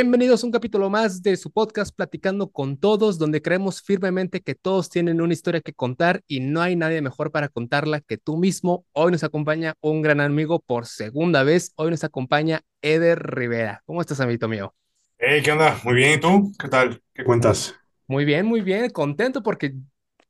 Bienvenidos a un capítulo más de su podcast Platicando con Todos, donde creemos firmemente que todos tienen una historia que contar y no hay nadie mejor para contarla que tú mismo. Hoy nos acompaña un gran amigo por segunda vez. Hoy nos acompaña Eder Rivera. ¿Cómo estás, amiguito mío? Hey, ¿qué onda? Muy bien, ¿y tú? ¿Qué tal? ¿Qué cuentas? Muy bien, muy bien. Contento porque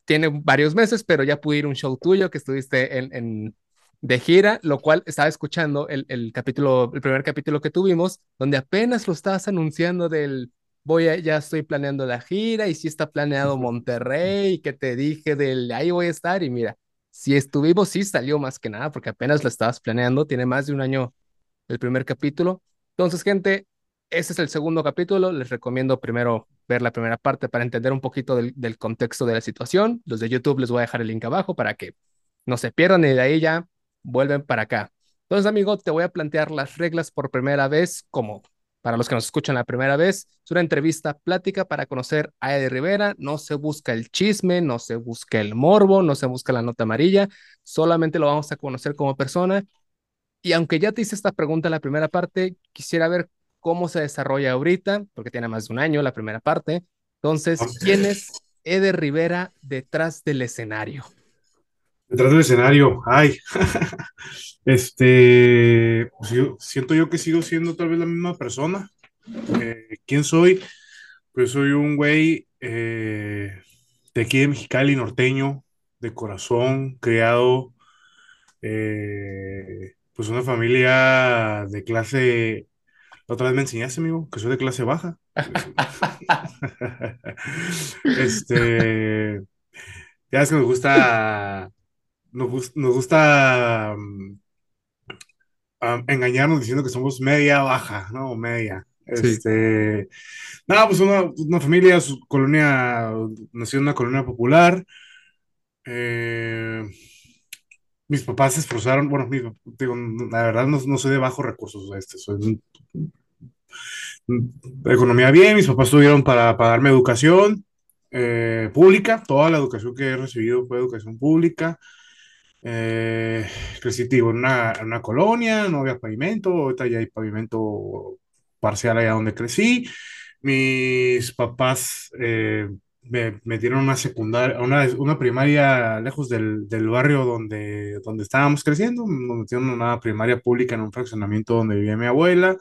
tiene varios meses, pero ya pude ir a un show tuyo que estuviste en, en de gira, lo cual estaba escuchando el, el, capítulo, el primer capítulo que tuvimos, donde apenas lo estabas anunciando del voy a, ya estoy planeando la gira y si está planeado Monterrey, que te dije del ahí voy a estar y mira, si estuvimos, sí salió más que nada, porque apenas lo estabas planeando, tiene más de un año el primer capítulo. Entonces, gente, ese es el segundo capítulo, les recomiendo primero ver la primera parte para entender un poquito del, del contexto de la situación. Los de YouTube les voy a dejar el link abajo para que no se pierdan y de ahí ya vuelven para acá. Entonces, amigo, te voy a plantear las reglas por primera vez, como para los que nos escuchan la primera vez. Es una entrevista plática para conocer a Eddie Rivera. No se busca el chisme, no se busca el morbo, no se busca la nota amarilla. Solamente lo vamos a conocer como persona. Y aunque ya te hice esta pregunta en la primera parte, quisiera ver cómo se desarrolla ahorita, porque tiene más de un año la primera parte. Entonces, ¿quién es Eder Rivera detrás del escenario? Detrás del escenario, ay, este, pues yo, siento yo que sigo siendo tal vez la misma persona. Eh, ¿Quién soy? Pues soy un güey eh, de aquí de Mexicali, norteño, de corazón, criado, eh, pues una familia de clase, la otra vez me enseñaste, amigo, que soy de clase baja. este, ya es que me gusta nos, nos gusta um, um, engañarnos diciendo que somos media baja, ¿no? Media. Sí. Este, no, pues una, una familia, su colonia, nació en una colonia popular. Eh, mis papás se esforzaron, bueno, digo, digo, la verdad no, no, soy de bajos recursos, este, soy de economía bien, mis papás tuvieron para pagarme educación eh, pública, toda la educación que he recibido fue educación pública. Eh, crecí en una, una colonia, no había pavimento, ahorita ya hay pavimento parcial allá donde crecí. Mis papás eh, me metieron una secundaria, una, una primaria lejos del, del, barrio donde, donde estábamos creciendo. Nos metieron una primaria pública en un fraccionamiento donde vivía mi abuela.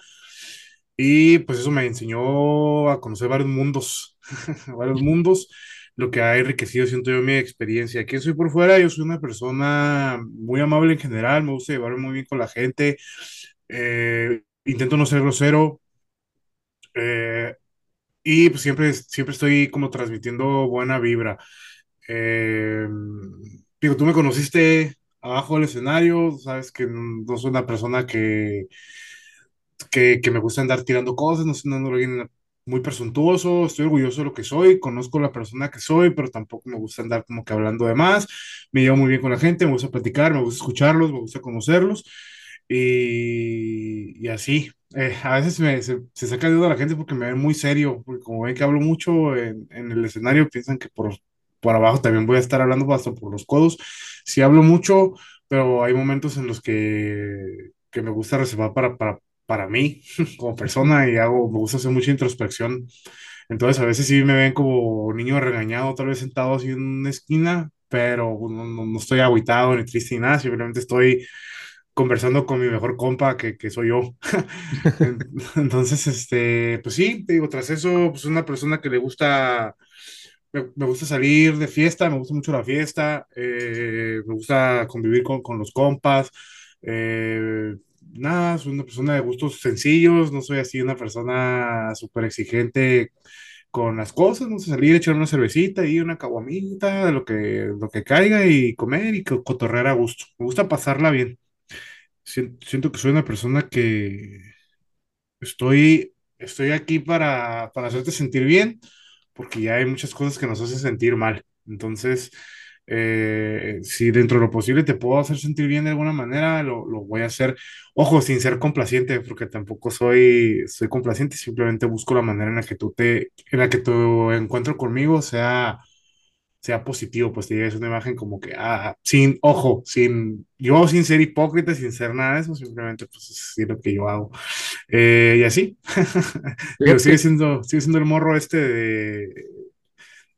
Y pues eso me enseñó a conocer varios mundos, varios mundos lo que ha enriquecido, siento yo, mi experiencia. ¿Quién soy por fuera? Yo soy una persona muy amable en general, me gusta llevarme muy bien con la gente, eh, intento no ser grosero eh, y pues siempre, siempre estoy como transmitiendo buena vibra. Eh, digo, tú me conociste abajo del escenario, sabes que no soy una persona que, que, que me gusta andar tirando cosas, no soy alguien muy presuntuoso, estoy orgulloso de lo que soy, conozco la persona que soy, pero tampoco me gusta andar como que hablando de más, me llevo muy bien con la gente, me gusta platicar, me gusta escucharlos, me gusta conocerlos y, y así. Eh, a veces me, se, se, saca de duda la gente porque me ven muy serio, porque como ven que hablo mucho en, en el escenario, piensan que por, por abajo también voy a estar hablando hasta por los codos. Sí hablo mucho, pero hay momentos en los que, que me gusta reservar para, para, para mí como persona y hago, me gusta hacer mucha introspección. Entonces a veces sí me ven como niño regañado, tal vez sentado así en una esquina, pero no, no, estoy aguitado ni triste ni nada, simplemente estoy conversando con mi mejor compa que, que soy yo. Entonces, este, pues sí, te digo, tras eso, pues una persona que le gusta, me, me gusta salir de fiesta, me gusta mucho la fiesta, eh, me gusta convivir con, con los compas, eh, nada, soy una persona de gustos sencillos, no soy así una persona súper exigente con las cosas, no sé, salir, echar una cervecita y una caguamita, lo que, lo que caiga y comer y cotorrear a gusto. Me gusta pasarla bien. Siento que soy una persona que estoy, estoy aquí para, para hacerte sentir bien, porque ya hay muchas cosas que nos hacen sentir mal. Entonces, eh, si dentro de lo posible te puedo hacer sentir bien de alguna manera, lo, lo, voy a hacer. Ojo, sin ser complaciente, porque tampoco soy, soy complaciente, simplemente busco la manera en la que tú te, en la que tu encuentro conmigo sea, sea positivo, pues te lleves una imagen como que, ah, sin, ojo, sin, yo sin ser hipócrita, sin ser nada de eso, simplemente pues es lo que yo hago. Eh, y así, digo, sigue siendo, sigue siendo el morro este de,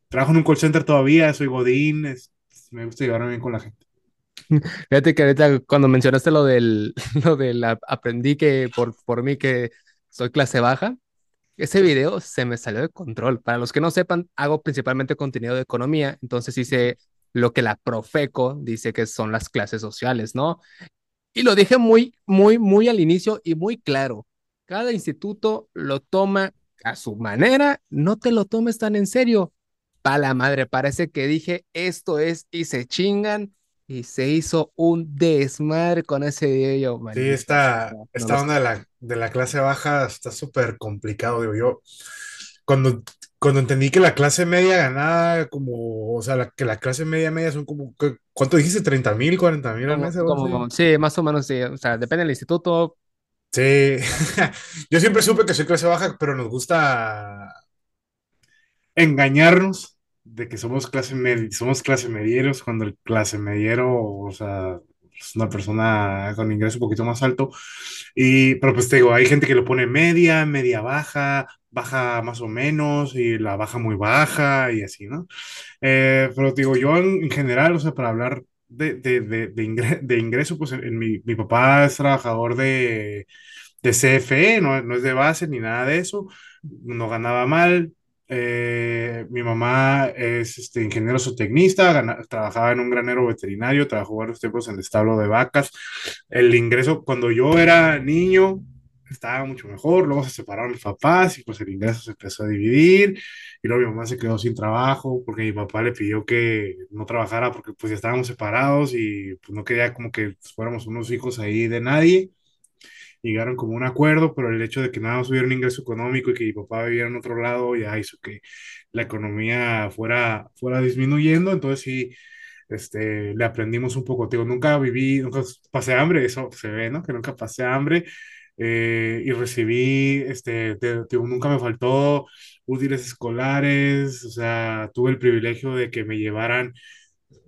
trabajo en un call center todavía, soy Godín, es- me gusta llevarme bien con la gente. fíjate que ahorita cuando mencionaste lo del, lo del ap- aprendí que por, por mí que soy clase baja, ese video se me salió de control. Para los que no sepan, hago principalmente contenido de economía, entonces hice lo que la Profeco dice que son las clases sociales, ¿no? Y lo dije muy, muy, muy al inicio y muy claro. Cada instituto lo toma a su manera, no te lo tomes tan en serio. Pa' la madre, parece que dije esto es y se chingan y se hizo un desmadre con ese video, Sí, maldita esta. No esta los... onda de la, de la clase baja está súper complicado, digo yo. Cuando, cuando entendí que la clase media ganaba como, o sea, la, que la clase media media son como, ¿qué- ¿cuánto dijiste? treinta mil, cuarenta mil al Como, mes? así? como, sí, más o menos, sí. O sea, depende del instituto. Sí, yo siempre supe que soy clase baja, pero nos gusta engañarnos de que somos clase media, somos clase medieros, cuando el clase mediero, o sea, es una persona con ingreso un poquito más alto. Y, pero pues digo, hay gente que lo pone media, media baja, baja más o menos, y la baja muy baja, y así, ¿no? Eh, pero digo, yo en, en general, o sea, para hablar de, de, de, de de ingreso, pues en mi, mi papá es trabajador de, de CFE, no, no es de base ni nada de eso, no ganaba mal. Eh, mi mamá es este, ingeniero zootecnista, trabajaba en un granero veterinario, trabajó varios tiempos en el establo de vacas. El ingreso, cuando yo era niño, estaba mucho mejor, luego se separaron mis papás y pues el ingreso se empezó a dividir y luego mi mamá se quedó sin trabajo porque mi papá le pidió que no trabajara porque pues ya estábamos separados y pues no quería como que fuéramos unos hijos ahí de nadie llegaron como un acuerdo, pero el hecho de que nada más hubiera un ingreso económico y que mi papá viviera en otro lado ya hizo que la economía fuera, fuera disminuyendo, entonces sí, este, le aprendimos un poco, digo, nunca viví, nunca pasé hambre, eso se ve, ¿no? Que nunca pasé hambre. eh, y recibí, este, te- te nunca me faltó útiles escolares, o sea, tuve el privilegio de que me llevaran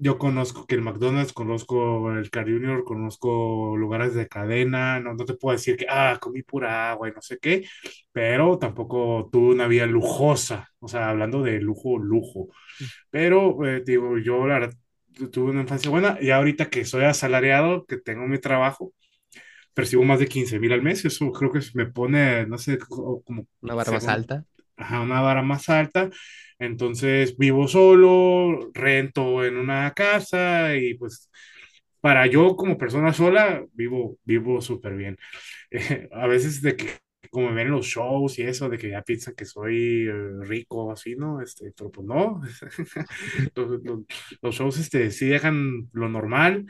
yo conozco que el McDonald's, conozco el Car Junior, conozco lugares de cadena, no, no te puedo decir que, ah, comí pura agua y no sé qué, pero tampoco tuve una vida lujosa, o sea, hablando de lujo, lujo. Pero, eh, digo, yo la verdad tuve una infancia buena y ahorita que soy asalariado, que tengo mi trabajo, percibo más de quince mil al mes, eso creo que me pone, no sé, co- como Una barra más según alta. Ajá, una vara más alta. Entonces vivo solo, rento en una casa y pues para yo como persona sola vivo, vivo súper bien. A veces de que como ven en los shows y eso, de que ya piensan que soy eh, rico así, ¿no? Este, pero pues no. Los, los- los shows este, sí dejan lo normal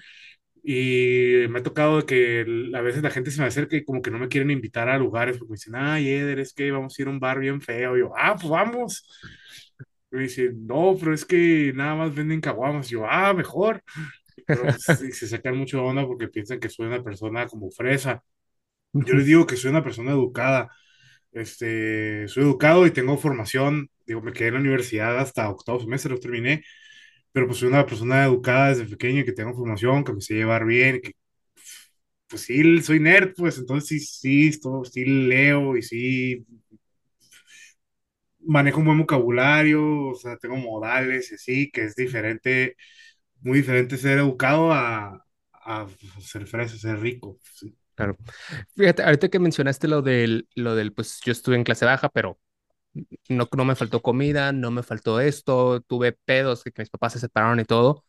y me ha tocado que a veces la gente se me acerca y como que no me quieren invitar a lugares porque me dicen, ay, Eder, es que vamos a ir a un bar bien feo. Y yo, ah, pues vamos. Y me dicen, no, pero es que nada más venden caguamas. Y yo, ah, mejor. Pero pues, sí, se sacan mucho de onda porque piensan que soy una persona como fresa. Yo les digo que soy una persona educada. Este, soy educado y tengo formación. Digo, me quedé en la universidad hasta octavo semestre, lo terminé pero pues soy una persona educada desde pequeño, que tengo formación, que me sé llevar bien, que pues sí, soy nerd, pues entonces sí, sí, esto- sí leo y sí manejo un buen vocabulario, o sea, tengo modales y así, que es diferente, muy diferente ser educado a, a ser fresa, ser rico. Claro. Fíjate, ahorita que mencionaste lo del, lo del, pues yo estuve en clase baja, pero no, no me faltó comida, no me faltó esto, tuve pedos que, que mis papás se separaron y todo.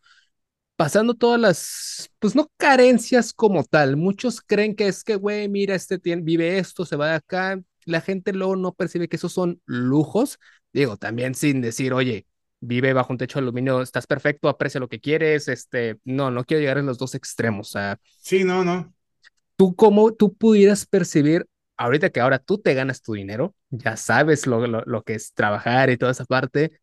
Pasando todas las, pues no carencias como tal. Muchos creen que es que, güey, mira, este tiene, vive esto, se va de acá. La gente luego no percibe que esos son lujos. Digo, también sin decir, oye, vive bajo un techo de aluminio, estás perfecto, aprecia lo que quieres. Este, no, no quiero llegar en los dos extremos. O sea, Sí, no, no. tú cómo tú pudieras percibir, ahorita que ahora tú te ganas tu dinero, ya sabes lo, lo, lo que es trabajar y toda esa parte,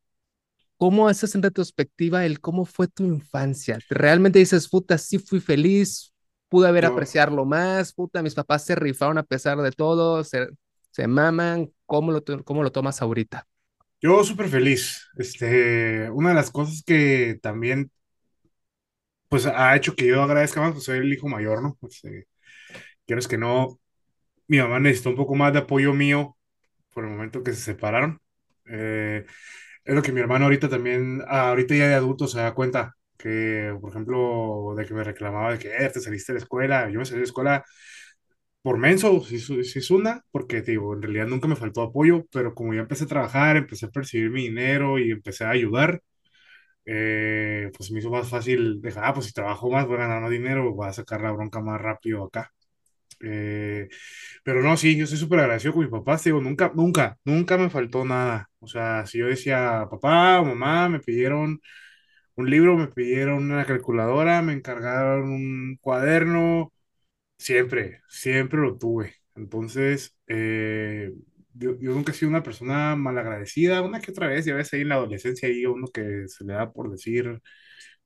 ¿cómo haces en retrospectiva el cómo fue tu infancia? ¿Realmente dices, puta, sí fui feliz, pude haber Yo, apreciarlo más, puta, mis papás se rifaron a pesar de todo, se, se maman, ¿cómo lo, cómo lo tomas ahorita? Yo súper feliz. Este, una de las cosas que también, pues, ha hecho que yo agradezca más, pues, soy el hijo mayor, ¿no? Este, quieres que no, mi mamá necesitó un poco más de apoyo mío por el momento que se separaron. Eh, es lo que mi hermano ahorita también, ah, ahorita ya de adulto se da cuenta que, por ejemplo, de que me reclamaba de que eh, te saliste de la escuela, yo me salí de la escuela por menso, si, si es una, porque digo, en realidad nunca me faltó apoyo, pero como ya empecé a trabajar, empecé a percibir mi dinero y empecé a ayudar, eh, pues me hizo más fácil dejar, ah, pues si trabajo más, voy a ganar más dinero, voy a sacar la bronca más rápido acá. Eh, pero no, sí, yo estoy súper agradecido con mis papás, digo, nunca, nunca, nunca me faltó nada. O sea, si yo decía, papá o mamá, me pidieron un libro, me pidieron una calculadora, me encargaron un cuaderno, siempre, siempre lo tuve. Entonces, eh, yo, yo nunca he sido una persona malagradecida, una que otra vez, ya ves ahí en la adolescencia, ahí uno que se le da por decir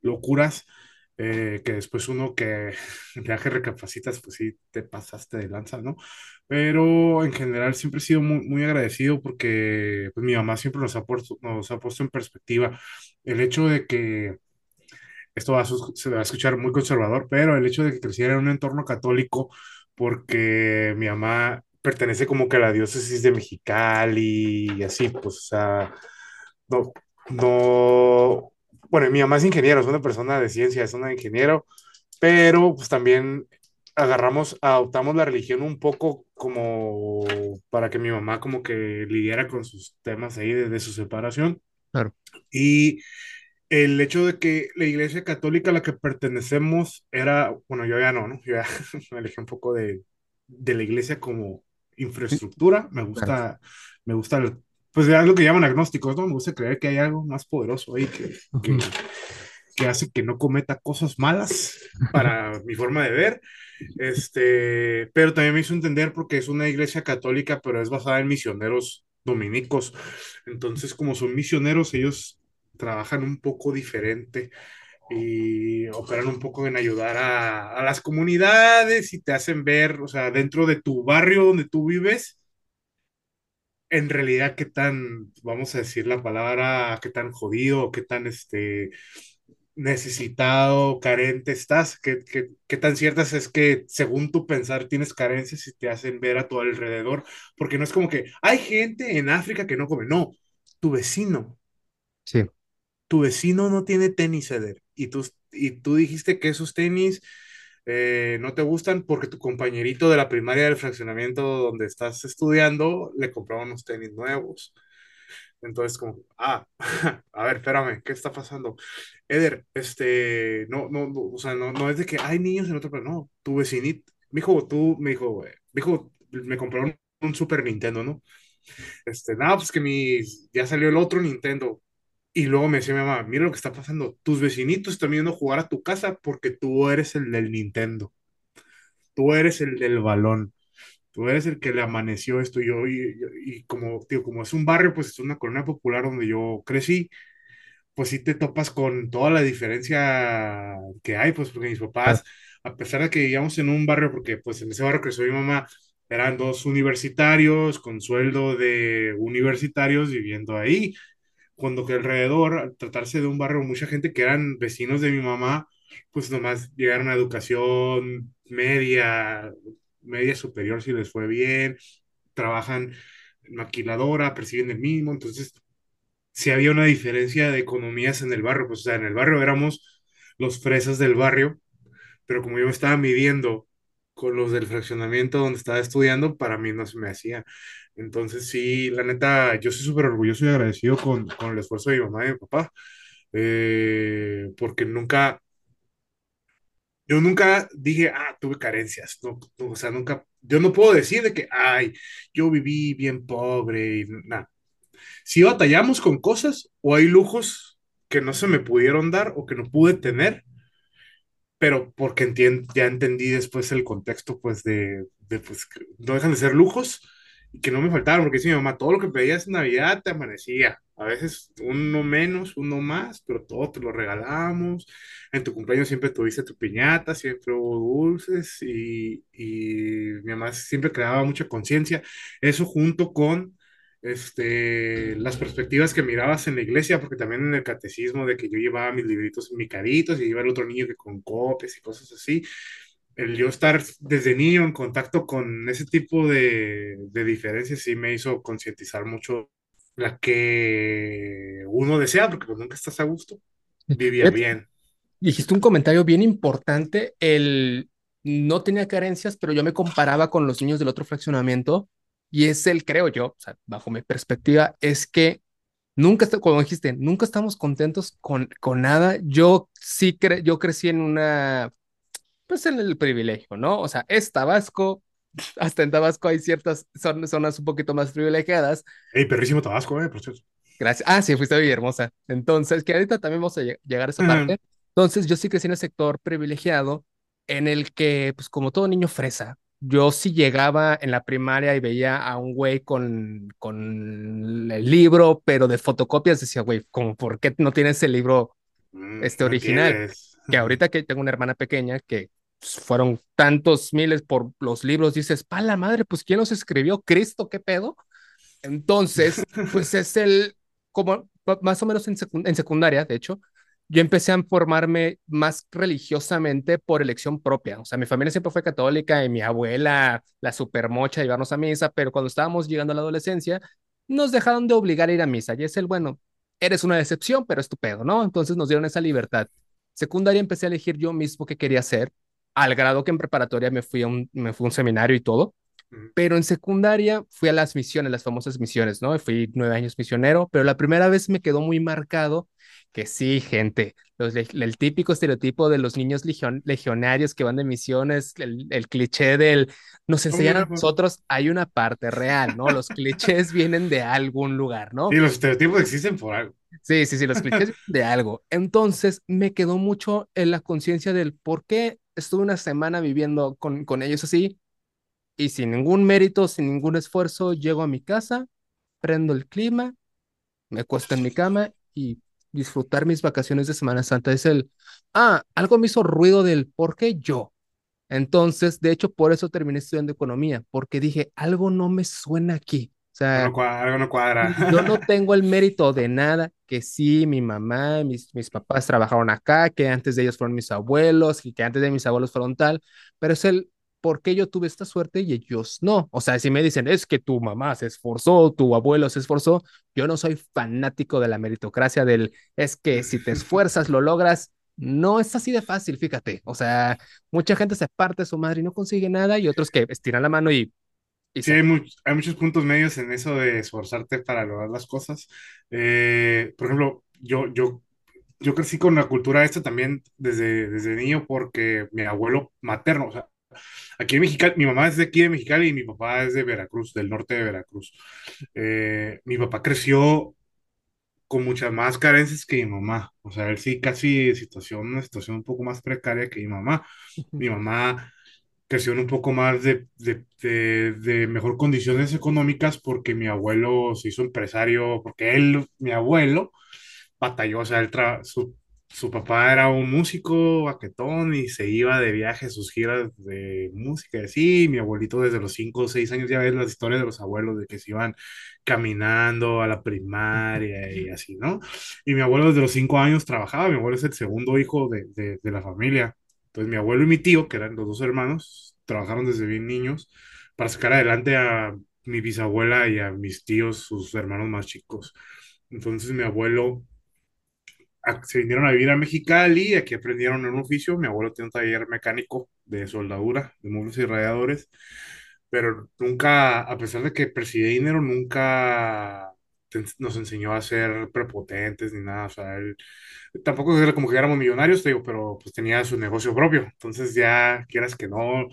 locuras, eh, que después uno que que recapacitas, pues sí, te pasaste de lanza, ¿no? Pero en general siempre he sido muy, muy agradecido porque pues, mi mamá siempre nos ha, puesto, nos ha puesto en perspectiva el hecho de que, esto va a, se va a escuchar muy conservador, pero el hecho de que creciera en un entorno católico, porque mi mamá pertenece como que a la diócesis de Mexicali y así, pues, o sea, no, no, bueno, mi mamá es ingeniero, es una persona de ciencia, es una ingeniero, pero pues también agarramos, adoptamos la religión un poco como para que mi mamá como que lidiara con sus temas ahí de, de su separación. Claro. Y el hecho de que la iglesia católica a la que pertenecemos era, bueno, yo ya no, ¿no? Yo ya me alejé un poco de, de la iglesia como infraestructura, me Claro. gusta, me gusta, el- pues es lo que llaman agnósticos, ¿no? Me gusta creer que hay algo más poderoso ahí que, que, que hace que no cometa cosas malas para mi forma de ver, este, pero también me hizo entender porque es una iglesia católica, pero es basada en misioneros dominicos, entonces como son misioneros, ellos trabajan un poco diferente y operan un poco en ayudar a, a las comunidades y te hacen ver, o sea, dentro de tu barrio donde tú vives, en realidad qué tan, vamos a decir la palabra, qué tan jodido, qué tan este, necesitado, carente estás, qué, qué, qué tan ciertas es que según tu pensar tienes carencias y te hacen ver a tu alrededor, porque no es como que hay gente en África que no come, no, tu vecino. Sí, tu vecino no tiene tenis, Eder, y tú, y tú dijiste que esos tenis eh, no te gustan porque tu compañerito de la primaria del fraccionamiento donde estás estudiando le compraba unos tenis nuevos. Entonces, como, ah, a ver, espérame, ¿qué está pasando? Eder, este, no, no, no, o sea, no, no es de que hay niños en otro, pero no, tu vecinito, me dijo, tú, me dijo, me dijo, me compraron un Super Nintendo, ¿no? Este, nada, pues que mi, ya salió el otro Nintendo. Y luego me decía mi mamá, mira lo que está pasando, tus vecinitos están viendo jugar a tu casa porque tú eres el del Nintendo, tú eres el del balón, tú eres el que le amaneció esto y yo, y, y como, tío, como es un barrio, pues es una colonia popular donde yo crecí, pues sí te topas con toda la diferencia que hay, pues porque mis papás, a pesar de que vivíamos en un barrio, porque pues en ese barrio soy mi mamá, eran dos universitarios con sueldo de universitarios viviendo ahí cuando que alrededor, al tratarse de un barrio, mucha gente que eran vecinos de mi mamá, pues nomás llegaron a educación media, media superior si les fue bien, trabajan en maquiladora, persiguen el mismo, entonces sí había una diferencia de economías en el barrio, pues o sea, en el barrio éramos los fresas del barrio, pero como yo me estaba midiendo con los del fraccionamiento donde estaba estudiando, para mí no se me hacía. Entonces, sí, la neta, yo soy súper orgulloso y agradecido con, con el esfuerzo de mi mamá y mi papá, eh, porque nunca, yo nunca dije, ah, tuve carencias, no, no, o sea, nunca, yo no puedo decir de que, ay, yo viví bien pobre y nada. Si batallamos con cosas o hay lujos que no se me pudieron dar o que no pude tener, pero porque ya entendí después el contexto, pues, de, de, pues, no dejan de ser lujos y que no me faltaron, porque dice mi mamá, todo lo que pedías en Navidad te amanecía, a veces uno menos, uno más, pero todo te lo regalamos, en tu cumpleaños siempre tuviste tu piñata, siempre hubo dulces y, y mi mamá siempre creaba mucha conciencia, eso junto con este, las perspectivas que mirabas en la iglesia, porque también en el catecismo de que yo llevaba mis libritos micaditos y iba el otro niño que con copias y cosas así, el yo estar desde niño en contacto con ese tipo de, de diferencias sí me hizo concientizar mucho la que uno desea, porque pues nunca estás a gusto, Fíjate, bien. Dijiste un comentario bien importante, el no tenía carencias, pero yo me comparaba con los niños del otro fraccionamiento y es el, creo yo, o sea, bajo mi perspectiva, es que nunca, como dijiste, nunca estamos contentos con, con nada. Yo sí, cre yo crecí en una, pues en el privilegio, ¿no? O sea, es Tabasco, hasta en Tabasco hay ciertas zon- zonas un poquito más privilegiadas, Ey, perrísimo Tabasco, eh, por cierto. Gracias. Ah, sí, fuiste a Villahermosa. Entonces, que ahorita también vamos a lleg- llegar a esa parte. Entonces, yo sí crecí en el sector privilegiado, en el que, pues como todo niño fresa, yo sí llegaba en la primaria y veía a un güey con, con el libro, pero de fotocopias, decía, güey, como, ¿por qué no tienes el libro Mm, este original? Que ahorita que tengo una hermana pequeña que fueron tantos miles por los libros, dices, pa la madre, pues ¿quién los escribió? ¿Cristo? ¿Qué pedo? Entonces, pues es el, como más o menos en, secun- en secundaria, de hecho, yo empecé a formarme más religiosamente por elección propia. O sea, mi familia siempre fue católica y mi abuela, la supermocha, llevarnos a misa, pero cuando estábamos llegando a la adolescencia, nos dejaron de obligar a ir a misa. Y es el, bueno, eres una decepción, pero es tu pedo, ¿no? Entonces nos dieron esa libertad. Secundaria empecé a elegir yo mismo qué quería hacer, al grado que en preparatoria me fui a un, me fui a un seminario y todo pero en secundaria fui a las misiones, las famosas misiones, ¿no? Fui nueve años misionero, pero la primera vez me quedó muy marcado que sí, gente, los, el típico estereotipo de los niños legion- legionarios que van de misiones, el, el cliché del, nos enseñan a nosotros, hay una parte real, ¿no? Los clichés vienen de algún lugar, Sí, ¿no? los estereotipos existen por algo. Sí, sí, sí, los clichés de algo. Entonces me quedó mucho en la conciencia del por qué estuve una semana viviendo con, con ellos así y sin ningún mérito, sin ningún esfuerzo, llego a mi casa, prendo el clima, me acuesto en mi cama y disfrutar mis vacaciones de Semana Santa. Es el, ah, algo me hizo ruido del por qué yo. Entonces, de hecho, por eso terminé estudiando economía, porque dije, algo no me suena aquí. O Algo no sea, cuadra. Algo no cuadra. yo no tengo el mérito de nada, que sí, mi mamá, mis, mis papás trabajaron acá, que antes de ellos fueron mis abuelos, y que antes de mis abuelos fueron tal, pero es el por qué yo tuve esta suerte y ellos no. O sea, si me dicen, es que tu mamá se esforzó, tu abuelo se esforzó, yo no soy fanático de la meritocracia del, es que si te esfuerzas, lo logras. No es así de fácil, fíjate. O sea, mucha gente se parte de su madre y no consigue nada, y otros que estiran la mano y Sí, hay, much- hay muchos puntos medios en eso de esforzarte para lograr las cosas. Eh, por ejemplo, yo, yo, yo crecí con la cultura esta también desde, desde niño porque mi abuelo materno, o sea, aquí en Mexicali, mi mamá es de aquí de Mexicali y mi papá es de Veracruz, del norte de Veracruz. Eh, mi papá creció con muchas más carencias que mi mamá. O sea, él sí casi situación, una situación un poco más precaria que mi mamá. Mi mamá creció en un poco más de, de, de, de mejor condiciones económicas porque mi abuelo se hizo empresario, porque él, mi abuelo, batalló, o sea, él tra- su, su papá era un músico baquetón y se iba de viaje sus giras de música y así, mi abuelito desde los 5 o 6 años ya ves las historias de los abuelos de que se iban caminando a la primaria y así, ¿no? Y mi abuelo desde los 5 años trabajaba, mi abuelo es el segundo hijo de, de la familia. Entonces mi abuelo y mi tío, que eran los dos hermanos, trabajaron desde bien niños para sacar adelante a mi bisabuela y a mis tíos, sus hermanos más chicos. Entonces mi abuelo se vinieron a vivir a Mexicali, aquí aprendieron un oficio. Mi abuelo tiene un taller mecánico de soldadura, de muebles y radiadores, pero nunca, a pesar de que percibía dinero, nunca nos enseñó a ser prepotentes ni nada. O sea, él tampoco era como que éramos millonarios, te digo, pero pues tenía su negocio propio. Entonces ya quieras que no,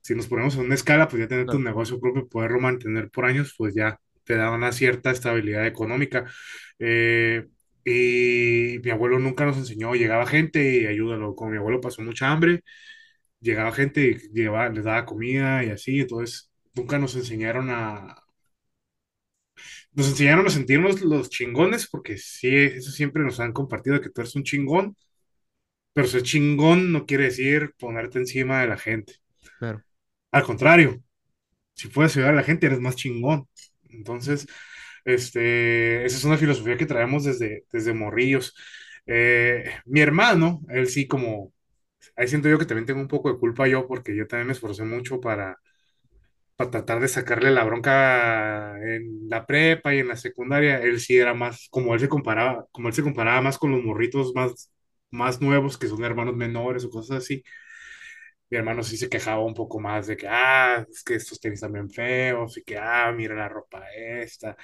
si nos ponemos en una escala, pues ya tener tu negocio propio, poderlo mantener por años, pues ya te da una cierta estabilidad económica. Eh, y mi abuelo nunca nos enseñó, llegaba gente y ayúdalo. Como mi abuelo pasó mucha hambre, llegaba gente y llevaba, les daba comida y así, entonces nunca nos enseñaron a... Nos enseñaron a sentirnos los chingones, porque sí, eso siempre nos han compartido, que tú eres un chingón, pero ser chingón no quiere decir ponerte encima de la gente. claro. Al contrario, si puedes ayudar a la gente, eres más chingón. Entonces, este, esa es una filosofía que traemos desde, desde morrillos. Eh, mi hermano, él sí como, ahí siento yo que también tengo un poco de culpa yo porque yo también me esforcé mucho para, para tratar de sacarle la bronca en la prepa y en la secundaria. Él sí era más, como él se comparaba, como él se comparaba más con los morritos más, más nuevos que son hermanos menores o cosas así mi hermano sí se quejaba un poco más de que, ah, es que estos tenis están bien feos y que, ah, mira la ropa esta.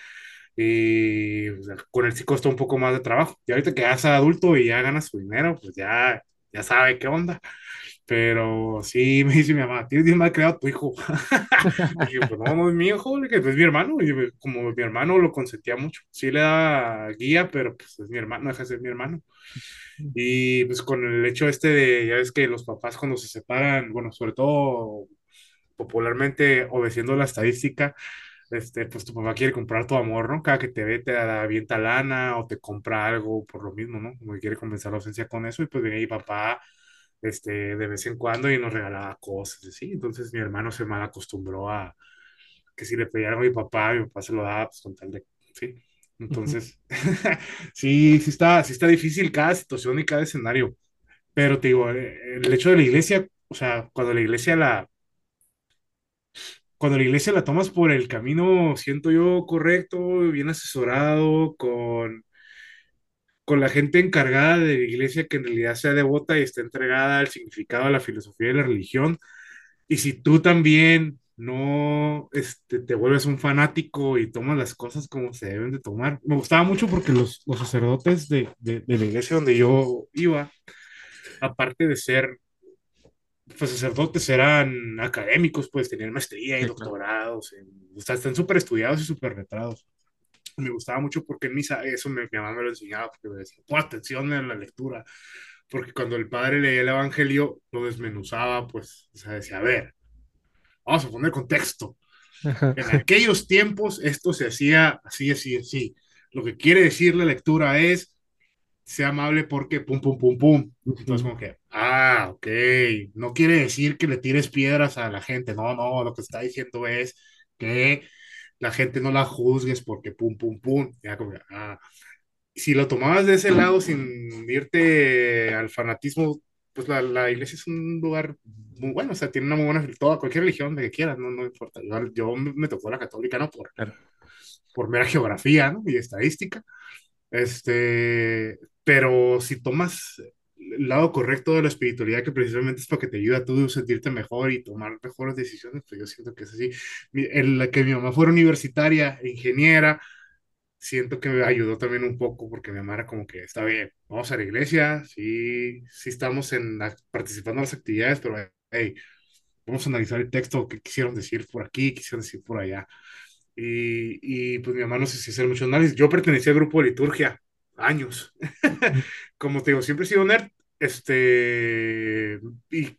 Y o sea, con él sí costó un poco más de trabajo. Y ahorita que ya es adulto y ya gana su dinero, pues ya, ya sabe qué onda. Pero sí me dice mi mamá, tienes bien mal creado tu hijo. Y yo, pues no, no es mi hijo, que es mi hermano. Y pues, como mi hermano lo consentía mucho, sí le da guía, pero pues es mi hermano, no deja de ser mi hermano. Y pues con el hecho este de, ya ves que los papás cuando se separan, bueno, sobre todo popularmente obedeciendo la estadística, este, pues tu papá quiere comprar tu amor, ¿no? Cada que te ve te da avienta lana o te compra algo por lo mismo, ¿no? Como que quiere compensar la ausencia con eso y pues viene mi papá, este, de vez en cuando y nos regalaba cosas, ¿sí? Entonces mi hermano se mal acostumbró a que si le pedía algo a mi papá, mi papá se lo daba, pues con tal de, ¿sí? Entonces, sí, sí está, sí está difícil cada situación y cada escenario. Pero te digo, eh, el hecho de la iglesia, o sea, cuando la iglesia la, cuando la iglesia la tomas por el camino, siento yo correcto, bien asesorado, con, con la gente encargada de la iglesia que en realidad sea devota y esté entregada al significado de la filosofía y la religión, y si tú también no este, te vuelves un fanático y tomas las cosas como se deben de tomar. Me gustaba mucho porque los, los sacerdotes de, de, de la iglesia donde yo iba, aparte de ser pues, sacerdotes, eran académicos, pues tenían maestría y doctorados, en, o sea, están súper estudiados y súper letrados. Me gustaba mucho porque en misa eso me, mi mamá me lo enseñaba, porque me decía, pon atención en la lectura, porque cuando el padre leía el evangelio, lo desmenuzaba, pues, o sea, decía, a ver, vamos a poner contexto. Ajá. En aquellos tiempos esto se hacía así, así, así. Lo que quiere decir la lectura es, sea amable porque pum, pum, pum, pum. Entonces como que, ah, ok, no quiere decir que le tires piedras a la gente, no, no, lo que está diciendo es que la gente no la juzgues porque pum, pum, pum. Ya como ah, si lo tomabas de ese lado sin irte al fanatismo, pues la, la iglesia es un lugar muy bueno, o sea, tiene una muy buena, toda, cualquier religión de que quieras, no, no importa. Yo, yo me tocó la católica, ¿no? Por, por mera geografía, ¿no? Y estadística. Este, pero si tomas lado correcto de la espiritualidad, que precisamente es para que te ayude a tú sentirte mejor y tomar mejores decisiones, pues yo siento que es así. Mi- El, que mi mamá fuera universitaria, ingeniera, siento que me ayudó también un poco porque mi mamá era como que está bien, vamos a la iglesia, sí, sí estamos en la- participando en las actividades, pero vamos a analizar el texto, qué quisieron decir por aquí, quisieron decir por allá. Y, y pues mi mamá no sé si hacer mucho análisis. Yo pertenecía al grupo de liturgia, años. Como te digo, siempre he sido nerd. Este, y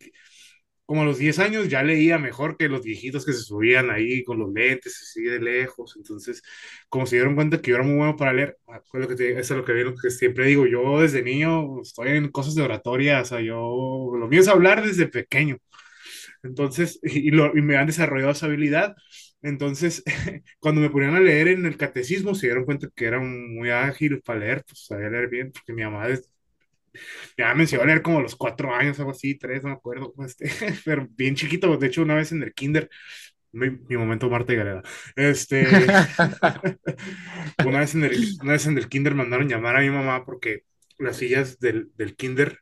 como a los 10 años ya leía mejor que los viejitos que se subían ahí con los lentes, así de lejos. Entonces, como se dieron cuenta que yo era muy bueno para leer, ah, lo que te, eso es lo que, lo que siempre digo. Yo desde niño estoy en cosas de oratoria, o sea, yo, lo mío es hablar desde pequeño. Entonces, y, lo, y me han desarrollado esa habilidad. Entonces, cuando me ponían a leer en el catecismo, se dieron cuenta que era muy ágil para leer, pues sabía leer bien, porque mi mamá, es, mamá me enseñó a leer como a los cuatro años, algo así, tres, no me acuerdo, este, pero bien chiquito, de hecho, una vez en el kinder, mi, momento Marta y Gareda, este, una vez en el, una vez en el kinder mandaron llamar a mi mamá porque las sillas del, del kinder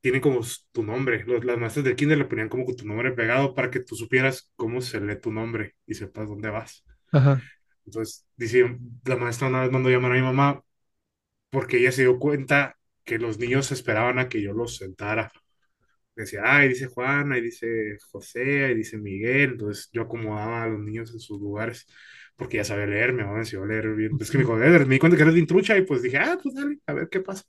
tienen como tu nombre. Los, las maestras del kinder le ponían como tu nombre pegado para que tú supieras cómo se lee tu nombre y sepas dónde vas. Ajá. Entonces, dice, la maestra una vez mandó llamar a mi mamá porque ella se dio cuenta que los niños esperaban a que yo los sentara. Decía, ay, dice Juana, y dice José, y dice Miguel. Entonces yo acomodaba a los niños en sus lugares porque ya sabía leer, mi mamá me enseñó a leer bien. Es que me dijo, "Eh, me di cuenta que eres bien trucha y pues dije, ah, pues dale, a ver qué pasa.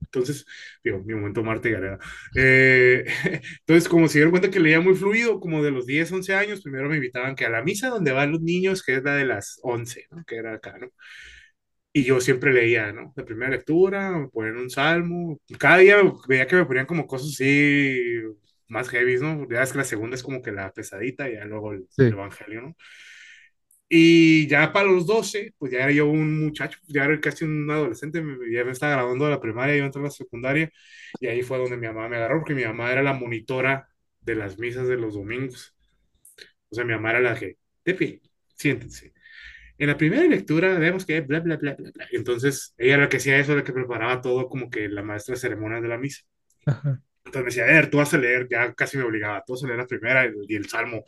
Entonces, digo, mi momento Marta y Gareda. Eh, entonces, como se dieron cuenta que leía muy fluido, como de los 10, 11 años, primero me invitaban que a la misa donde van los niños, que es la de las 11, ¿no? Que era acá, ¿no? Y yo siempre leía, ¿no? La primera lectura, me ponían un salmo. Cada día veía que me ponían como cosas así más heavy, ¿no? Ya es que la segunda es como que la pesadita y ya luego el, el Sí. evangelio, ¿no? Y ya para los 12, pues ya era yo un muchacho, ya era casi un adolescente, ya me estaba graduando de la primaria, yo entré a la secundaria, y ahí fue donde mi mamá me agarró, porque mi mamá era la monitora de las misas de los domingos. O sea, mi mamá era la que, Tepi, siéntense. En la primera lectura vemos que bla, bla, bla, bla, bla. Entonces, ella era la que hacía eso, la que preparaba todo como que la maestra de ceremonias de la misa. Ajá. Entonces me decía, a ver, tú vas a leer, ya casi me obligaba, tú vas a leer la primera y el, y el salmo,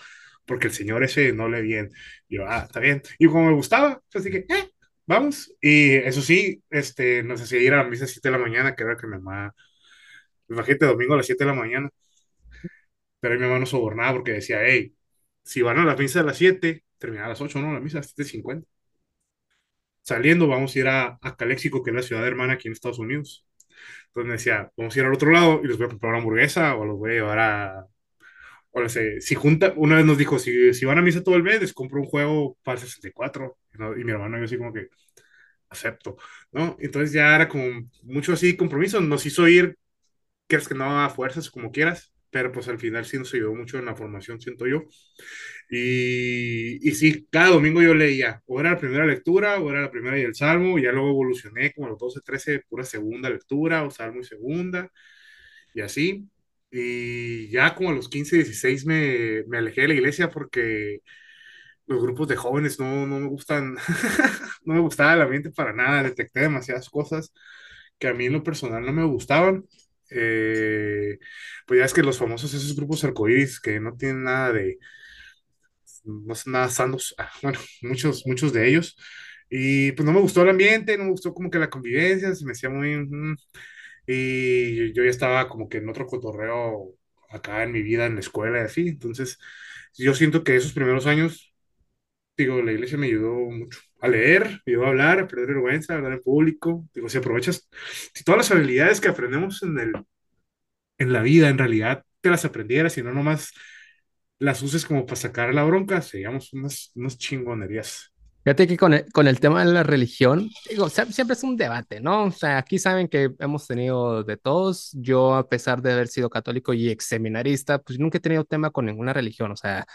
porque el señor ese no lee bien. Y yo, ah, está bien. Y como me gustaba, así que, eh, vamos. Y eso sí, este, nos hacía ir a la misa a las 7 de la mañana, que era que mi mamá, imagínate, domingo a las 7 de la mañana, pero mi mamá nos sobornaba porque decía, hey, si van a la misa a las 7, terminaba a las 8, ¿no? La misa a las 7.50. Saliendo, vamos a ir a, a que es la ciudad hermana aquí en Estados Unidos. Entonces me decía, vamos a ir al otro lado y les voy a comprar una hamburguesa o los voy a llevar a, no sé, si junta, una vez nos dijo, si, si van a misa todo el mes, les compro un juego para el 64, ¿no? Y mi hermano yo así como que, acepto, ¿no? Entonces ya era como mucho así compromiso, nos hizo ir, quieres que no a fuerzas, como quieras, pero pues al final sí nos ayudó mucho en la formación, siento yo. Y, y sí, cada domingo yo leía, o era la primera lectura, o era la primera y el salmo, y ya luego evolucioné como a los 12, 13, pura segunda lectura, o salmo y segunda, y así. Y ya como a los 15, 16 me, me alejé de la iglesia porque los grupos de jóvenes no, no me gustan, no me gustaba el ambiente para nada, detecté demasiadas cosas que a mí en lo personal no me gustaban. Eh, pues ya es que los famosos esos grupos arcoíris que no tienen nada de, no son nada sanos, ah, bueno, muchos, muchos de ellos. Y pues no me gustó el ambiente, no me gustó como que la convivencia, se me hacía muy... mm, y yo ya estaba como que en otro cotorreo acá en mi vida, en la escuela y así. Entonces, yo siento que esos primeros años, digo, la iglesia me ayudó mucho a leer, me ayudó a hablar, a perder vergüenza, a hablar en público. Digo, si aprovechas, si todas las habilidades que aprendemos en el, en la vida, en realidad, te las aprendieras y no nomás las uses como para sacar la bronca, seríamos unas, unas chingonerías. Fíjate que con el, con el tema de la religión, digo, sie- siempre es un debate, ¿no? O sea, aquí saben que hemos tenido de todos. Yo, a pesar de haber sido católico y ex seminarista, pues nunca he tenido tema con ninguna religión. O sea,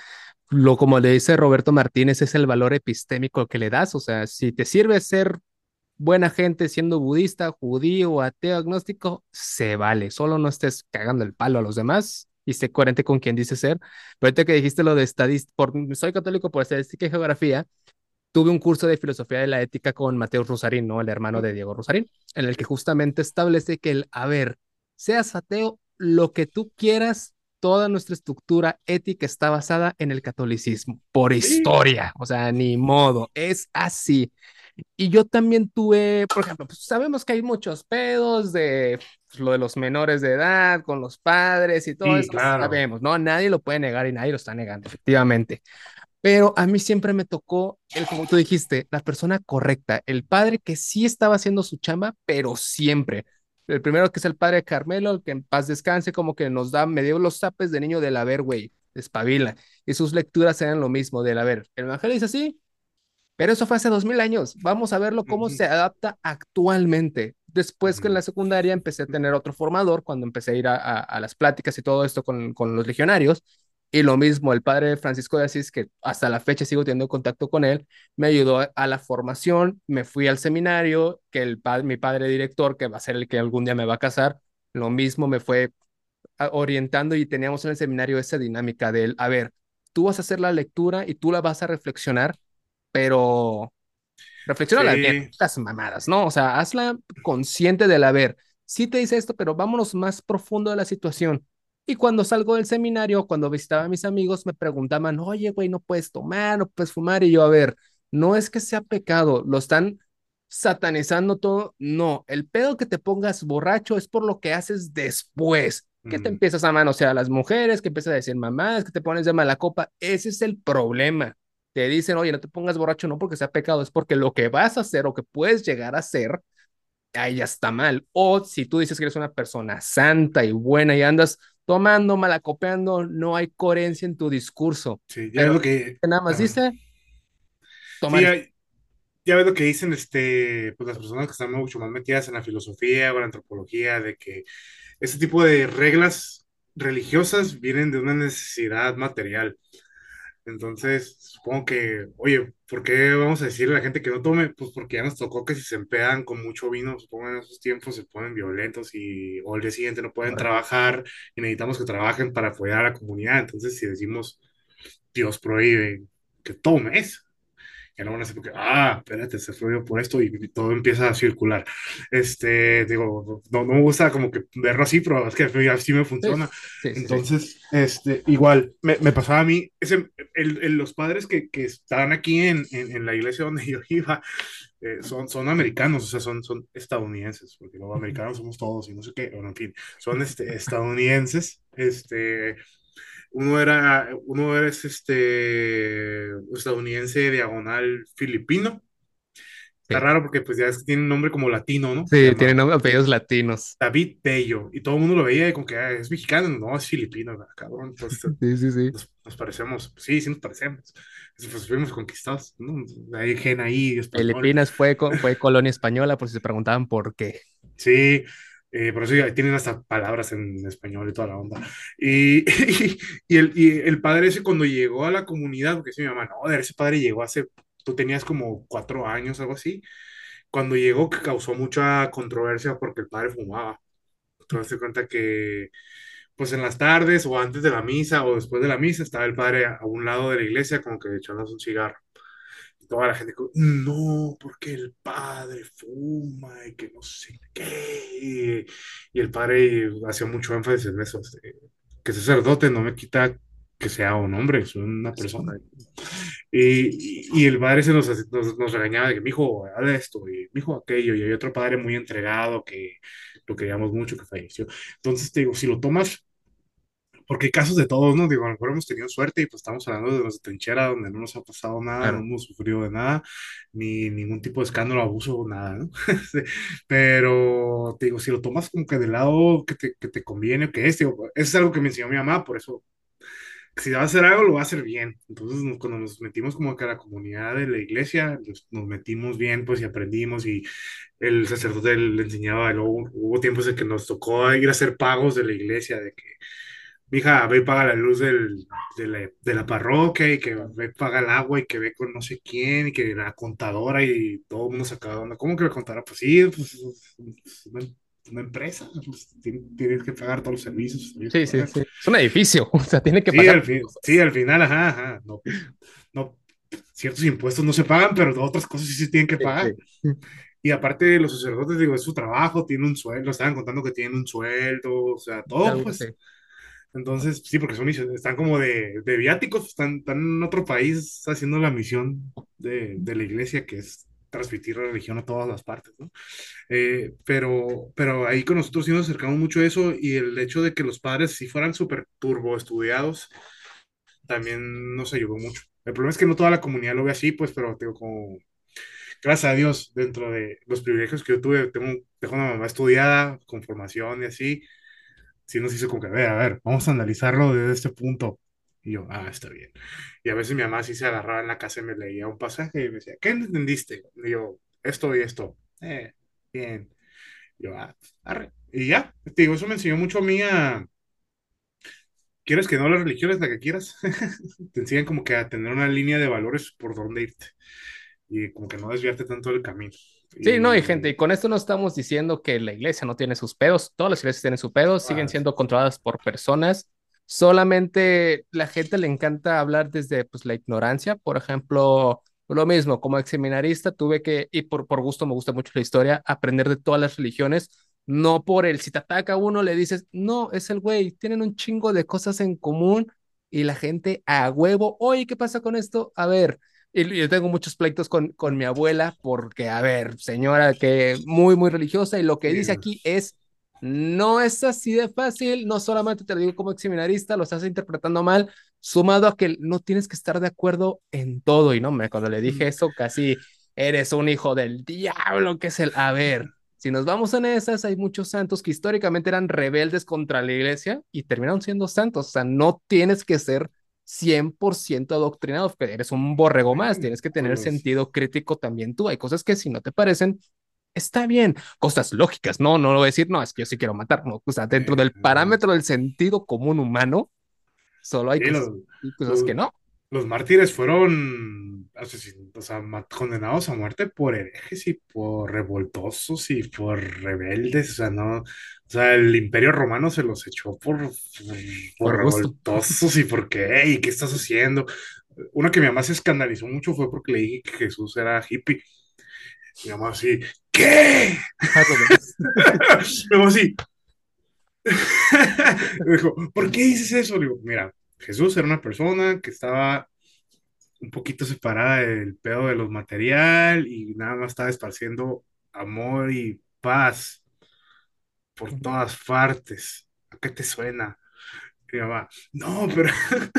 lo como le dice Roberto Martínez, es el valor epistémico que le das. O sea, si te sirve ser buena gente siendo budista, judío, ateo, agnóstico, se vale. Solo no estés cagando el palo a los demás y sé coherente con quien dice ser. Pero ahorita que dijiste lo de estadística, soy católico por estadística y geografía tuve un curso de filosofía de la ética con Mateo Rusarín, ¿no? El hermano de Diego Rusarín, en el que justamente establece que el, a ver, seas ateo, lo que tú quieras, toda nuestra estructura ética está basada en el catolicismo, por historia, o sea, ni modo, es así. Y yo también tuve, por ejemplo, pues sabemos que hay muchos pedos de pues, lo de los menores de edad con los padres y todo sí, eso, claro. sabemos, ¿no? Nadie lo puede negar y nadie lo está negando, efectivamente. Pero a mí siempre me tocó el, como tú dijiste, la persona correcta, el padre que sí estaba haciendo su chamba, pero siempre. El primero que es el padre de Carmelo, el que en paz descanse, como que nos da, me dio los zapes de niño del haber, güey, espabila. Y sus lecturas eran lo mismo, del haber. El evangelio dice así, pero eso fue hace dos mil años. Vamos a verlo cómo se adapta actualmente. Después que en la secundaria empecé a tener otro formador, cuando empecé a ir a, a, a las pláticas y todo esto con, con los legionarios. Y lo mismo, el padre Francisco de Asís, que hasta la fecha sigo teniendo contacto con él, me ayudó a, a la formación, me fui al seminario, que el pa mi padre director, que va a ser el que algún día me va a casar, lo mismo me fue orientando y teníamos en el seminario esa dinámica del, a ver, tú vas a hacer la lectura y tú la vas a reflexionar, pero reflexiona bien, Sí, las mamadas, ¿no? O sea, hazla consciente del haber. Sí te dice esto, pero vámonos más profundo de la situación. Y cuando salgo del seminario, cuando visitaba a mis amigos, me preguntaban, oye, güey, no puedes tomar, no puedes fumar. Y yo, a ver, no es que sea pecado, lo están satanizando todo. No, el pedo que te pongas borracho es por lo que haces después. Que te mm, empiezas a manosear a las mujeres, que empiezas a decir mamadas, que te pones de mala copa. Ese es el problema te dicen, oye, no te pongas borracho, no porque sea pecado, es porque lo que vas a hacer o que puedes llegar a hacer, ahí ya está mal. O si tú dices que eres una persona santa y buena y andas tomando, malacopeando, no hay coherencia en tu discurso. sí, ya Pero lo que, nada más dice Sí, ya, ya ves lo que dicen este, pues las personas que están mucho más metidas en la filosofía o la antropología, de que este tipo de reglas religiosas vienen de una necesidad material. Entonces, supongo que, oye, ¿por qué vamos a decirle a la gente que no tome? Pues porque ya nos tocó que si se empedan con mucho vino, supongo en esos tiempos se ponen violentos y o al día siguiente no pueden trabajar y necesitamos que trabajen para apoyar a la comunidad. Entonces, si decimos, Dios prohíbe que tomes, ya no van a ser porque, ah, espérate, se fue por esto y todo empieza a circular. Este, digo, no, no me gusta como que verlo así, pero es que así me Sí, funciona. sí, sí, sí. Entonces, este, igual, me, me pasaba a mí, ese, el, el, los padres que, que estaban aquí en, en, en, la iglesia donde yo iba, eh, son, son americanos, o sea, son, son estadounidenses, porque los americanos somos todos y no sé qué, bueno, en fin, son este, estadounidenses, este, uno era, uno es este estadounidense diagonal filipino. Está Sí, raro porque pues ya es que tiene un nombre como latino, ¿no? Sí, tienen apellidos latinos. David Bello. Y todo el mundo lo veía y como que ah, es mexicano, no, es filipino, cabrón. Pues Sí, sí, sí. nos, nos parecemos, sí, sí nos parecemos. Pues fuimos conquistados, ¿no? Hay gen ahí español. Filipinas fue, fue colonia española, por si se preguntaban por qué. Sí, eh, por eso ya tienen hasta palabras en español y toda la onda. Y, el, padre ese cuando llegó a la comunidad, porque dice mi mamá, no, ese padre llegó hace, tú tenías como cuatro años, algo así, cuando llegó que causó mucha controversia porque el padre fumaba. Entonces se cuenta que, pues en las tardes o antes de la misa o después de la misa estaba el padre a un lado de la iglesia como que echándose un cigarro toda la gente, no, porque el padre fuma y que no sé qué. Y el padre hacía mucho énfasis en eso, este, que sacerdote no me quita que sea un hombre, soy una persona. Y, y, y el padre se nos, nos, nos regañaba de que, mi hijo, haz esto, y mi hijo aquello, y hay otro padre muy entregado que lo queríamos mucho, que falleció. Entonces, te digo, si lo tomas porque hay casos de todos, ¿no? Digo, a lo mejor hemos tenido suerte y pues estamos hablando de los de trinchera donde no nos ha pasado nada, no Claro, hemos sufrido de nada, ni ningún tipo de escándalo, abuso, nada, ¿no? Pero te digo, si lo tomas como que del lado que te, que te conviene o que es, digo, eso es algo que me enseñó mi mamá, por eso, si va a hacer algo, lo va a hacer bien. Entonces, nos- cuando nos metimos como que a la comunidad de la iglesia, nos, nos metimos bien, pues, y aprendimos y el sacerdote le enseñaba, luego hubo tiempos en que nos tocó ir a hacer pagos de la iglesia, de que Mija, ve y paga la luz del, de, la, de la parroquia y que ve y paga el agua y que ve con no sé quién y que la contadora y todo el mundo se acaba onda. ¿Cómo que la contadora? Pues sí, pues, es una, una empresa, pues, tiene- tienes que pagar todos los servicios. sí, sí, sí. Es un edificio, o sea, tiene que Sí, pagar al fin, sí, al final, ajá, ajá. No, no, ciertos impuestos no se pagan, pero otras cosas sí se tienen que Sí, pagar. sí. Y aparte, los sacerdotes, digo, es su trabajo, tiene un sueldo, estaban contando que tienen un sueldo, o sea, todo, así. pues. Entonces, sí, porque son misiones, están como de, de viáticos, están, están en otro país haciendo la misión de, de la iglesia, que es transmitir la religión a todas las partes, ¿no? Eh, pero, pero ahí con nosotros sí nos acercamos mucho a eso y el hecho de que los padres sí fueran súper turbo estudiados también nos ayudó mucho. El problema es que no toda la comunidad lo ve así, pues, pero tengo como, gracias a Dios, dentro de los privilegios que yo tuve, tengo, tengo una mamá estudiada, con formación y así, sí nos hizo como que, a ver, a ver, vamos a analizarlo desde este punto. Y yo, ah, está bien. Y a veces mi mamá sí se agarraba en la casa y me leía un pasaje y me decía, ¿qué entendiste? Y yo, esto y esto. Eh, bien. Y yo, ah, arre. Y ya, te digo, eso me enseñó mucho a mí a, quieres que no, la religión es la que quieras. Te enseñan como que a tener una línea de valores por donde irte y como que no desviarte tanto del camino. Sí, no, y gente, Y, con esto no estamos diciendo que la iglesia no tiene sus pedos, todas las iglesias tienen sus pedos, siguen siendo controladas por personas, solamente la gente le encanta hablar desde pues, la ignorancia, por ejemplo, lo mismo, como ex seminarista tuve que, y por, por gusto me gusta mucho la historia, aprender de todas las religiones, no por el, si te ataca uno le dices, no, es el güey, tienen un chingo de cosas en común y la gente a huevo, oye, ¿qué pasa con esto? A ver. Y yo tengo muchos pleitos con, con mi abuela porque, a ver, señora que muy, muy religiosa y lo que dice aquí es, no es así de fácil, no solamente te lo digo como seminarista, lo estás interpretando mal, sumado a que no tienes que estar de acuerdo en todo. Y no, hombre, cuando le dije eso, casi eres un hijo del diablo, que es el, a ver, si nos vamos en esas, hay muchos santos que históricamente eran rebeldes contra la iglesia y terminaron siendo santos. O sea, no tienes que ser 100% adoctrinado, porque eres un borrego más, tienes que tener pues, sentido crítico también tú. Hay cosas que si no te parecen, está bien, cosas lógicas, no, no lo voy a decir, no, es que yo sí quiero matar, no, o sea, dentro del parámetro del sentido común humano, solo hay sí, cosas que no. los mártires fueron asesin- o sea, condenados a muerte por herejes y por revoltosos y por rebeldes, o sea, no, o sea, el Imperio Romano se los echó por, por, por revoltosos y por qué, y qué estás haciendo. Una que mi mamá se escandalizó mucho fue porque le dije que Jesús era hippie. Mi mamá así, ¿qué? Menos. Mi mamá así, me dijo, ¿por qué dices eso? Le digo, mira, Jesús era una persona que estaba un poquito separada del pedo de los material y nada más estaba esparciendo amor y paz por todas partes. ¿A qué te suena? Y mi mamá, no, pero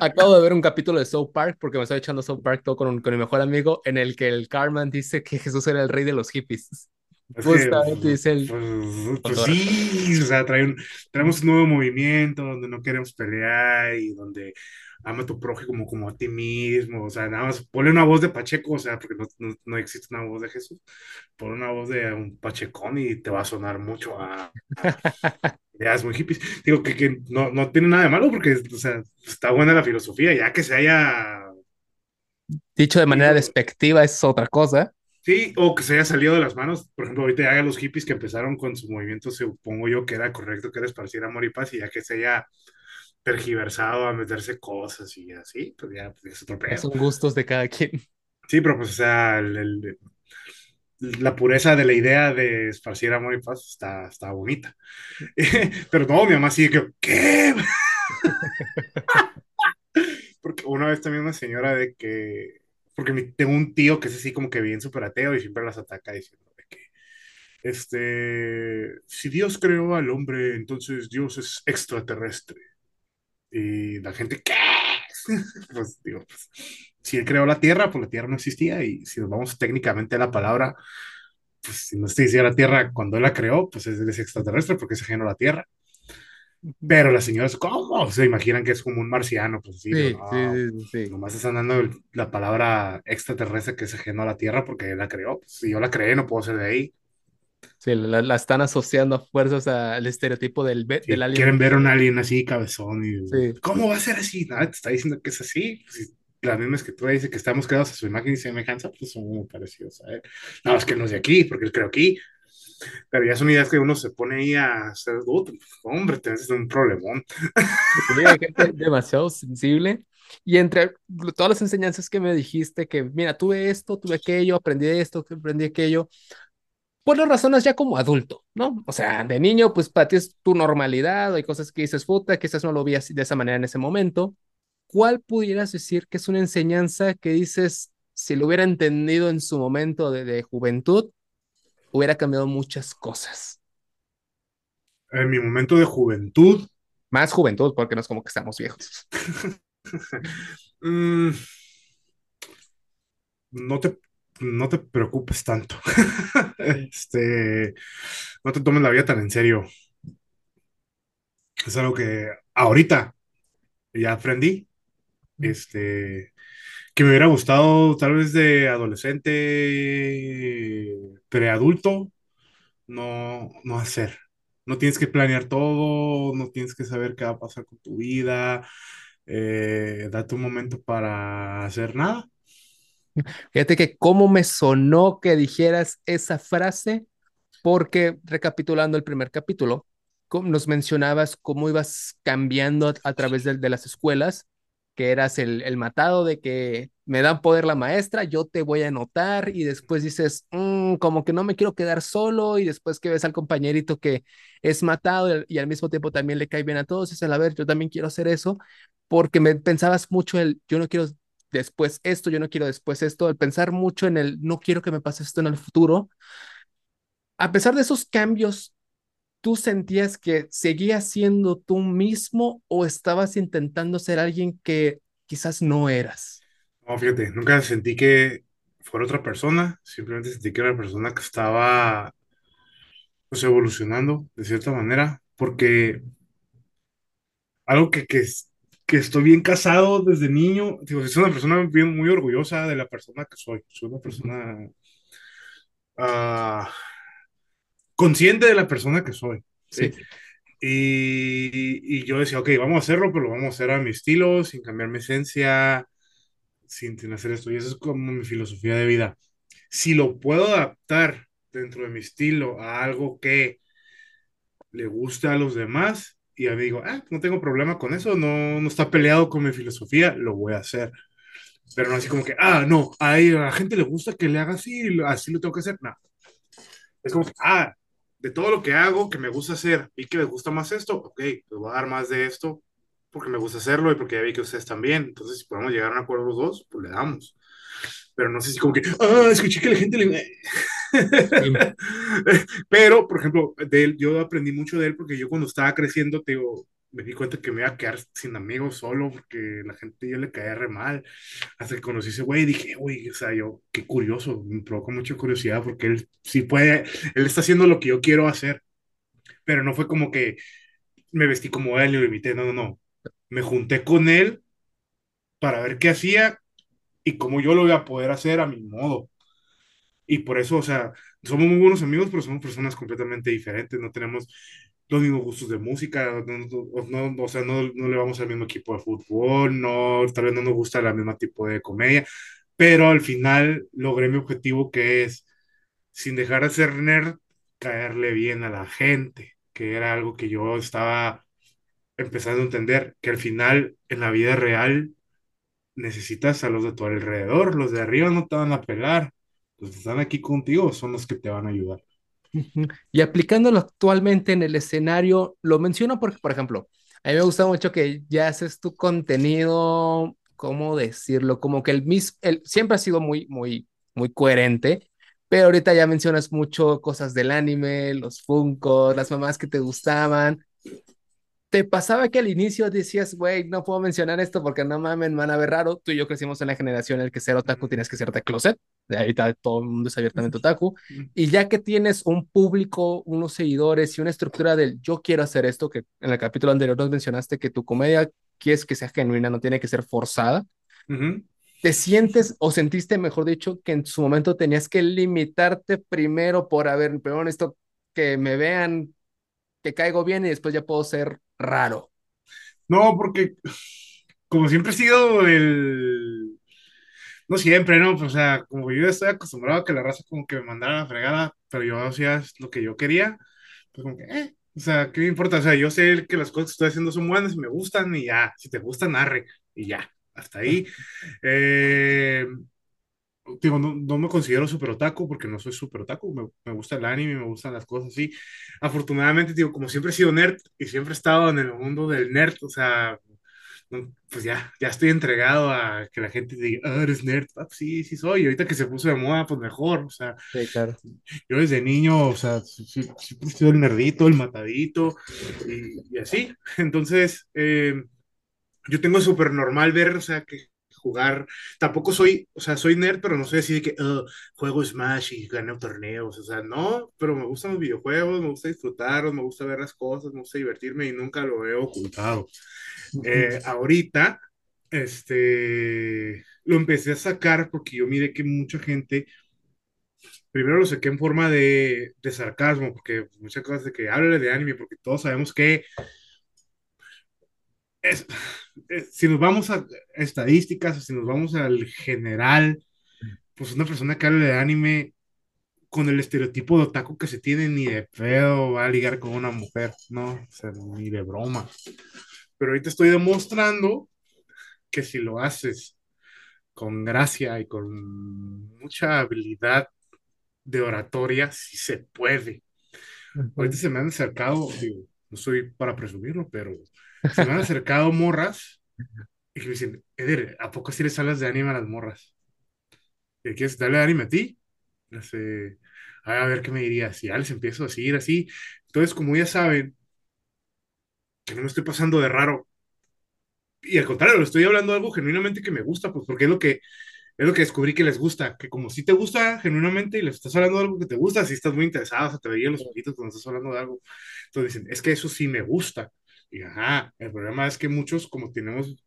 Acabo de ver un capítulo de South Park porque me estoy echando South Park todo con, un- con mi mejor amigo en el que el Carman dice que Jesús era el rey de los hippies. es que, Justamente dice el pues, pues sí, o sea, trae un- traemos un nuevo movimiento donde no queremos pelear y donde ama a tu prójimo como, como a ti mismo, o sea, nada más ponle una voz de Pacheco, o sea, porque no, no, no existe una voz de Jesús, pon una voz de un Pachecón y te va a sonar mucho a, ideas muy hippies. Digo que, que no, no tiene nada de malo porque, o sea, está buena la filosofía, ya que se haya Dicho de manera despectiva es otra cosa. sí, o que se haya salido de las manos. Por ejemplo, ahorita ya los hippies que empezaron con su movimiento, supongo yo que era correcto que era esparcir amor y paz, y ya que se haya tergiversado a meterse cosas y así, pues ya pues, es otro pedo. son gustos de cada quien. Sí, pero pues, o sea, el- el- la pureza de la idea de esparcir amor y paz está, está bonita. Pero no, mi mamá sí que, ¿qué? Porque una vez también una señora de que, porque mi- tengo un tío que es así como que bien súper ateo y siempre las ataca diciendo de que, este, si Dios creó al hombre, entonces Dios es extraterrestre. Y la gente, ¿qué? Pues digo, pues, si él creó la Tierra, pues la Tierra no existía y si nos vamos técnicamente a la palabra, pues si no se decía la Tierra cuando él la creó, pues es, es extraterrestre porque ajeno a la Tierra. Pero las señoras, ¿cómo? Se imaginan que es como un marciano, pues sí, Sí, no, sí, sí. sí. Nomás están dando el- la palabra extraterrestre que es ajeno a la Tierra porque él la creó. Pues, si yo la creé, no puedo ser de ahí. Sí, la, la están asociando a fuerzas al estereotipo del, del alien. quieren ver a un alien así, cabezón, y Sí, ¿cómo va a ser así? Nada, te está diciendo que es así. Si la misma escritura dice que estamos creados a su imagen y semejanza, pues son muy parecidos a él. Nada más que no es de aquí, porque él creó aquí. Pero ya son ideas que uno se pone ahí a hacer, "Uh, pues, hombre, tienes un problemón. hay gente demasiado sensible. Y entre todas las enseñanzas que me dijiste, que mira, tuve esto, tuve aquello, aprendí esto, aprendí aquello, pues lo razonas ya como adulto, ¿no? O sea, de niño, pues para ti es tu normalidad, hay cosas que dices, puta, quizás no lo vi así de esa manera en ese momento. ¿Cuál pudieras decir que es una enseñanza que dices, si lo hubiera entendido en su momento de, de juventud, hubiera cambiado muchas cosas? En mi momento de juventud, Más juventud, porque no es como que estamos viejos. mm, no te, no te preocupes tanto. Este, no te tomes la vida tan en serio. Es algo que ahorita ya aprendí. Este, que me hubiera gustado tal vez de adolescente, preadulto, no, no hacer. No tienes que planear todo, no tienes que saber qué va a pasar con tu vida. Eh, date un momento para hacer nada. Fíjate que cómo me sonó que dijeras esa frase, porque recapitulando el primer capítulo, nos mencionabas cómo ibas cambiando a, través de, las escuelas, que eras el, matado de que me dan poder la maestra, yo te voy a anotar y después dices, "Mm, como que no me quiero quedar solo y después que ves al compañerito que es matado y, y al mismo tiempo también le cae bien a todos, dices, a ver, yo también quiero hacer eso, porque me pensabas mucho el, yo no quiero después esto, yo no quiero después esto, el pensar mucho en el, no quiero que me pase esto en el futuro. A pesar de esos cambios, ¿tú sentías que seguías siendo tú mismo o estabas intentando ser alguien que quizás no eras? No, fíjate, nunca sentí que fuera otra persona, simplemente sentí que era una persona que estaba pues evolucionando de cierta manera, porque algo que, que, que estoy bien casado desde niño, digo, soy una persona bien muy orgullosa de la persona que soy, soy una persona ah, consciente de la persona que soy, Sí, ¿sí? Y, y yo decía, ok, vamos a hacerlo, pero lo vamos a hacer a mi estilo, sin cambiar mi esencia, sin, sin hacer esto. Y eso es como mi filosofía de vida. Si lo puedo adaptar dentro de mi estilo a algo que le gusta a los demás, y ya digo, ah, no tengo problema con eso, no, no está peleado con mi filosofía, lo voy a hacer. Pero no así como que, ah, no, a la gente le gusta que le haga así, así lo tengo que hacer. No. Es como que, ah, de todo lo que hago, que me gusta hacer y que les gusta más esto, ok, pues voy a dar más de esto porque me gusta hacerlo y porque ya vi que ustedes también. Entonces, si podemos llegar a un acuerdo los dos, pues le damos. Pero no sé si como que, ah, escuché que la gente le... Pero, por ejemplo, de él, yo aprendí mucho de él porque yo cuando estaba creciendo, te digo, me di cuenta que me iba a quedar sin amigos solo porque la gente yo le caía re mal. Hasta que conocí a ese güey dije, güey, o sea, yo, qué curioso, me provocó mucha curiosidad porque él sí puede, él está haciendo lo que yo quiero hacer, pero no fue como que me vestí como él y lo imité, no, no, no. Me junté con él para ver qué hacía y cómo yo lo voy a poder hacer a mi modo. Y por eso, o sea, somos muy buenos amigos, pero somos personas completamente diferentes, no tenemos los mismos gustos de música, no, no, o sea, no, no, le vamos al mismo equipo de fútbol, no, tal vez no nos gusta el mismo tipo de comedia, pero al final logré mi objetivo que es, sin dejar de ser nerd, caerle bien a la gente, que era algo que yo estaba empezando a entender, que al final en la vida real necesitas a los de tu alrededor, los de arriba no te van a pegar, los que están aquí contigo son los que te van a ayudar. Y aplicándolo actualmente en el escenario, lo menciono porque, por ejemplo, a mí me gusta mucho que ya haces tu contenido, ¿cómo decirlo? Como que el mismo, el, siempre ha sido muy, muy, muy coherente, pero ahorita ya mencionas mucho cosas del anime, los Funkos, las mamás que te gustaban. ¿Te pasaba que al inicio decías, güey, no puedo mencionar esto porque no mames, van a ver raro? Tú y yo crecimos en la generación en la que ser otaku tienes que ser de closet. De ahorita todo el mundo es abiertamente otaku. Y ya que tienes un público, unos seguidores y una estructura del yo quiero hacer esto, que en el capítulo anterior nos mencionaste que tu comedia quieres que sea genuina, no tiene que ser forzada. ¿Te sientes o sentiste, mejor dicho, que en su momento tenías que limitarte primero por, haber, pero esto, que me vean que caigo bien y después ya puedo ser raro. No, porque como siempre he sido el... No siempre, ¿no? o sea, como yo estoy acostumbrado a que la raza como que me mandara la fregada, pero yo hacía lo que yo quería, pues como que, eh, o sea, ¿qué me importa? O sea, yo sé que las cosas que estoy haciendo son buenas y me gustan y ya, si te gustan, arre, y ya, hasta ahí. Eh, digo, no, no, me considero super otaku porque no soy super otaku, me, me, gusta el anime, me gustan las cosas así. Afortunadamente, digo, como siempre he sido nerd y siempre he estado en el mundo del nerd, o sea, pues ya, ya estoy entregado a que la gente diga, ah, eres nerd, ah, sí, sí soy, y ahorita que se puso de moda, pues mejor, o sea, sí, claro. yo desde niño, o sea, sí he sido el nerdito, el matadito, y, y así, entonces, eh, yo tengo súper normal ver, o sea, que jugar. Tampoco soy, o sea, soy nerd, pero no soy así de que uh, juego Smash y gano torneos. O sea, no, pero me gustan los videojuegos, me gusta disfrutarlos, me gusta ver las cosas, me gusta divertirme y nunca lo he ocultado. Eh, ahorita, este, lo empecé a sacar porque yo miré que mucha gente primero lo saqué en forma de, de, sarcasmo, porque muchas cosas de que háblale de anime, porque todos sabemos que es, si nos vamos a estadísticas, si nos vamos al general, pues una persona que habla de anime con el estereotipo de otaku que se tiene, ni de pedo va a ligar con una mujer, no, o sea, ni de broma. Pero ahorita estoy demostrando que si lo haces con gracia y con mucha habilidad de oratoria, sí se puede. Uh -huh. Ahorita se me han acercado, digo, no soy para presumirlo, pero se me han acercado morras y me dicen, Eder, ¿a poco si les hablas de anime a las morras? ¿Y quieres darle anime a ti? No sé, a ver qué me dirías. Si ya les empiezo a seguir así. Entonces, como ya saben, que no me estoy pasando de raro. Y al contrario, le estoy hablando de algo genuinamente que me gusta, pues porque es lo que, es lo que descubrí que les gusta, que como si te gusta genuinamente y les estás hablando de algo que te gusta, si estás muy interesado, o sea, te veían los ojitos cuando estás hablando de algo. Entonces dicen, es que eso sí me gusta. Y ajá, el problema es que muchos, como tenemos,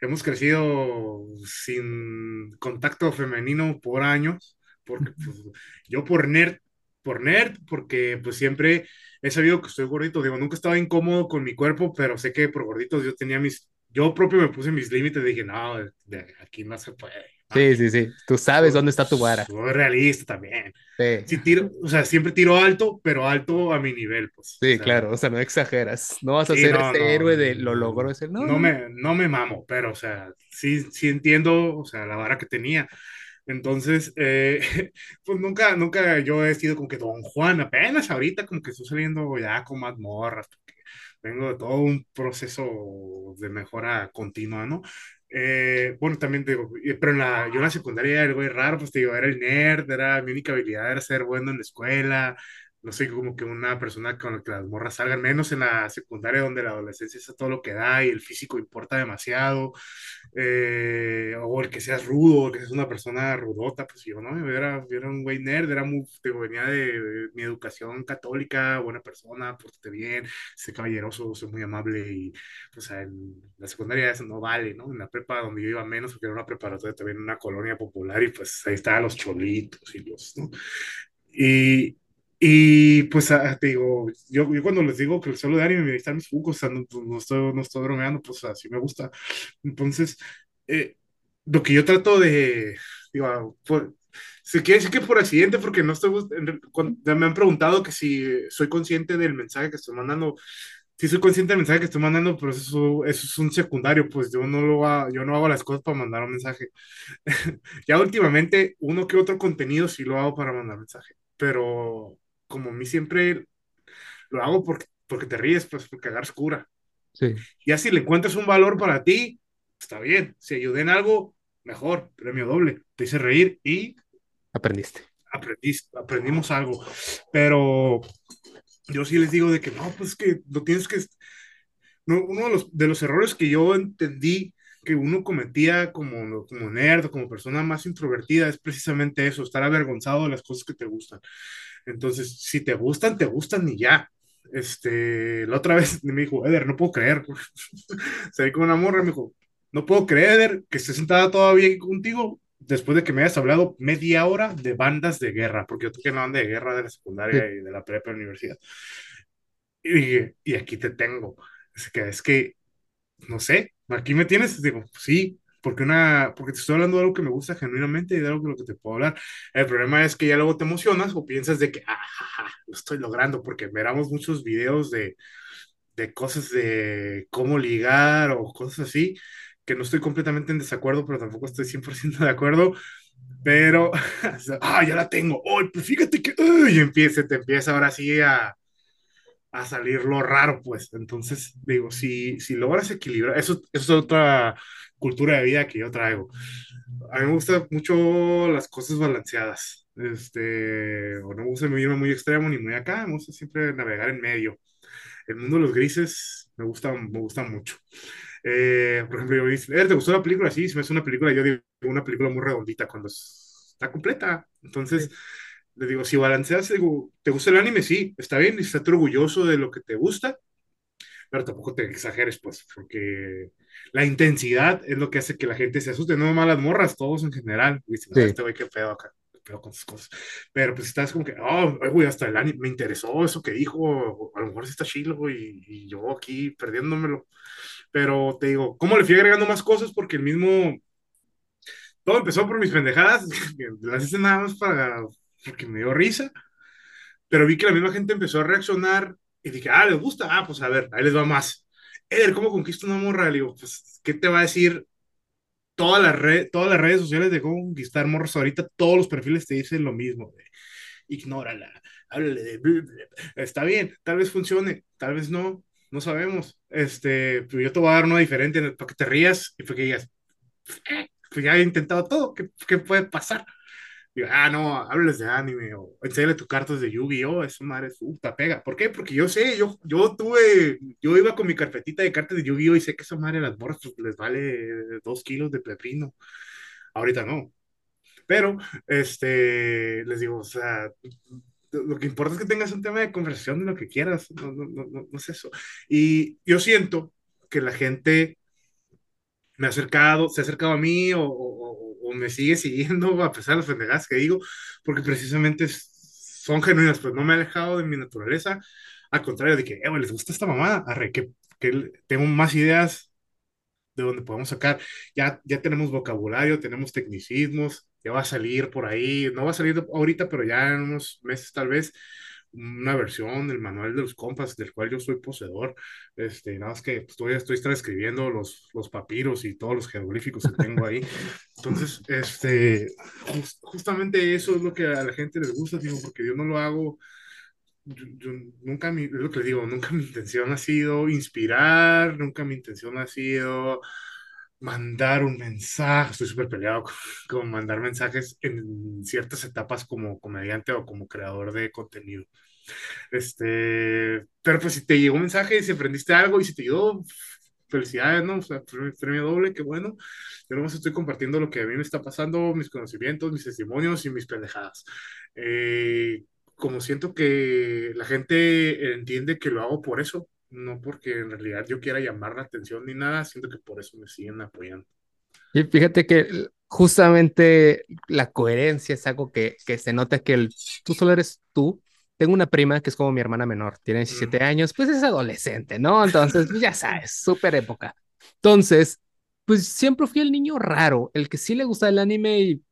hemos crecido sin contacto femenino por años, porque pues, yo por nerd por nerd, porque pues siempre he sabido que estoy gordito, digo, nunca estaba incómodo con mi cuerpo, pero sé que por gorditos yo tenía mis, yo propio me puse mis límites, dije, no, de aquí no se puede. Sí, sí, sí. Tú sabes dónde está tu vara. Soy realista también. Sí. Sí tiro, o sea, siempre tiro alto, pero alto a mi nivel, pues. Sí, O sea, claro, o sea, no exageras. No vas a Sí, ser no, ese no, héroe de lo logró ese. No, no me, no me mamo, pero, o sea, sí, sí entiendo, o sea, la vara que tenía. Entonces, eh, pues nunca, nunca yo he sido como que Don Juan, apenas ahorita como que estoy saliendo ya con más morras, porque vengo de todo un proceso de mejora continua, ¿no? Eh, bueno, también digo, eh, pero en la, yo en la secundaria era el güey raro, pues te digo, era el nerd, era mi única habilidad era ser bueno en la escuela, no soy como que una persona con la que las morras salgan, menos en la secundaria donde la adolescencia es todo lo que da y el físico importa demasiado eh, o el que seas rudo, o el que seas una persona rudota, pues yo, ¿no? Yo era, yo era un güey nerd, era muy, venía de, de mi educación católica, buena persona, pórtate bien, sé caballeroso, soy muy amable y, pues, en la secundaria eso no vale, ¿no? En la prepa donde yo iba menos, porque era una preparatoria también en una colonia popular y, pues, ahí estaban los cholitos y los, ¿no? Y, y pues ah, te digo, yo, yo cuando les digo que solo de anime me están mis focos, o sea, no, no estoy, no estoy bromeando, pues así me gusta. Entonces, eh, lo que yo trato de, digo, por, se quiere decir que por accidente, porque no estoy, cuando me han preguntado que si soy consciente del mensaje que estoy mandando. Sí soy consciente del mensaje que estoy mandando, pero eso, eso es un secundario, pues yo no lo ha- yo no hago las cosas para mandar un mensaje. Ya últimamente, uno que otro contenido sí lo hago para mandar mensaje, pero como a mí siempre lo hago porque, porque te ríes, pues porque agarras cura. Sí, Ya si le encuentras un valor para ti, está bien. Si ayudé en algo, mejor, premio doble. Te hice reír y aprendiste. aprendí, aprendimos algo. Pero yo sí les digo de que no, pues que lo tienes que... No, uno de los, de los errores que yo entendí que uno cometía como, como nerd o como persona más introvertida es precisamente eso, estar avergonzado de las cosas que te gustan. Entonces, si te gustan, te gustan y ya. Este, la otra vez me dijo, Eder, no puedo creer. Se ve con una morra, me dijo, no puedo creer, Eder, que estés sentada todavía contigo después de que me hayas hablado media hora de bandas de guerra, porque yo toqué en la banda de guerra de la secundaria Sí, y de la prepa de la universidad. Y dije, y aquí te tengo. Es que, es que, no sé, aquí me tienes, digo, sí, porque una, porque te estoy hablando de algo que me gusta genuinamente y de algo de lo que te puedo hablar. El problema es que ya luego te emocionas o piensas de que, ah, lo estoy logrando, porque miramos muchos videos de, de cosas de cómo ligar o cosas así, que no estoy completamente en desacuerdo, pero tampoco estoy 100% de acuerdo, pero, ah, ya la tengo, oh, pues fíjate que, uy, empieza, te empieza ahora sí a, a salir lo raro, pues. Entonces, digo, si, si logras equilibrar, eso, eso es otra cultura de vida que yo traigo. A mí me gustan mucho las cosas balanceadas. Este, o no me gusta irme muy extremo ni muy acá, me gusta siempre navegar en medio. El mundo de los grises me gusta, me gusta mucho. Eh, por ejemplo, yo me dice, "Eh, ¿te gustó la película? Sí, si me hace una película, yo digo una película muy redondita cuando es- está completa. Entonces, sí, le digo, si balanceas, digo, ¿te gusta el anime? Sí, está bien, estás orgulloso de lo que te gusta, pero tampoco te exageres, pues, porque la intensidad es lo que hace que la gente se asuste, no malas morras, todos en general. Y dicen, no, sí, este güey, qué pedo acá, qué pedo con sus cosas. Pero pues estás como que, oh, güey, hasta el anime, me interesó eso que dijo, a lo mejor sí está chido, y, y yo aquí perdiéndomelo. Pero te digo, ¿cómo le fui agregando más cosas? Porque el mismo, todo empezó por mis pendejadas, las hice nada más para, porque me dio risa pero vi que la misma gente empezó a reaccionar y dije, ah, les gusta, ah, pues a ver, ahí les va más. Eder, ¿cómo conquista una morra? Le digo, pues, ¿qué te va a decir todas las, red, todas las redes sociales de cómo conquistar morras? Ahorita todos los perfiles te dicen lo mismo, de, ignórala, háblale de... Está bien, tal vez funcione, tal vez no, no sabemos. Este, yo te voy a dar uno diferente para que te rías y para que digas, eh, pues ya he intentado todo, ¿qué, qué puede pasar? Digo, ah, no, háblales de anime o enséñale tus cartas de Yu-Gi-Oh! Eso madre, puta, pega. ¿Por qué? Porque yo sé, yo, yo tuve, yo iba con mi carpetita de cartas de Yu-Gi-Oh! y sé que esa madre las morras les vale dos kilos de pepino. Ahorita no. Pero, este, les digo, o sea, lo que importa es que tengas un tema de conversación de lo que quieras. No, no, no, no, es eso. Y yo siento que la gente me ha acercado, se ha acercado a mí o- o me sigue siguiendo a pesar de las pendejadas que digo, porque precisamente son genuinas, pues no me he alejado de mi naturaleza. Al contrario, de que, eh, ¿les gusta esta mamada? Arre, que, que tengo más ideas de donde podemos sacar. Ya, ya tenemos vocabulario, tenemos tecnicismos, ya va a salir por ahí, no va a salir ahorita, pero ya en unos meses tal vez, una versión del manual de los compas, del cual yo soy poseedor. Este, nada más que todavía estoy transcribiendo los, los papiros y todos los jeroglíficos que tengo ahí. Entonces, este, justamente eso es lo que a la gente les gusta, digo, porque yo no lo hago. Yo, yo, nunca mi, lo que digo, nunca mi intención ha sido inspirar, nunca mi intención ha sido mandar un mensaje, estoy súper peleado con, con, mandar mensajes en ciertas etapas como comediante o como creador de contenido. Este, pero pues si te llegó un mensaje si aprendiste algo y si te ayudó, felicidades, ¿no? O sea, premio doble, qué bueno. Yo nomás estoy compartiendo lo que a mí me está pasando, mis conocimientos, mis testimonios y mis pendejadas. Eh, como siento que la gente entiende que lo hago por eso, no porque en realidad yo quiera llamar la atención ni nada, siento que por eso me siguen apoyando. Y fíjate que justamente la coherencia es algo que, que se nota que el, tú solo eres tú. Tengo una prima que es como mi hermana menor, tiene 17 mm. años, pues es adolescente, ¿no? Entonces, pues ya sabes, súper época. Entonces, pues siempre fui el niño raro, el que sí le gusta el anime y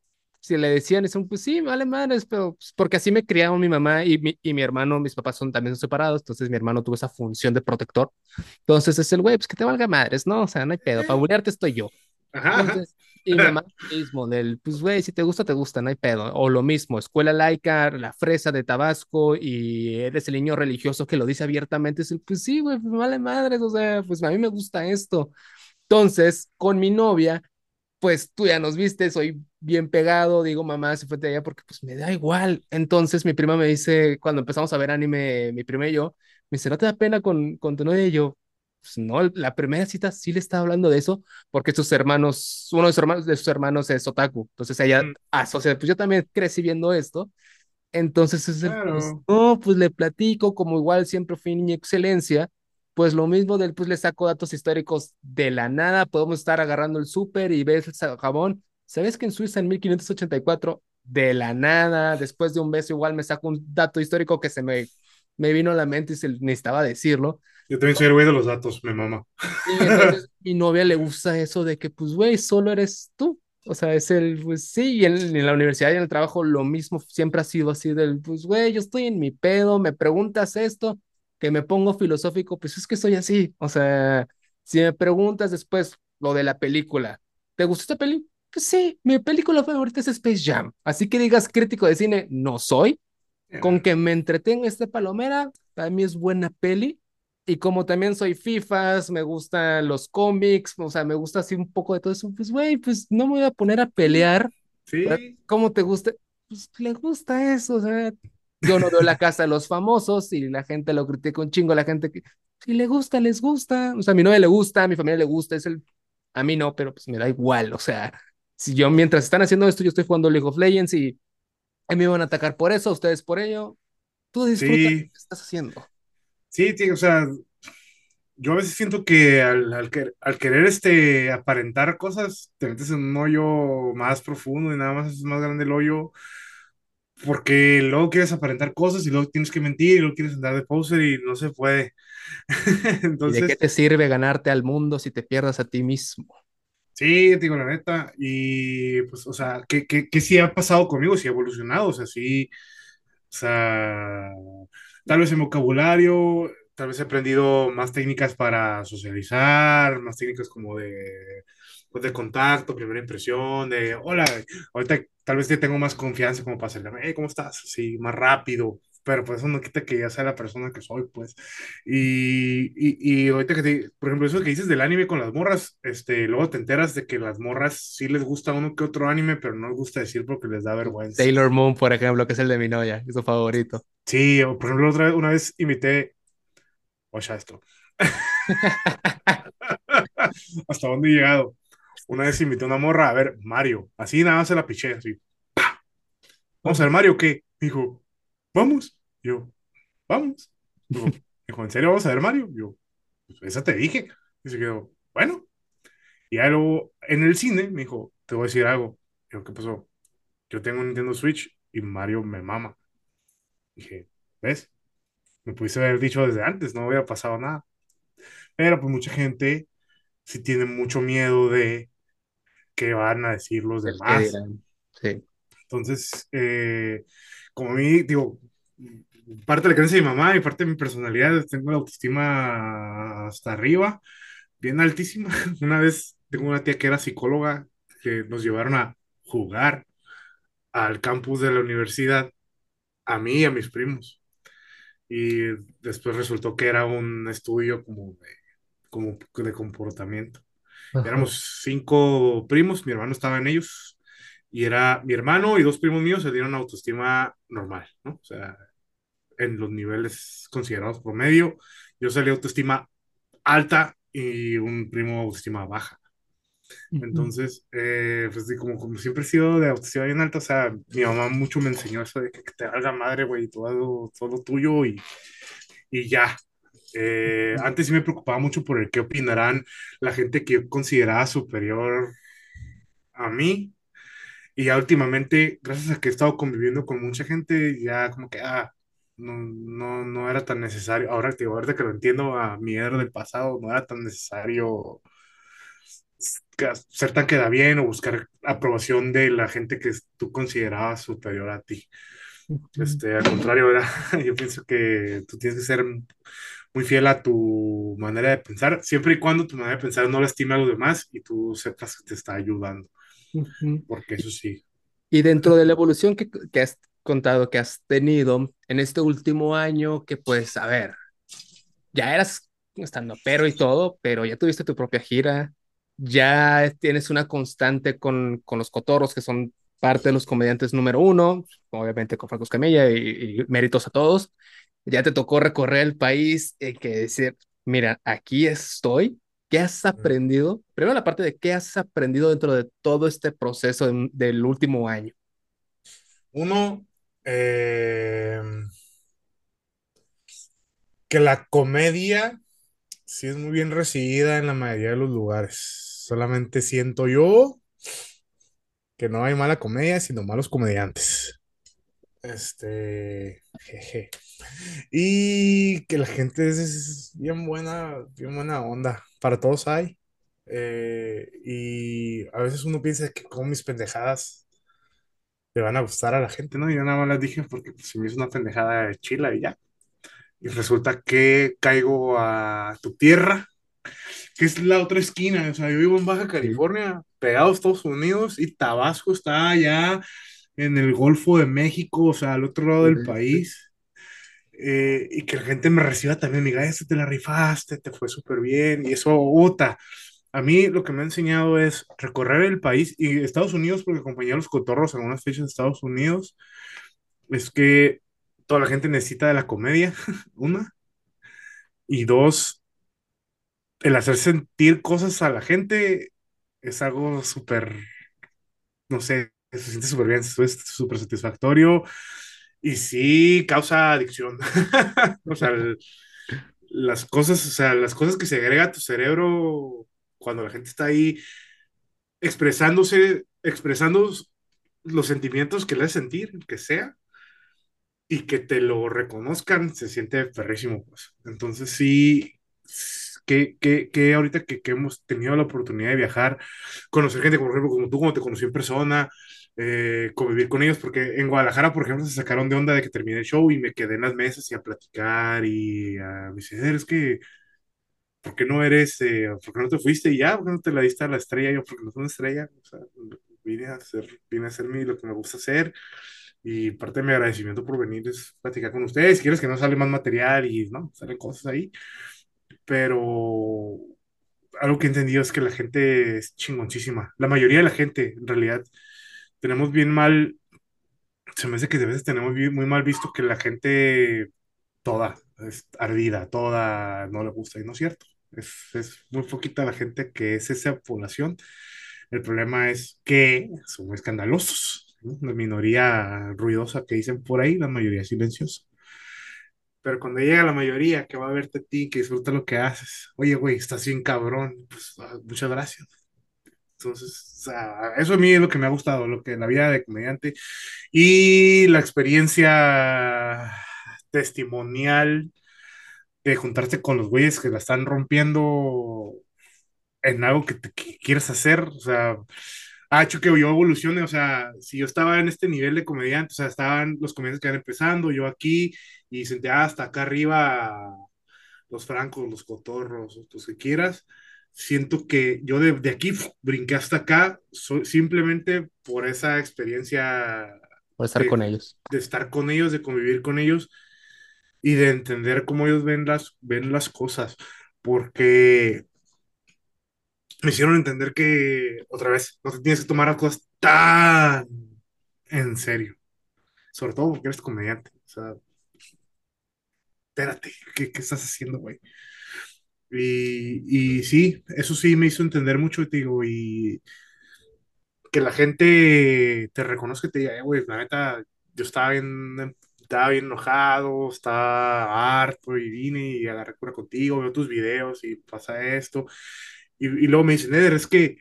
si le decían eso, pues sí, vale madres, pero pues, porque así me criaron mi mamá y mi, y mi hermano, mis papás son también son separados, entonces mi hermano tuvo esa función de protector. Entonces es el güey, pues que te valga madres, ¿no? O sea, no hay pedo, para bulearte estoy yo. Entonces, y mi mamá mismo, del, pues güey, si te gusta, te gusta, no hay pedo. O lo mismo, escuela laica, la fresa de Tabasco y eres el niño religioso que lo dice abiertamente, es el, pues sí, güey, pues vale madres, o sea, pues a mí me gusta esto. Entonces, con mi novia, pues tú ya nos viste, soy bien pegado, digo, mamá se fue de allá porque pues me da igual. Entonces mi prima me dice, cuando empezamos a ver anime, mi prima y yo, me dice, ¿no te da pena con, con tu novia? Y yo, pues no, la primera cita sí le estaba hablando de eso, porque sus hermanos, uno de sus hermanos, de sus hermanos es otaku, entonces ella mm. asocia, pues yo también crecí viendo esto, entonces es el, pues, no, pues le platico, como igual siempre fui niña excelencia, pues lo mismo del, pues le saco datos históricos de la nada, podemos estar agarrando el súper y ves el jabón. ¿Sabes que en Suiza en 1584, de la nada, después de un beso igual me saco un dato histórico que se me, me vino a la mente y se necesitaba decirlo? Yo también soy el güey de los datos, mi mamá. Y entonces mi novia le gusta eso de que, pues, güey, solo eres tú. O sea, es el, pues sí, y en, en, la universidad y en el trabajo lo mismo siempre ha sido así del, pues, güey, yo estoy en mi pedo, me preguntas esto, que me pongo filosófico, pues es que soy así. O sea, si me preguntas después lo de la película, ¿te gustó esta película? Pues sí, mi película favorita es Space Jam. Así que digas crítico de cine, no soy. Con que me entretenga esta palomera, para mí es buena peli. Y como también soy FIFAs, me gustan los cómics, o sea, me gusta así un poco de todo eso, pues güey, pues no me voy a poner a pelear. Sí. ¿Cómo te gusta? Pues le gusta eso, o sea, yo no veo la casa de los famosos y la gente lo critica un chingo, la gente que si le gusta, les gusta. O sea, a mi novia le gusta, a mi familia le gusta, es el. A mí no, pero pues me da igual. O sea, si yo mientras están haciendo esto, yo estoy jugando League of Legends y a mí me van a atacar por eso, ustedes por ello. Tú disfruta sí. lo que estás haciendo. Sí, tío, o sea, yo a veces siento que al, al, al, querer este, aparentar cosas, te metes en un hoyo más profundo y nada más es más grande el hoyo porque luego quieres aparentar cosas y luego tienes que mentir y luego quieres andar de poser y no se puede. Entonces, ¿Y de qué te sirve ganarte al mundo si te pierdas a ti mismo? Sí, digo la neta, y pues, o sea, ¿qué, qué, qué sí ha pasado conmigo? Sí ha evolucionado, o sea, sí, o sea, tal vez en vocabulario, tal vez he aprendido más técnicas para socializar, más técnicas como de, pues de contacto, primera impresión, de hola, ahorita tal vez ya tengo más confianza como para acercarme, hey, ¿cómo estás? Sí, más rápido, pero pues eso no quita que ya sea la persona que soy, pues. Y, y, y ahorita que te, por ejemplo, eso que dices del anime con las morras, este, luego te enteras de que las morras sí les gusta uno que otro anime, pero no les gusta decir porque les da vergüenza. Taylor Moon, por ejemplo, que es el de mi novia, es su favorito. Sí, o por ejemplo, otra vez, una vez invité, oye, esto. ¿Hasta dónde he llegado? Una vez invité a una morra a ver Mario, así nada más se la piché, así. Vamos a ver Mario, ¿qué? Dijo, vamos. Yo, vamos. Dijo, ¿en serio vamos a ver Mario? Yo, pues esa te dije. Y se quedó, bueno. Y luego en el cine me dijo, te voy a decir algo. Yo, ¿qué pasó? Yo tengo un Nintendo Switch y Mario me mama. Dije, ¿ves? Me pudiste haber dicho desde antes, no hubiera pasado nada. Pero pues mucha gente sí tiene mucho miedo de qué van a decir los demás. Sí. Entonces, eh, como a mí, digo, parte de la creencia de mi mamá y parte de mi personalidad, tengo la autoestima hasta arriba, bien altísima. Una vez tengo una tía que era psicóloga, que nos llevaron a jugar al campus de la universidad, a mí y a mis primos. Y después resultó que era un estudio como de, como de comportamiento. Ajá. Éramos cinco primos, mi hermano estaba en ellos, y era mi hermano y dos primos míos se dieron autoestima normal, ¿no? O sea, en los niveles considerados promedio. Yo salí autoestima alta y un primo autoestima baja. Entonces, eh, pues como, como siempre he sido de autoestima bien alta, o sea, mi mamá mucho me enseñó eso de que, que te valga madre, güey, todo, todo tuyo y, y ya. Eh, antes sí me preocupaba mucho por el qué opinarán la gente que yo consideraba superior a mí. Y ya últimamente, gracias a que he estado conviviendo con mucha gente, ya como que, ah, no, no, no era tan necesario. Ahora, digo, ahorita que lo entiendo a mi era del pasado, no era tan necesario ser tan queda bien o buscar aprobación de la gente que tú considerabas superior a ti. Este, al contrario, era, yo pienso que tú tienes que ser muy fiel a tu manera de pensar, siempre y cuando tu manera de pensar no lastime a los demás y tú sepas que te está ayudando, Porque eso sí. Y dentro de la evolución que, que has contado, que has tenido en este último año, que pues, a ver, ya eras estando pero y todo, pero ya tuviste tu propia gira, ya tienes una constante con, con los cotorros, que son parte de los comediantes número uno, obviamente con Franco Escamilla y, y méritos a todos. Ya te tocó recorrer el país y que decir, mira, aquí estoy. ¿Qué has aprendido? Primero la parte de qué has aprendido dentro de todo este proceso de- del último año. Uno, eh, que la comedia sí es muy bien recibida en la mayoría de los lugares. Solamente siento yo que no hay mala comedia, sino malos comediantes. Este, jeje. Y que la gente es, es bien buena, bien buena onda. Para todos hay. Eh, y a veces uno piensa que con mis pendejadas le van a gustar a la gente, ¿no? Yo nada más las dije porque pues, se me hizo una pendejada de chila y ya. Y resulta que caigo a tu tierra, que es la otra esquina. O sea, yo vivo en Baja California, pegado a Estados Unidos, y Tabasco está allá en el Golfo de México, o sea, al otro lado del país. Eh, y que la gente me reciba también, diga, este te la rifaste, te fue súper bien, y eso, otra. A mí lo que me ha enseñado es recorrer el país y Estados Unidos, porque acompañé a los cotorros en algunas fechas de Estados Unidos, es que toda la gente necesita de la comedia, una, y dos, el hacer sentir cosas a la gente es algo súper, no sé, se siente súper bien, es súper satisfactorio y sí causa adicción. O sea, el- las cosas, o sea, las cosas que se agrega a tu cerebro cuando la gente está ahí expresándose, expresando los sentimientos que le hace sentir, que sea, y que te lo reconozcan, se siente perrísimo, pues. Entonces sí, que, que, que ahorita que, que, hemos tenido la oportunidad de viajar, conocer gente, por ejemplo, como tú, como te conocí en persona, eh, convivir con ellos, porque en Guadalajara, por ejemplo, se sacaron de onda de que terminé el show y me quedé en las mesas y a platicar y a, me dice, es que ¿por qué no eres, eh, por qué no te fuiste y ya, por qué no te la diste a la estrella? Yo, porque no soy una estrella, o sea, vine a hacer, vine a hacer mi, lo que me gusta hacer y parte de mi agradecimiento por venir es platicar con ustedes. Si quieres que no sale más material y, ¿no? Salen cosas ahí, pero algo que he entendido es que la gente es chingoncísima. La mayoría de la gente, en realidad, tenemos bien mal, se me hace que a veces tenemos bien- muy mal visto que la gente toda es ardida, toda no le gusta, y no es cierto. Es, es muy poquita la gente que es esa población. El problema es que son muy escandalosos, ¿no? La minoría ruidosa que dicen por ahí, la mayoría silenciosa. Pero cuando llega la mayoría que va a verte a ti, que disfruta lo que haces, oye, güey, estás bien cabrón, pues ah, muchas gracias. Entonces, o sea, eso a mí es lo que me ha gustado, lo que la vida de comediante y la experiencia testimonial de juntarte con los güeyes que la están rompiendo en algo que, te, que quieres hacer, o sea, ha hecho que yo evolucione, o sea, si yo estaba en este nivel de comediante, o sea, estaban los comediantes que iban empezando, yo aquí, y senté hasta acá arriba los francos, los cotorros, los que quieras, siento que yo de, de aquí brinqué hasta acá so, simplemente por esa experiencia Por estar de, con ellos. de estar con ellos, de convivir con ellos y de entender cómo ellos ven las, ven las cosas, porque me hicieron entender que, otra vez, no te tienes que tomar las cosas tan en serio, sobre todo porque eres comediante, o sea, espérate, ¿qué, qué estás haciendo, güey? Y, y sí, eso sí me hizo entender mucho, y que la gente te reconozca y te diga, eh, güey, la neta, yo estaba bien, estaba bien enojado, estaba harto y vine y agarré cura contigo, veo tus videos y pasa esto. Y, luego me dicen, Eder, es que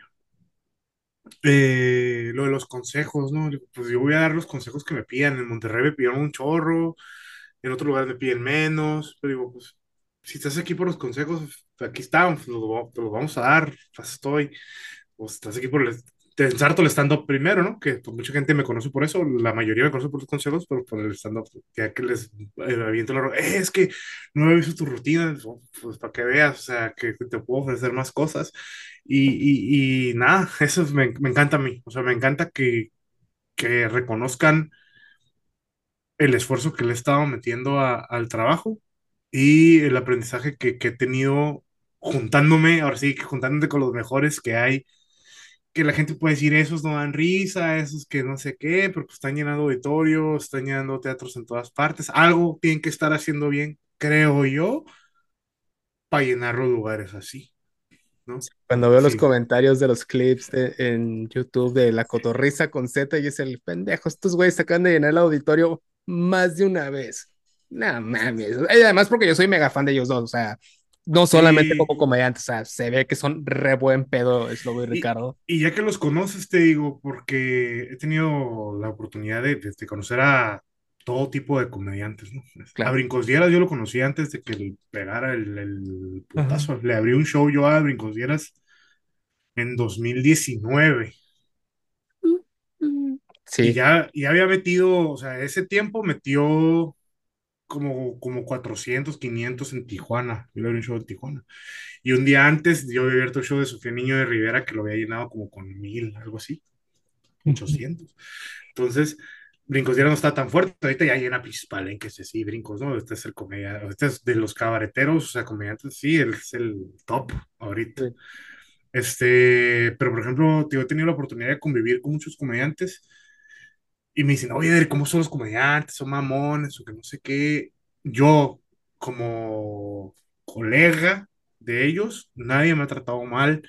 eh, lo de los consejos, ¿no? Pues yo voy a dar los consejos que me pidan. En Monterrey me pidieron un chorro, en otros lugares me piden menos, pero digo, pues si estás aquí por los consejos, aquí estamos, te los, los vamos a dar, estoy pues estás aquí por el, te ensarto el stand-up primero, ¿no? Que pues, mucha gente me conoce por eso, la mayoría me conoce por los consejos, pero por el stand-up, ya que les eh, aviento la eh, es que no he visto tu rutina, pues pues, para que veas, o sea, que, que te puedo ofrecer más cosas. Y, y, y nada, eso es- me, me encanta a mí, o sea, me encanta que, que reconozcan el esfuerzo que le he estado metiendo a- al trabajo y el aprendizaje que, que he tenido juntándome, ahora sí, juntándote con los mejores que hay que la gente puede decir, esos no dan risa, esos que no sé qué, pero pues están llenando auditorios, están llenando teatros en todas partes. Algo tienen que estar haciendo bien, creo yo, para llenar los lugares así, ¿no? Cuando veo los comentarios de los clips de- en YouTube de la cotorriza con Z y es el pendejo, estos güeyes acaban de llenar el auditorio más de una vez. No mames. Y además porque yo soy mega fan de ellos dos, o sea, no solamente Sí. como comediantes, o sea, se ve que son re buen pedo Slobo y Y, Ricardo. y ya que los conoces, te digo, porque he tenido la oportunidad de, de- de conocer a todo tipo de comediantes, ¿no? A Claro. Brincos Dieras yo lo conocí antes de que le pegara el, el Ajá. putazo. Le abrí un show yo a Brincos Dieras en 2019. Y Sí. ya, ya había metido, o sea, ese tiempo metió como, como 400 500 en Tijuana. Yo le abrí un show en Tijuana. Y un día antes yo había abierto el show de Sofía Niño de Rivera que lo había llenado como con mil, algo así, ochocientos Entonces, Brincos ya no está tan fuerte. Ahorita ya llena Palenques, sí, Brincos, ¿no? Este es el comedia, este es de los cabareteros, o sea, comediantes, sí, él es el top ahorita. Sí. Este, pero por ejemplo, tío, he tenido la oportunidad de convivir con muchos comediantes y me dicen, oye, ¿cómo son los comediantes? ¿Son mamones o que no sé qué? Yo, como colega de ellos, nadie me ha tratado mal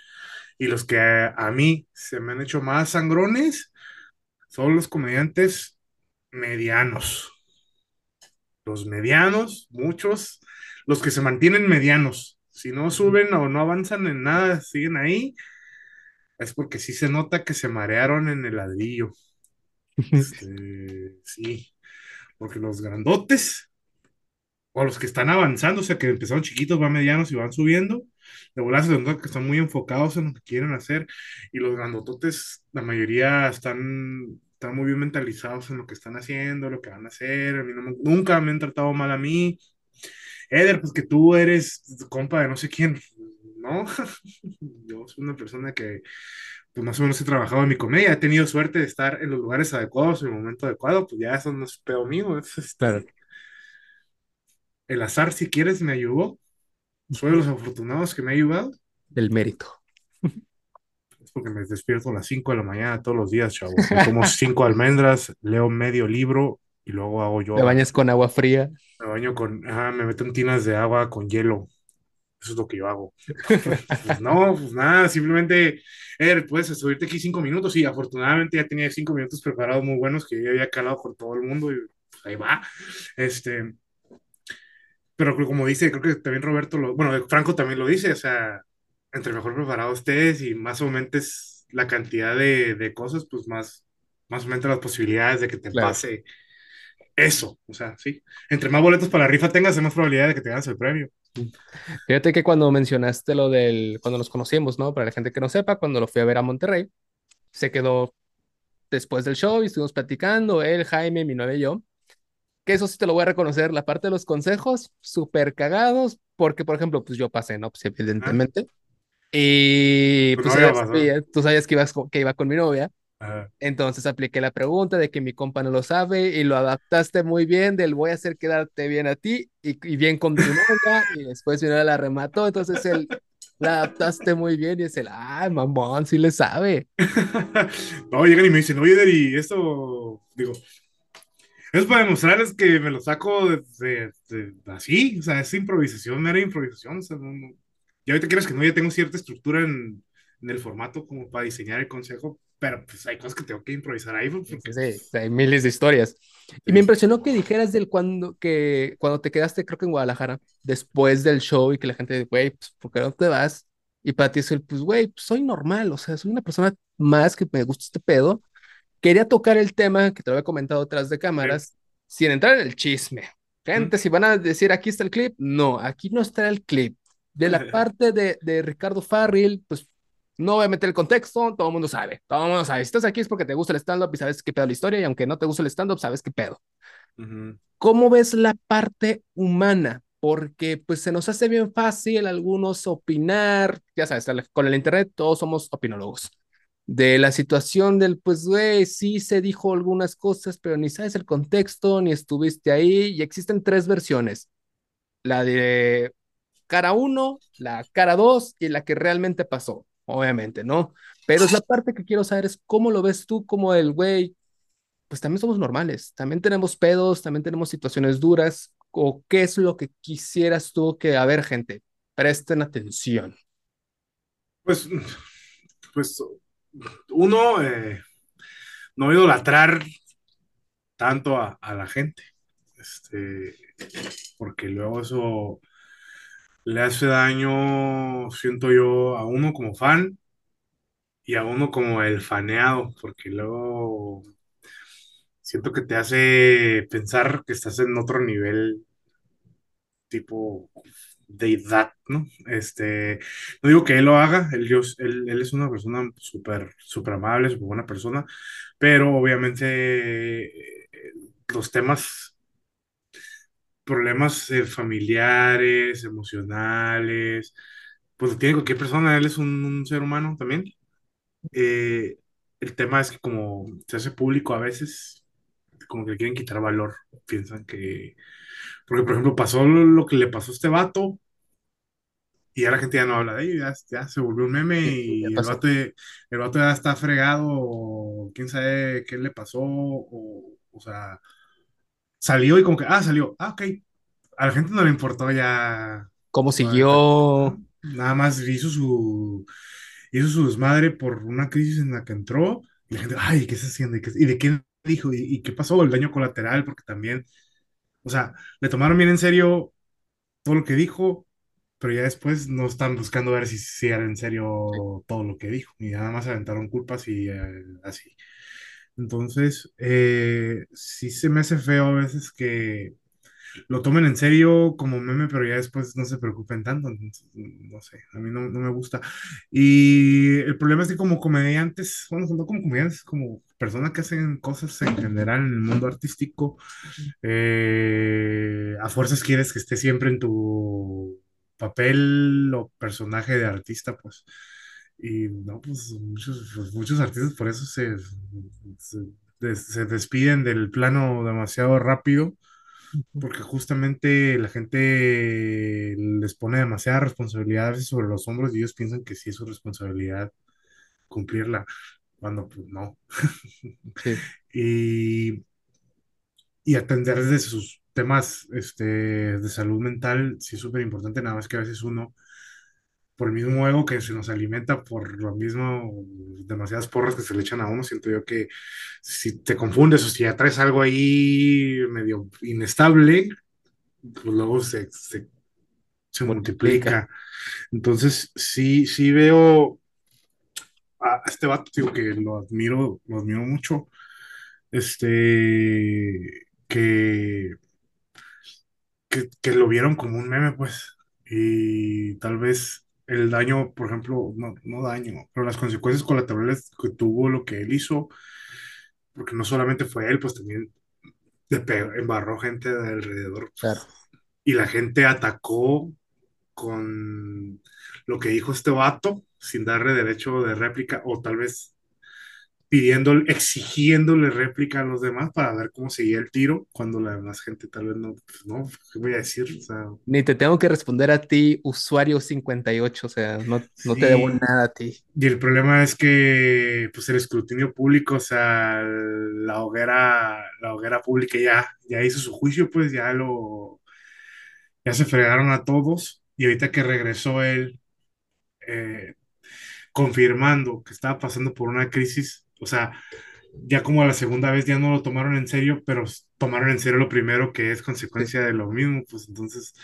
y los que a, a mí se me han hecho más sangrones son los comediantes medianos. Los medianos, muchos, los que se mantienen medianos. Si no suben o no avanzan en nada, siguen ahí, es porque sí se nota que se marearon en el ladrillo. Este, sí, porque los grandotes o los que están avanzando, o sea, que empezaron chiquitos, van medianos y van subiendo, de volar nota que están muy enfocados en lo que quieren hacer, y los grandototes, la mayoría están, están muy bien mentalizados en lo que están haciendo, lo que van a hacer, a mí no me- nunca me han tratado mal a mí. Eder, pues que tú eres compa de no sé quién, ¿no? Yo soy una persona que, pues más o menos he trabajado en mi comedia, he tenido suerte de estar en los lugares adecuados, en el momento adecuado, pues ya eso no es pedo mío, es este, el azar, si quieres, me ayudó. Soy de los afortunados que me ha ayudado. El mérito. Es porque me despierto a las 5 de la mañana todos los días, chavo. Me como cinco almendras, leo medio libro y luego hago Te yoga. bañas con agua fría. Me baño con, ah, me meto en tinas de agua con hielo. Eso es lo que yo hago. Pues no, pues nada, simplemente, er, puedes subirte aquí cinco minutos y afortunadamente ya tenía cinco minutos preparados muy buenos que yo había calado con todo el mundo y pues, ahí va. Este, pero como dice, creo que también Roberto, lo, bueno, Franco también lo dice, o sea, entre mejor preparados estés y más o menos la cantidad de, de cosas, pues más, más aumenta las posibilidades de que te Claro. pase eso. O sea, sí. Entre más boletos para la rifa tengas, hay más probabilidad de que te ganes el premio. Fíjate que cuando mencionaste lo del, cuando nos conocimos, ¿no? Para la gente que no sepa, cuando lo fui a ver a Monterrey, se quedó después del show y estuvimos platicando, él, Jaime, mi novia y yo, que eso sí te lo voy a reconocer, la parte de los consejos, súper cagados, porque, por ejemplo, pues yo pasé, ¿no? Pues evidentemente. Y pues novia ella pasó. sabía- tú sabías que, ibas, que iba con mi novia. Ajá. Entonces apliqué la pregunta de que mi compa no lo sabe y lo adaptaste muy bien del voy a hacer quedarte bien a ti y, y bien con tu novia y después mi novia la remató, entonces él la adaptaste muy bien y es el, ah, mamón, sí le sabe. no, llegan y me dicen, oye, Deri, esto, digo, es para demostrarles que me lo saco de, de- de- así, o sea, es improvisación, mera improvisación, o sea, no, no. Y ahorita quieres que no, ya tengo cierta estructura en, en el formato como para diseñar el consejo, pero pues hay cosas que tengo que improvisar ahí, pues, Sí, porque, sí, sí, hay miles de historias. Y me sí, sí. impresionó que dijeras del cuando, que cuando te quedaste, creo que en Guadalajara, después del show y que la gente, güey, pues, ¿por qué no te vas? Y para ti es el, pues, güey, pues, soy normal, o sea, soy una persona más que me gusta este pedo Quería tocar el tema que te lo había comentado atrás de sí. cámaras, sin entrar en el chisme. Mm. Gente, si van a decir aquí está el clip, no, aquí no está el clip. De la parte de, de Ricardo Farril, pues no voy a meter el contexto, todo el mundo sabe, todo el mundo sabe. Si estás aquí es porque te gusta el stand-up y sabes qué pedo la historia, y aunque no te gusta el stand-up, sabes qué pedo. Ujú. ¿Cómo ves la parte humana? Porque pues se nos hace bien fácil algunos opinar, ya sabes, con el internet todos somos opinólogos de la situación del, pues, güey, sí se dijo algunas cosas, pero ni sabes el contexto, ni estuviste ahí, y existen tres versiones, la de cara uno, la cara dos y la que realmente pasó, obviamente, ¿no? Pero es la parte que quiero saber es cómo lo ves tú como el, güey, pues también somos normales, también tenemos pedos, también tenemos situaciones duras, o qué es lo que quisieras tú que, a ver, gente, presten atención. Pues, pues, uno, eh, no idolatrar tanto a, a la gente, este, porque luego eso le hace daño, siento yo, a uno como fan y a uno como el faneado, porque luego siento que te hace pensar que estás en otro nivel tipo deidad, ¿no? Este, no digo que él lo haga, él, él, él es una persona súper, súper amable, súper buena persona, pero obviamente eh, los temas problemas eh, familiares, emocionales, pues lo tiene cualquier persona, él es un, un ser humano también. Eh, el tema es que como se hace público a veces, como que le quieren quitar valor, piensan que, porque por ejemplo pasó lo, lo que le pasó a este vato y ya la gente ya no habla de ello, ya, ya se volvió un meme y el vato, el vato ya está fregado, o quién sabe qué le pasó, o, o sea, salió y como que, ah, salió, ah, ok, a la gente no le importó ya ¿Cómo siguió? Nada más hizo su, hizo su desmadre por una crisis en la que entró y la gente, ay, ¿qué se haciendo? ¿Y, qué- y de qué dijo? ¿Y, y qué pasó? El daño colateral, porque también, o sea, le tomaron bien en serio todo lo que dijo, pero ya después no están buscando ver si, si era en serio todo lo que dijo, y nada más aventaron culpas y eh, así. Entonces, eh, sí se me hace feo a veces que lo tomen en serio como meme, pero ya después no se preocupen tanto. entonces, no sé, a mí no, no me gusta. Y el problema es que como comediantes, bueno, no como comediantes, como personas que hacen cosas en general en el mundo artístico, eh, a fuerzas quieres que esté siempre en tu papel o personaje de artista, pues. Y no, pues muchos, pues, muchos artistas por eso se, se, des- se despiden del plano demasiado rápido porque justamente la gente les pone demasiada responsabilidad a veces sobre los hombros y ellos piensan que sí es su responsabilidad cumplirla, cuando pues no. Sí. Y, y atender desde sus temas este, de salud mental sí es súper importante, nada más que a veces uno, por el mismo ego que se nos alimenta, por lo mismo, demasiadas porras que se le echan a uno, siento yo que si te confundes o si ya traes algo ahí medio inestable, pues luego se, se se Multiplica. Entonces, sí, sí veo a este vato, digo que lo admiro, lo admiro mucho, este, que, que, que lo vieron como un meme, pues, y tal vez el daño, por ejemplo, no, no daño, pero las consecuencias colaterales que tuvo lo que él hizo, porque no solamente fue él, pues también embarró gente de alrededor, Claro. y la gente atacó con lo que dijo este vato, sin darle derecho de réplica, o tal vez pidiéndole, exigiéndole réplica a los demás para ver cómo seguía el tiro, cuando la demás gente tal vez no, pues no, ¿qué voy a decir? O sea, Ni te tengo que responder a ti, usuario 58, o sea, no, no te debo nada a ti. Y el problema es que, pues el escrutinio público, o sea, la hoguera, la hoguera pública ya, ya hizo su juicio, pues ya lo, ya se fregaron a todos, y ahorita que regresó él, eh, confirmando que estaba pasando por una crisis, o sea, ya como la segunda vez ya no lo tomaron en serio, pero tomaron en serio lo primero que es Sí, consecuencia de lo mismo, pues entonces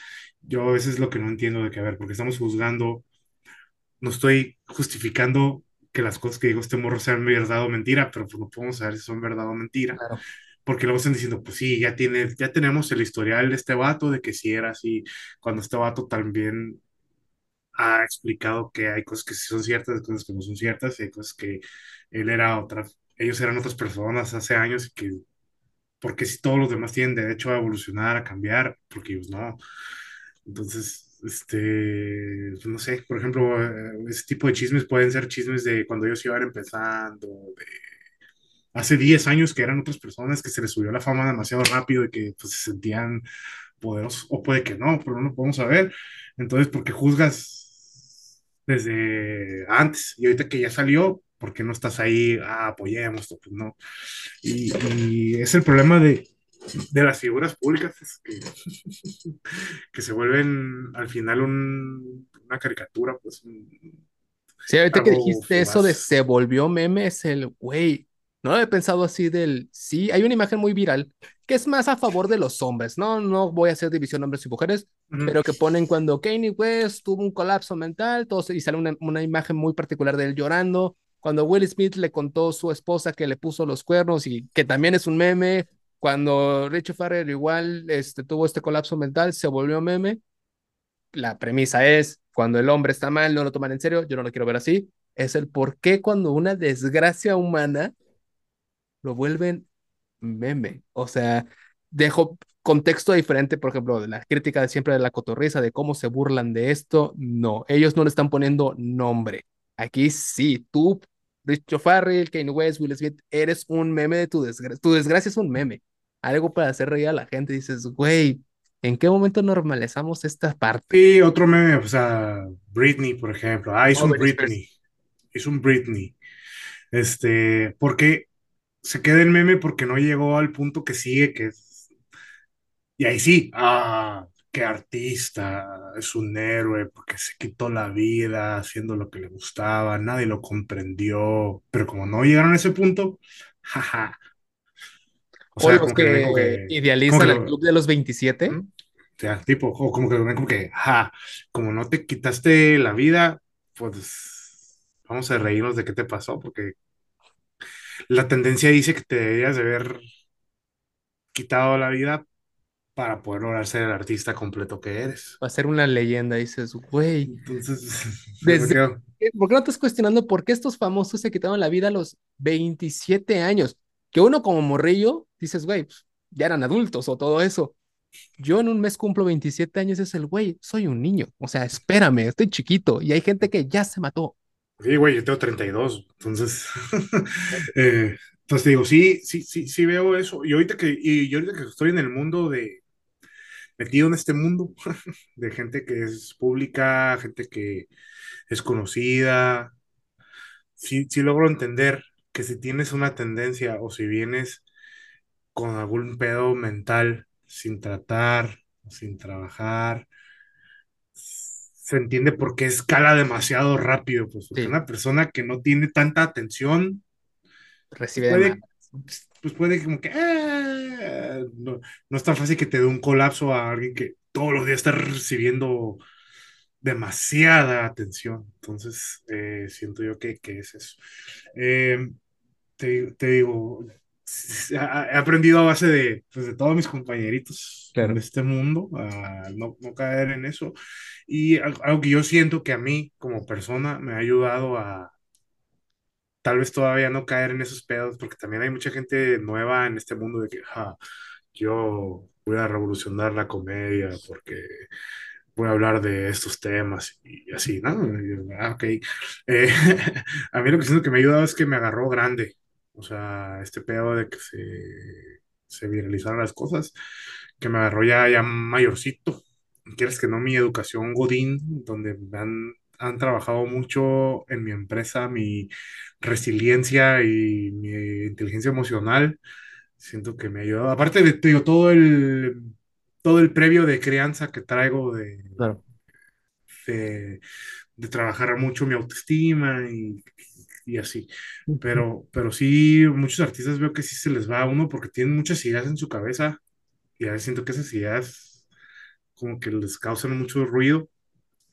yo a veces es lo que no entiendo de que, a ver, porque estamos juzgando, no estoy justificando que las cosas que digo este morro sean verdad o mentira, pero pues no podemos saber si son verdad o mentira, claro. porque luego están diciendo, pues sí, ya tiene, ya tenemos el historial de este vato, de que sí era así, cuando este vato también ha explicado que hay cosas que sí son ciertas, hay cosas que no son ciertas, y hay cosas que él era otra, ellos eran otras personas hace años y que, porque si todos los demás tienen derecho a evolucionar, a cambiar, porque ellos no. Entonces, este, pues no sé, por ejemplo, eh, ese tipo de chismes pueden ser chismes de cuando ellos iban empezando, de hace 10 años que eran otras personas que se les subió la fama demasiado rápido y que pues, se sentían poderosos, o puede que no, pero no lo podemos saber. Entonces, ¿por qué juzgas desde antes? Y ahorita que ya salió, ¿por qué no estás ahí? Ah, apoyemos, pues no. Y, y es el problema de, de las figuras públicas, es que, que se vuelven al final un- una caricatura, pues un- Sí, ahorita que dijiste eso de se volvió meme, es el güey. No lo he pensado así del. Sí, hay una imagen muy viral que es más a favor de los hombres, ¿no? No voy a hacer división hombres y mujeres, Ujú. pero que ponen cuando Kanye West tuvo un colapso mental, todo, y sale una, una imagen muy particular de él llorando. Cuando Will Smith le contó a su esposa que le puso los cuernos y que también es un meme. Cuando Richard Farrell igual este, tuvo este colapso mental, se volvió meme la premisa es, cuando el hombre está mal, no lo toman en serio, yo no lo quiero ver así, es el por qué cuando una desgracia humana lo vuelven meme. O sea, dejo contexto diferente, por ejemplo, de la crítica de siempre de la cotorriza, de cómo se burlan de esto, no, ellos no le están poniendo nombre. Aquí sí, tú, Richo Farrell, Kanye West, Will Smith, eres un meme de tu desgracia. Tu desgracia es un meme. Algo para hacer reír a la gente. Dices, güey, ¿en qué momento normalizamos esta parte? Y otro meme, o sea, Britney, por ejemplo. Ah, hizo Oh, un Britney. Hizo un Britney. Este, porque se queda el meme porque no llegó al punto que sigue, que es... Y ahí sí, ah, qué artista, es un héroe porque se quitó la vida haciendo lo que le gustaba, nadie lo comprendió, pero como no llegaron a ese punto, jaja. O O sea, los como que que como que idealizan al lo, club de los 27. ¿Mm? O sea, tipo, o como que lo ven como que, ja, como no te quitaste la vida, pues vamos a reírnos de qué te pasó, porque la tendencia dice que te deberías de haber quitado la vida para poder lograr ser el artista completo que eres. va a ser una leyenda. Dices, güey, Entonces, desde... ¿Por qué no estás cuestionando por qué estos famosos se quitaron la vida a los 27 años? Que uno como morrillo, dices, güey, pues, ya eran adultos o todo eso. Yo en un mes cumplo 27 años, es el güey, soy un niño. O sea, espérame, estoy chiquito y hay gente que ya se mató. Sí, güey, yo tengo 32, entonces, eh, entonces te digo, sí, sí, sí, sí veo eso. Y ahorita que, y yo ahorita que estoy en el mundo de, metido en este mundo de gente que es pública, gente que es conocida, sí, sí logro entender que si tienes una tendencia o si vienes con algún pedo mental sin tratar, sin trabajar, se entiende por qué escala demasiado rápido, pues porque Sí, una persona que no tiene tanta atención, recibe puede, pues puede como que, ah, no, no es tan fácil que te dé un colapso a alguien que todos los días está recibiendo demasiada atención. Entonces, eh, siento yo que, que es eso. Eh, te, te digo, he aprendido a base de, pues, de todos mis compañeritos en Claro, este mundo a no, no caer en eso. Y al- algo que yo siento que a mí como persona me ha ayudado a tal vez todavía no caer en esos pedos, porque también hay mucha gente nueva en este mundo de que "Ja, yo voy a revolucionar la comedia porque voy a hablar de estos temas y así, ¿no? Y ah, ok. Eh, a mí lo que siento que me ha ayudado es que me agarró grande. O sea, este pedo de que se, se viralizaron las cosas, que me agarró ya, ya mayorcito. Quieres que no, mi educación Godín, donde me han, han trabajado mucho en mi empresa, mi resiliencia y mi inteligencia emocional, siento que me ha ayudado. Aparte de, digo, todo el, todo el previo de crianza que traigo de, claro. de, de trabajar mucho mi autoestima y, y así. Pero, pero sí, muchos artistas veo que sí se les va a uno porque tienen muchas ideas en su cabeza y a veces siento que esas ideas como que les causan mucho ruido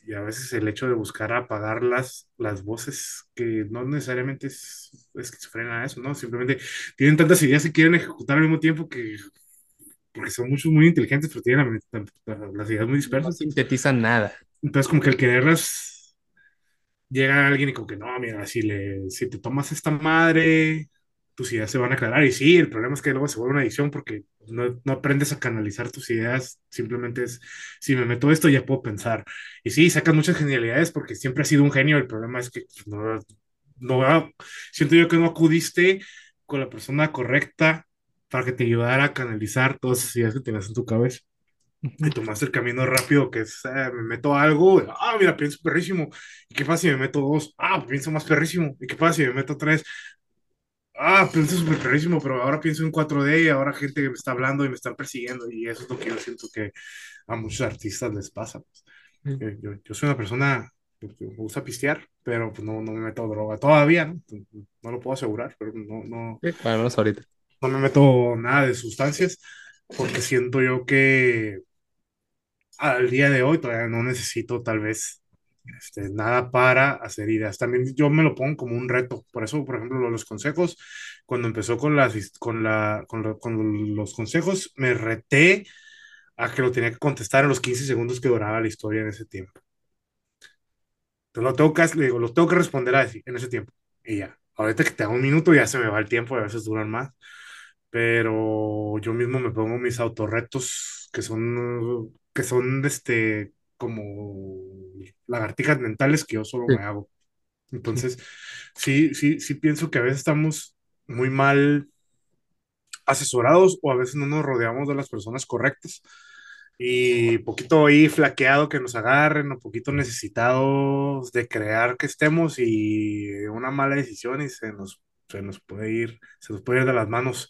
y a veces el hecho de buscar apagar las, las voces que no necesariamente es esquizofrenia eso, ¿no? Simplemente tienen tantas ideas y quieren ejecutar al mismo tiempo que, porque son muchos muy inteligentes, pero tienen la- la- las ideas muy No dispersas. sintetizan nada. Entonces como que el quererlas llega alguien y como que no, mira, si, le, si te tomas esta madre, tus ideas se van a aclarar. Y sí, el problema es que luego se vuelve una adicción porque no, no aprendes a canalizar tus ideas, simplemente es, si me meto esto ya puedo pensar. Y sí, sacas muchas genialidades porque siempre has sido un genio, el problema es que pues, no, no, siento yo que no acudiste con la persona correcta para que te ayudara a canalizar todas esas ideas que tenías en tu cabeza y tomaste el camino rápido, que es, eh, me meto algo, ah, mira, pienso perrísimo. ¿Y qué pasa si me meto dos? Ah, pienso más perrísimo. ¿Y qué pasa si me meto tres? Ah, pienso súper perrísimo, pero ahora pienso en 4D y ahora gente que me está hablando y me está persiguiendo. Y eso es lo que yo siento que a muchos artistas les pasa. pues. Eh, Yo, yo soy una persona que me gusta pistear, pero pues no, no me meto droga todavía, ¿no? No lo puedo asegurar, pero no, no, bueno, al menos ahorita. no me meto nada de sustancias porque siento yo que al día de hoy todavía no necesito tal vez este, nada para hacer ideas. También yo me lo pongo como un reto. Por eso, por ejemplo, lo- los consejos, cuando empezó con, las, con, la, con, con los consejos, me reté a que lo tenía que contestar en los 15 segundos que duraba la historia en ese tiempo. Entonces lo tengo que, digo, lo tengo que responder así, en ese tiempo. Y ya. Ahorita que te hago un minuto ya se me va el tiempo a veces duran más. Pero yo mismo me pongo mis autorretos que son, que son este, como lagartijas mentales que yo solo Sí, me hago. Entonces, sí, sí, sí pienso que a veces estamos muy mal asesorados o a veces no nos rodeamos de las personas correctas y poquito ahí flaqueado que nos agarren o poquito necesitados de crear que estemos y una mala decisión y se nos, se nos puede ir, se nos puede ir de las manos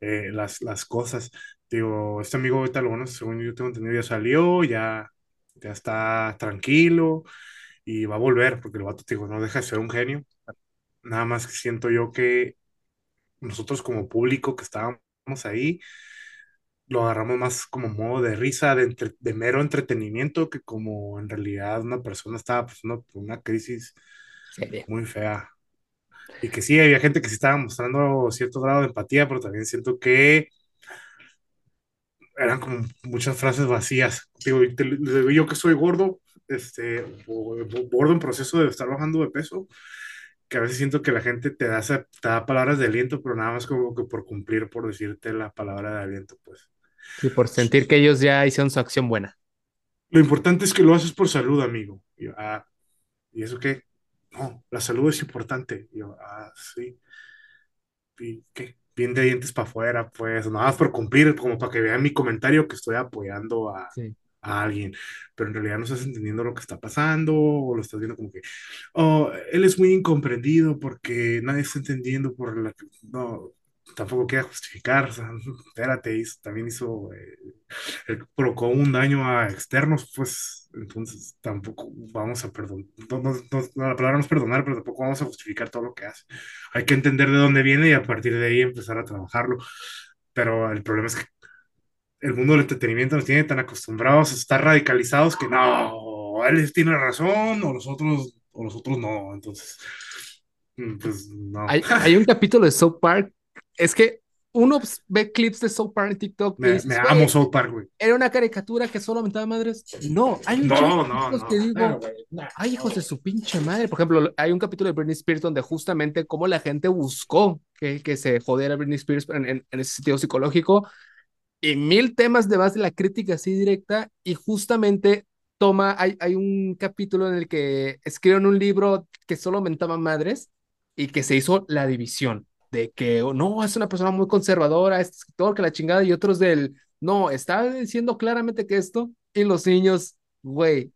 eh, las, las cosas. Digo, este amigo ahorita, lo bueno, según yo tengo entendido, ya salió, ya, ya está tranquilo y va a volver, porque el vato, digo, no deja de ser un genio. Nada más que siento yo que nosotros como público que estábamos ahí, lo agarramos más como modo de risa, de, entre- de mero entretenimiento, que como en realidad una persona estaba pasando por una crisis muy fea. Y que sí, había gente que sí estaba mostrando cierto grado de empatía, pero también siento que eran como muchas frases vacías. Digo, y te- digo yo que soy gordo, este, o- gordo en proceso de estar bajando de peso, que a veces siento que la gente te da, te da palabras de aliento, pero nada más como que por cumplir, por decirte la palabra de aliento, pues. Sí, por sentir que ellos ya hicieron su acción buena. Lo importante es que lo haces por salud, amigo. Y yo, ah, ¿y eso qué? No, la salud es importante. Y yo, ah, sí. ¿Y qué? Bien de dientes para afuera, pues, nada más por cumplir, como para que vean mi comentario que estoy apoyando a, Sí. a alguien, pero en realidad no estás entendiendo lo que está pasando o lo estás viendo como que, oh, él es muy incomprendido porque nadie está entendiendo por la no, tampoco queda justificar, o sea, espérate, hizo- también hizo, eh, provocó un daño a externos, pues, entonces tampoco vamos a perdonar, no, no- no- la palabra no es perdonar, pero tampoco vamos a justificar todo lo que hace. Hay que entender de dónde viene y a partir de ahí empezar a trabajarlo, pero el problema es que el mundo del entretenimiento nos tiene tan acostumbrados a estar radicalizados que no, él tiene razón, o los otros, o los otros no. Entonces, mm, pues no. Hay, hay un capítulo de South Park, es que uno ve clips de South Park en TikTok. Me, dices, me "Güey, amo South Park, güey. Era una caricatura que solo aumentaba madres. No, hay No, de no, no. que digo, no. Ay, hijos de su pinche madre. Por ejemplo, hay un capítulo de Britney Spears donde justamente cómo la gente buscó que, que se jodiera Britney Spears en, en- en ese sentido psicológico y mil temas de más de la crítica así directa y justamente toma, hay, hay un capítulo en el que escriben un libro que solo mentaba madres y que se hizo la división de que oh, no, es una persona muy conservadora, es escritor que la chingada y otros del, no, está diciendo claramente que esto y los niños, güey,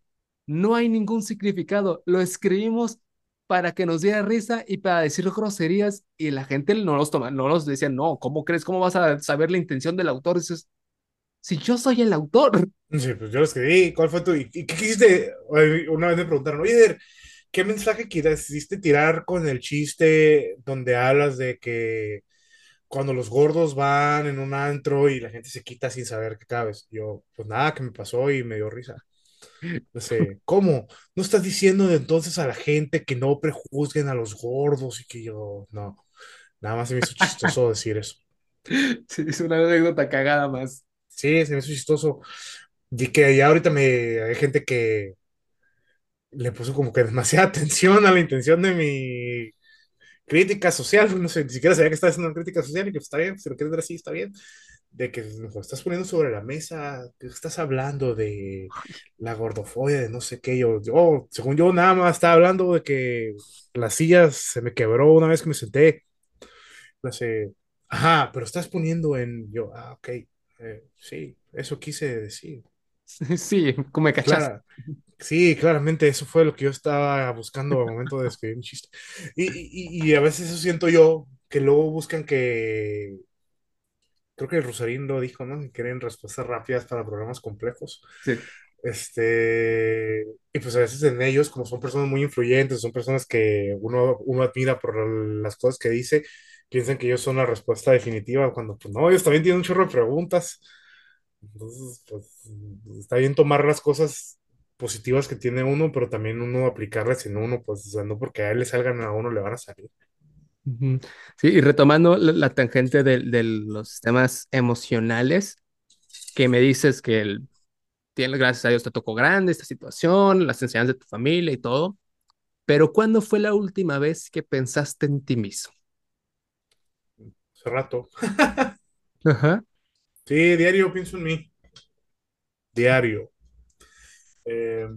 no hay ningún significado, lo escribimos para que nos diera risa y para decir groserías y la gente no los toma, no los decía, no, ¿cómo crees? ¿Cómo vas a saber la intención del autor? Dices, si yo soy el autor. Sí, pues yo lo escribí. ¿Cuál fue tu? ¿Y qué quisiste? Una vez me preguntaron, oye, ¿qué mensaje quisiste tirar con el chiste donde hablas de que cuando los gordos van en un antro y la gente se quita sin saber que cabes? Yo, pues nada, que me pasó y me dio risa. No sé, ¿cómo? ¿No estás diciendo de entonces a la gente que no prejuzguen a los gordos y que yo, no, nada más se me hizo chistoso decir eso. Sí, es una anécdota cagada más. Sí, se me hizo chistoso. Y que ya ahorita me hay gente que le puso como que demasiada atención a la intención de mi crítica social. No sé, ni siquiera sabía que estaba haciendo una crítica social y que está bien, si lo quieres ver así, está bien. De que lo estás poniendo sobre la mesa, que estás hablando de la gordofobia, de no sé qué. Yo, yo, según yo, nada más estaba hablando de que la silla se me quebró una vez que me senté. No sé, ajá, pero estás poniendo en. Yo, ah, ok, eh, sí, eso quise decir. Sí, como me cachaste. Clara, sí, claramente eso fue lo que yo estaba buscando al momento de escribir un chiste. Y, y- y a veces eso siento yo, que luego buscan que, creo que el Rosarín lo dijo, ¿no? Que quieren respuestas rápidas para problemas complejos. Sí. Este, y pues a veces en ellos, como son personas muy influyentes, son personas que uno, uno admira por las cosas que dice, piensan que ellos son la respuesta definitiva, cuando pues no, ellos también tienen un chorro de preguntas. Entonces, pues está bien tomar las cosas positivas que tiene uno, pero también uno aplicarlas en uno, pues, o sea, no porque a él le salgan a uno le van a salir. Sí, y retomando la, tangente de, de los temas emocionales, que me dices que el, tiene, gracias a Dios te tocó grande esta situación, las enseñanzas de tu familia y todo, pero ¿cuándo fue la última vez que pensaste en ti mismo? Hace rato. Ajá. Sí, diario pienso en mí. Diario. Eh,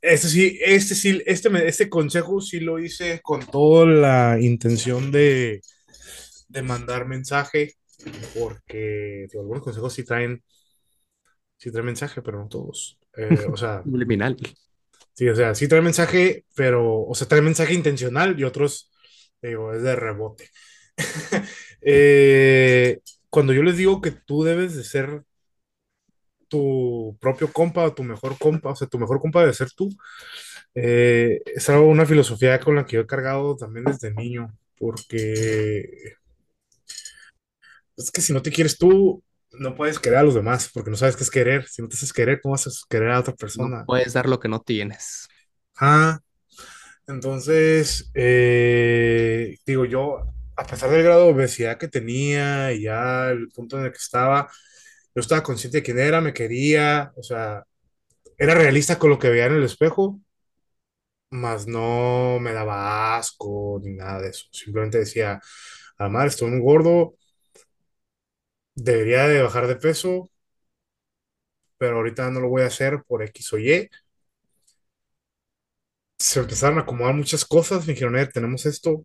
este sí, este sí, este, este consejo sí lo hice con toda la intención de, de mandar mensaje, porque digo, algunos consejos sí traen, sí traen mensaje, pero no todos. Eh, o sea, Subliminal. Sí, o sea, sí trae mensaje, pero, o sea, trae mensaje intencional y otros, digo, es de rebote. Eh, cuando yo les digo que tú debes de ser tu propio compa o tu mejor compa, o sea, tu mejor compa debe ser tú, eh, es algo, una filosofía con la que yo he cargado también desde niño, porque es que si no te quieres tú, no puedes querer a los demás, porque no sabes qué es querer. Si no te haces querer, ¿cómo vas a querer a otra No persona? puedes dar lo que no tienes. Ah, Entonces, eh, digo yo, a pesar del grado de obesidad que tenía y ya el punto en el que estaba, yo estaba consciente de quién era, me quería, o sea, era realista con lo que veía en el espejo, mas no me daba asco ni nada de eso. Simplemente decía, Amar, estoy muy gordo, debería de bajar de peso, pero ahorita no lo voy a hacer por X o Y. Se empezaron a acomodar muchas cosas, me dijeron, "Eh, tenemos esto,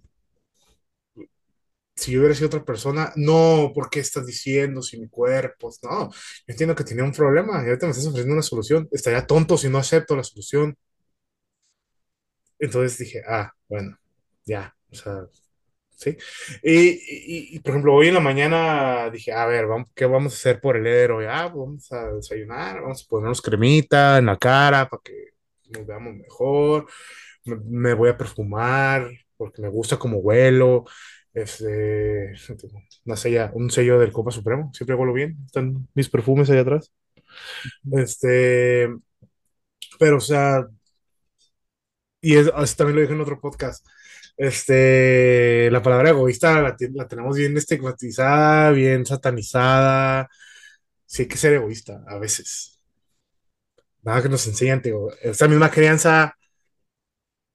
si yo hubiera sido otra persona, no, ¿por qué estás diciendo si mi cuerpo? No, yo entiendo que tenía un problema y ahorita me estás ofreciendo una solución. Estaría tonto si no acepto la solución. Entonces dije, ah, bueno, ya, o sea, sí. Y, y- y, por ejemplo, hoy en la mañana dije, a ver, vamos, ¿qué vamos a hacer por el héroe? Ah, pues vamos a desayunar, vamos a ponernos cremita en la cara para que nos veamos mejor. Me, me voy a perfumar porque me gusta como huelo. Este, una sella, un sello del Copa Supremo, siempre huelo bien. Están mis perfumes allá atrás. Este, Pero, o sea, y es, así también lo dije en otro podcast, este, la palabra egoísta la, la tenemos bien estigmatizada, bien satanizada. Sí hay que ser egoísta a veces. Nada que nos enseñan. Esa misma crianza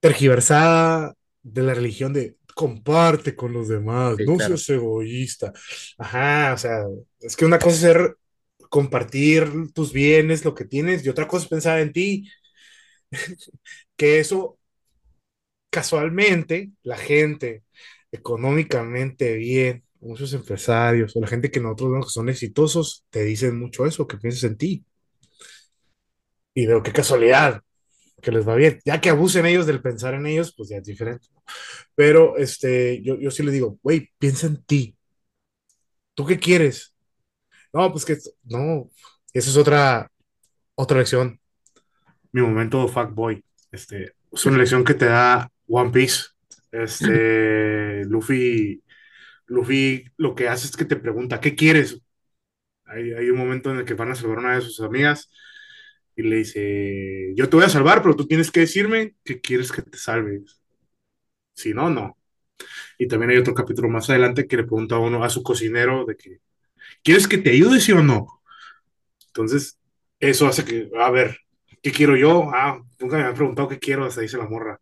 tergiversada de la religión de comparte con los demás, Sí, no claro. seas egoísta. Ajá, o sea, es que una cosa es ser compartir tus bienes, lo que tienes, y otra cosa es pensar en ti, que eso casualmente la gente económicamente bien, muchos empresarios o la gente que nosotros vemos que son exitosos, te dicen mucho eso, que pienses en ti. Y veo qué casualidad que les va bien. Ya que abusen ellos del pensar en ellos, pues ya es diferente. Pero este, yo, yo sí le digo, güey, piensa en ti. ¿Tú qué quieres? No, pues que no, esa es otra, otra lección. Mi momento fuckboy. Este, es una lección que te da One Piece. Este, Luffy, Luffy lo que hace es que te pregunta, ¿qué quieres? Hay, hay un momento en el que van a salvar a una de sus amigas y le dice, yo te voy a salvar, pero tú tienes que decirme que quieres que te salve. Si no, no. Y también hay otro capítulo más adelante que le pregunta a uno, a su cocinero, de que, ¿quieres que te ayude, sí o no? Entonces, eso hace que, a ver, ¿qué quiero yo? Ah, nunca me han preguntado qué quiero, hasta dice la morra.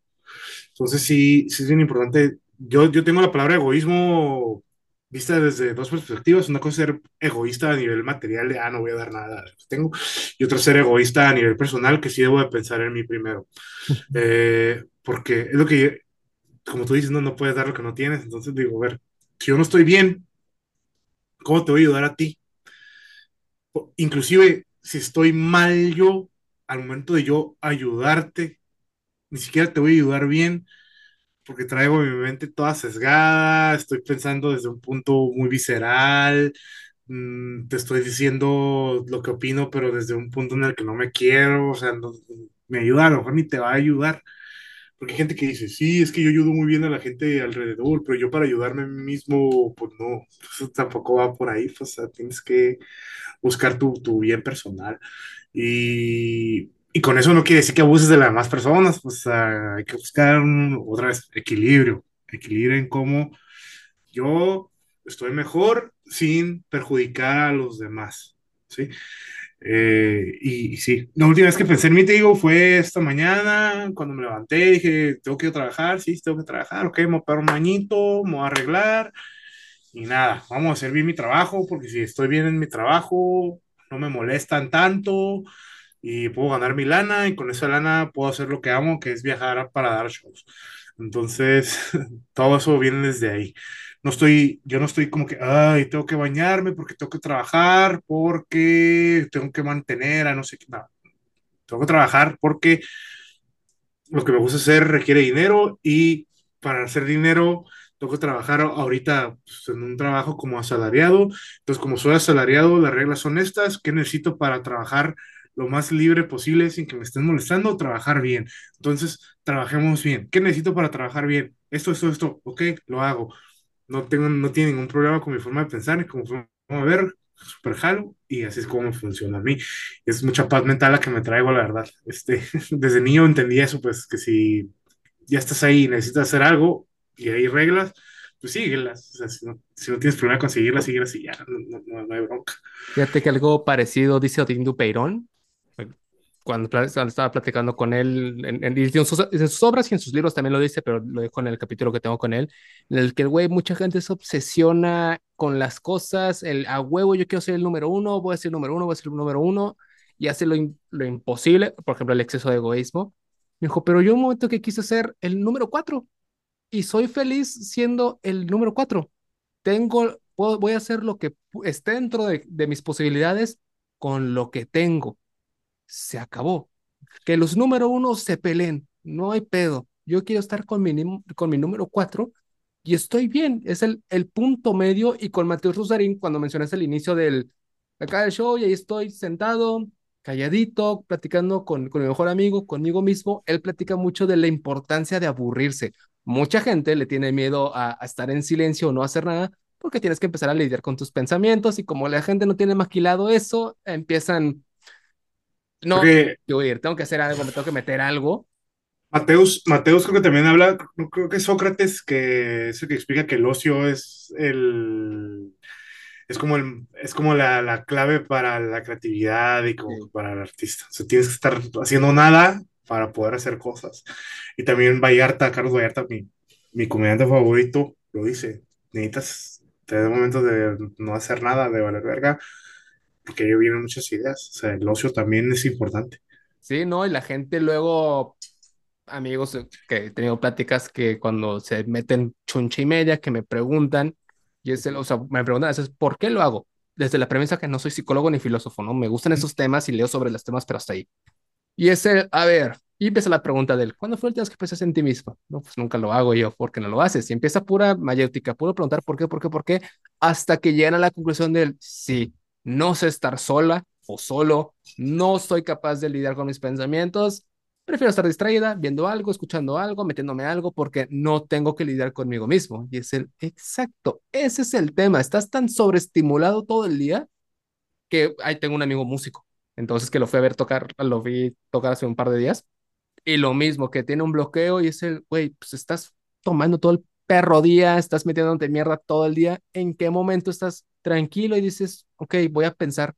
Entonces, sí, sí es bien importante. Yo, yo tengo la palabra egoísmo vista desde dos perspectivas. Una cosa es ser egoísta a nivel material, de, ah, no voy a dar nada, tengo. Y otra ser egoísta a nivel personal, que sí debo de pensar en mí primero. Eh, porque es lo que, como tú dices, no, no puedes dar lo que no tienes. Entonces digo, a ver, si yo no estoy bien, ¿cómo te voy a ayudar a ti? Inclusive, si estoy mal yo, al momento de yo ayudarte, ni siquiera te voy a ayudar bien, porque traigo mi mente toda sesgada, estoy pensando desde un punto muy visceral, mmm, te estoy diciendo lo que opino, pero desde un punto en el que no me quiero, o sea, no, me ayuda, a lo mejor ni te va a ayudar. Porque hay gente que dice, sí, es que yo ayudo muy bien a la gente alrededor, pero yo para ayudarme a mí mismo, pues no, eso tampoco va por ahí, pues, o sea, tienes que buscar tu, tu bien personal. Y, y, con eso no quiere decir que abuses de las demás personas, pues uh, hay que buscar un, otra vez equilibrio, equilibrio en cómo yo estoy mejor sin perjudicar a los demás, ¿sí? Eh, y, y, sí, la última vez que pensé en mí, te digo, fue esta mañana, cuando me levanté, dije, tengo que ir a trabajar, sí, tengo que trabajar, ok, me voy a pegar un bañito, me voy a arreglar, y nada, vamos a hacer bien mi trabajo, porque si estoy bien en mi trabajo, no me molestan tanto, y puedo ganar mi lana, y con esa lana puedo hacer lo que amo, que es viajar para dar shows. Entonces, todo eso viene desde ahí no estoy, yo no estoy como que, ay, tengo que bañarme porque tengo que trabajar, porque tengo que mantener a no sé qué, no, tengo que trabajar porque lo que me gusta hacer requiere dinero y para hacer dinero tengo que trabajar ahorita pues, en un trabajo como asalariado, entonces como soy asalariado, las reglas son estas, ¿qué necesito para trabajar? Lo más libre posible sin que me estén molestando, trabajar bien. Entonces, trabajemos bien. ¿Qué necesito para trabajar bien? Esto, esto, esto, ok, lo hago no, tengo, no tiene ningún problema con mi forma de pensar mi forma de ver, super jalo, y así es como funciona a mí. Es mucha paz mental la que me traigo, la verdad. Este, desde niño entendí eso, pues que si ya estás ahí y necesitas hacer algo y hay reglas, pues síguelas. O sea, si, no, si no tienes problema con seguirlas, síguelas y ya, no, no, no, hay bronca. Fíjate que algo parecido dice Odín Dupeirón, cuando, estaba platicando con él, en, en, en, sus, en, sus, obras y en sus libros también lo dice, pero lo dejo en el capítulo que tengo con él, en el que el güey, mucha gente se obsesiona con las cosas, el a huevo, yo quiero ser el número uno, voy a ser el número uno, voy a ser el número uno, y hace lo, lo imposible, por ejemplo, el exceso de egoísmo. Me dijo, pero yo un momento que quise ser el número cuatro, y soy feliz siendo el número cuatro. Tengo, puedo, voy a hacer lo que esté dentro de, de mis posibilidades con lo que tengo se acabó. Que los número uno se peleen, no hay pedo. Yo quiero estar con mi, con mi número cuatro y estoy bien. Es el, el punto medio. Y con Mateo Rosarín, cuando mencionaste el inicio del acá del show, y ahí estoy sentado, calladito, platicando con, con mi mejor amigo, conmigo mismo. Él platica mucho de la importancia de aburrirse. Mucha gente le tiene miedo a, a estar en silencio o no hacer nada porque tienes que empezar a lidiar con tus pensamientos y como la gente no tiene maquilado eso, empiezan No, Porque yo ir, tengo que hacer algo, me tengo que meter algo. Mateus, Mateus creo que también habla, creo que es Sócrates, que es el que explica que el ocio es el es como el, es como la, la clave para la creatividad y como Sí, para el artista. O sea, tienes que estar haciendo nada para poder hacer cosas. Y también Vallarta, Carlos Vallarta, mi, mi comediante favorito, lo dice, necesitas tener momentos de no hacer nada, de valer verga, porque ahí vienen muchas ideas. O sea, el ocio también es importante. Sí, ¿no? Y la gente luego, amigos eh, que he tenido pláticas que cuando se meten chuncha y media, que me preguntan, y es el, o sea, me preguntan a veces, ¿por qué lo hago? Desde la premisa que no soy psicólogo ni filósofo, ¿no? Me gustan esos temas y leo sobre los temas, pero hasta ahí. Y es el, a ver, y empieza la pregunta del, ¿cuándo fue el día que pensaste en ti mismo? No, pues nunca lo hago yo, ¿por qué no lo haces? Y empieza pura mayéutica, puro preguntar por qué, por qué, por qué, hasta que llegan a la conclusión del, sí, no sé estar sola o solo, no soy capaz de lidiar con mis pensamientos, prefiero estar distraída, viendo algo, escuchando algo, metiéndome algo, porque no tengo que lidiar conmigo mismo. Y es el, exacto, ese es el tema, estás tan sobreestimulado todo el día que ahí tengo un amigo músico, entonces que lo fui a ver tocar, lo vi tocar hace un par de días, y lo mismo, que tiene un bloqueo y es el, güey, pues estás tomando todo el perro día, estás metiéndote mierda todo el día, ¿en qué momento estás tranquilo y dices, ok, voy a pensar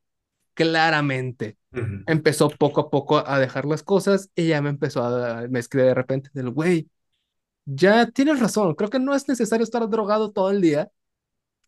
claramente? Ujú. Empezó poco a poco a dejar las cosas y ya me empezó a, me escribe de repente del, güey, ya tienes razón, creo que no es necesario estar drogado todo el día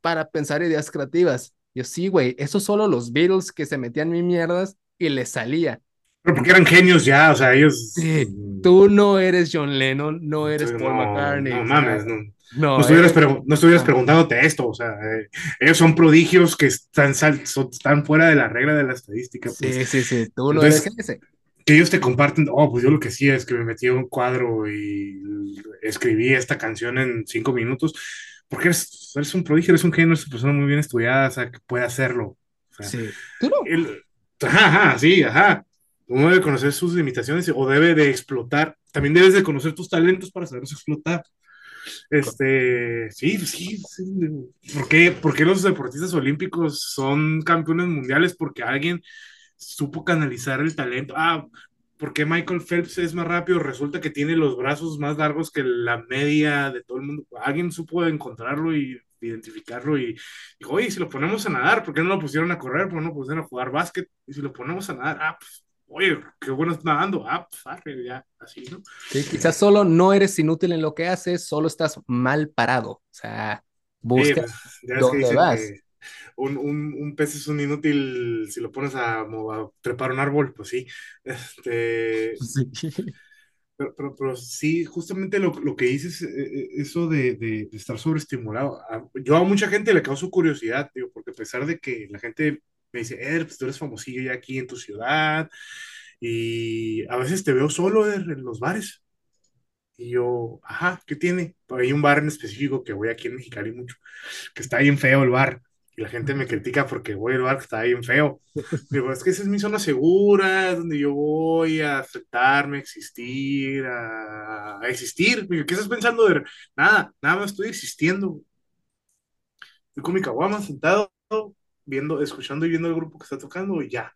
para pensar ideas creativas. Yo sí, güey, eso solo los Beatles que se metían en mierdas y les salía. Pero porque eran genios ya, o sea, ellos... Sí, tú no eres John Lennon, no eres No, Paul McCartney. no mames, no. No, No estuvieras, pregu- no estuvieras preguntándote esto, o sea, eh, ellos son prodigios que están, sal- son- están fuera de la regla de la estadística, pues, Sí, sí, sí, tú no Entonces- eres que ellos te comparten, oh, pues yo lo que sí es que me metí a un cuadro y escribí esta canción en cinco minutos, porque eres, eres un prodigio, eres un genio, eres una persona muy bien estudiada, o sea, que puede hacerlo. O sea, Sí, tú no. ajá, ajá, sí, ajá. Uno debe conocer sus limitaciones o debe de explotar. También debes de conocer tus talentos para saberlos explotar. Este, sí, sí, sí. ¿Por qué, los deportistas olímpicos son campeones mundiales? Porque alguien supo canalizar el talento. Ah, ¿por qué Michael Phelps es más rápido? Resulta que tiene los brazos más largos que la media de todo el mundo. Alguien supo encontrarlo y identificarlo y dijo, oye, si lo ponemos a nadar, ¿por qué no lo pusieron a correr? ¿Por qué no lo pusieron a jugar básquet? Y si lo ponemos a nadar, ah, pues, oye, qué bueno está nadando, ah, pues, ya, así, ¿no? Sí, quizás solo no eres inútil en lo que haces, solo estás mal parado. O sea, busca Sí, que dónde vas. un, un, un pez es un inútil si lo pones a, trepar un árbol, pues sí. Este, Sí. pero, pero, pero sí, justamente lo, lo que dices, eh, eh, eso de, de, de estar sobreestimulado. Yo a mucha gente le causo curiosidad, tío, porque a pesar de que la gente me dice, eh, pues tú eres famosillo ya aquí en tu ciudad, y a veces te veo solo en en los bares. Y yo, ajá, ¿qué tiene? Hay un bar en específico que voy aquí en Mexicali mucho, que está bien feo el bar. Y la gente me critica porque voy al bar que está bien feo. Digo, es que esa es mi zona segura, es donde yo voy a aceptarme, a existir, a, a existir. Digo, ¿qué estás pensando de...? Nada, nada más estoy existiendo. Estoy con mi caguama sentado, viendo, escuchando y viendo el grupo que está tocando y ya.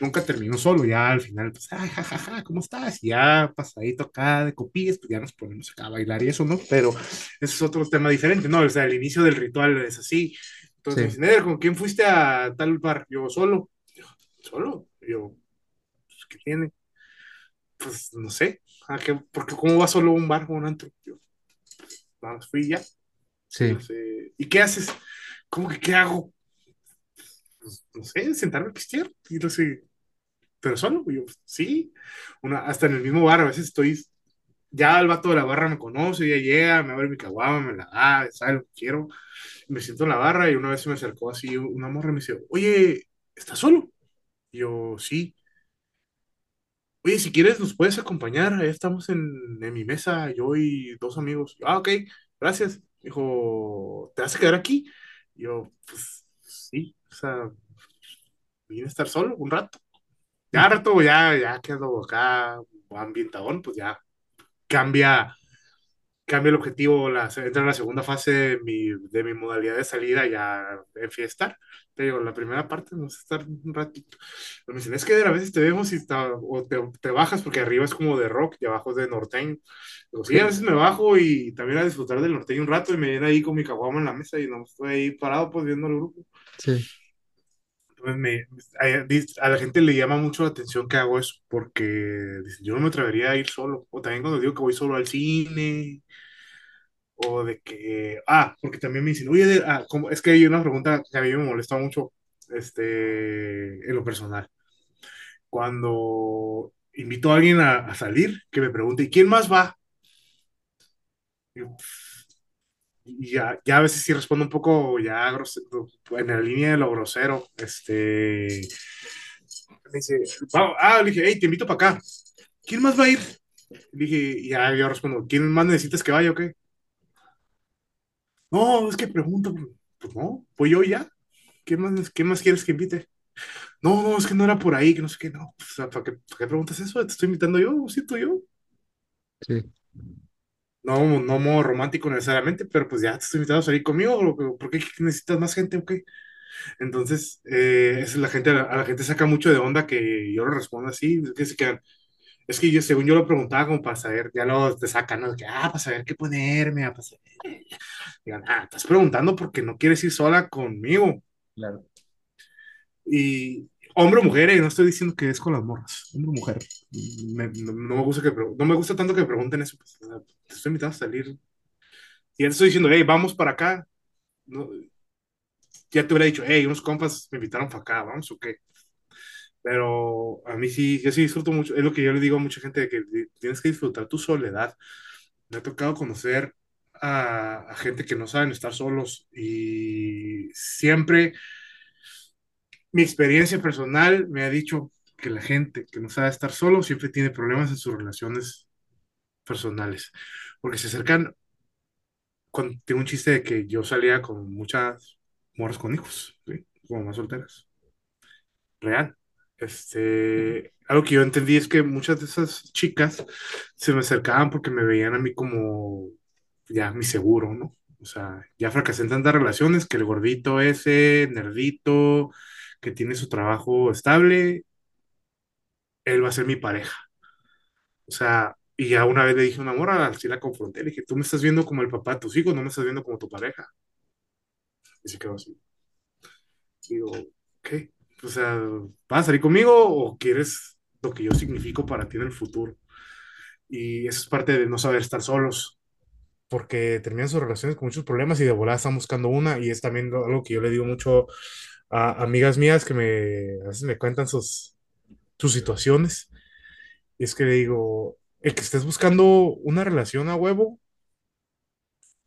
Nunca termino solo, ya al final, pues, ay, jajaja, ¿cómo estás? Y ya pasadito acá de copillas, pues ya nos ponemos acá a bailar y eso, ¿no? Pero ese es otro tema diferente, ¿no? O sea, el inicio del ritual es así. Entonces Sí. dicen, "Eder, ¿con quién fuiste a tal bar? Yo, solo. Yo, ¿solo? Yo, pues, ¿qué tiene? Pues, no sé. ¿A qué, porque ¿cómo va solo a un bar o un antro? Yo, más fui ya. Sí. No sé. ¿Y qué haces? ¿Cómo que qué hago? Pues, no sé, sentarme a pistear. Y no sé, pero solo, yo, sí. Una, hasta en el mismo bar, a veces estoy, ya el vato de la barra me conoce, ya llega, me abre mi caguama, me la da, sabe lo que quiero. Me siento en la barra y una vez se me acercó así una morra y me dice, oye, ¿estás solo? Y yo, sí. Oye, si quieres, nos puedes acompañar. Ahí estamos en, en mi mesa, yo y dos amigos. Ah, ok, gracias. Dijo, ¿te vas a quedar aquí? Y yo, pues sí, o sea, vine a estar solo un rato. Ya rato, ya, ya quedo acá ambientadón, pues ya cambia, cambia el objetivo, la, entra en la segunda fase de mi, de mi modalidad de salida ya en fiesta. Te digo, la primera parte vamos a estar un ratito. Pero me dicen, es que a veces te vemos y está, o te, te, bajas porque arriba es como de rock y abajo es de norteño. Digo, sí, a veces me bajo y también a disfrutar del norteño un rato y me viene ahí con mi caguama en la mesa y no estoy ahí parado pues viendo el grupo. Sí. Entonces me, a, la gente le llama mucho la atención que hago eso porque yo no me atrevería a ir solo. O también cuando digo que voy solo al cine o de que, ah, porque también me dicen, oye, ah, como, es que hay una pregunta que a mí me molesta mucho, este, en lo personal. Cuando invito a alguien a, salir, que me pregunte, ¿y quién más va? Y ya, ya a veces sí respondo un poco ya grosero, en la línea de lo grosero. Este, me dice, ah, le dije, hey, te invito para acá. ¿Quién más va a ir? Le dije, ya yo respondo, ¿quién más necesitas que vaya o qué? No, es que pregunto, pues no, pues yo ya. ¿Qué más, qué más quieres que invite? No, no, es que no era por ahí, que no sé qué, no. Pues, ¿para, qué, ¿Para qué preguntas eso? Te estoy invitando yo, siento yo. Sí. No, no modo romántico necesariamente, pero pues ya te estoy invitando a salir conmigo, ¿por qué necesitas más gente o qué? Entonces, eh, es la gente, a la gente saca mucho de onda que yo le respondo así, que se quedan, es que yo, según yo lo preguntaba como para saber, ya lo te sacan, ¿no? Que, ah, para saber qué ponerme, a pasar. Digan, ah, estás preguntando porque no quieres ir sola conmigo. Claro. Y hombre o mujer, eh, no estoy diciendo que es con las morras, hombre o mujer. Me, no, no, me gusta que, no me gusta tanto que me pregunten eso. Pues, te estoy invitando a salir. Y ya te estoy diciendo, hey, vamos para acá. No, ya te hubiera dicho, hey, unos compas me invitaron para acá, vamos o qué. Pero a mí sí, yo sí disfruto mucho, es lo que yo le digo a mucha gente, de que tienes que disfrutar tu soledad. Me ha tocado conocer a, a gente que no saben estar solos y siempre mi experiencia personal me ha dicho que la gente que no sabe estar solo siempre tiene problemas en sus relaciones personales, porque se acercan, con, tengo un chiste de que yo salía con muchas morras con hijos, ¿sí? como más solteras, real. Este, algo que yo entendí es que muchas de esas chicas se me acercaban porque me veían a mí como ya mi seguro, ¿no? O sea, ya fracasé en tantas relaciones que el gordito ese, nerdito, que tiene su trabajo estable, él va a ser mi pareja. O sea, y ya una vez le dije a una morra, así la confronté, le dije, tú me estás viendo como el papá de tus hijos, no me estás viendo como tu pareja. Y se quedó así. Digo, ¿qué? O sea, ¿vas a salir conmigo o quieres lo que yo significo para ti en el futuro? Y eso es parte de no saber estar solos, porque terminan sus relaciones con muchos problemas y de volada están buscando una, y es también algo que yo le digo mucho amigas mías que me, a veces me cuentan sus, sus situaciones. Y es que le digo, el que estés buscando una relación a huevo,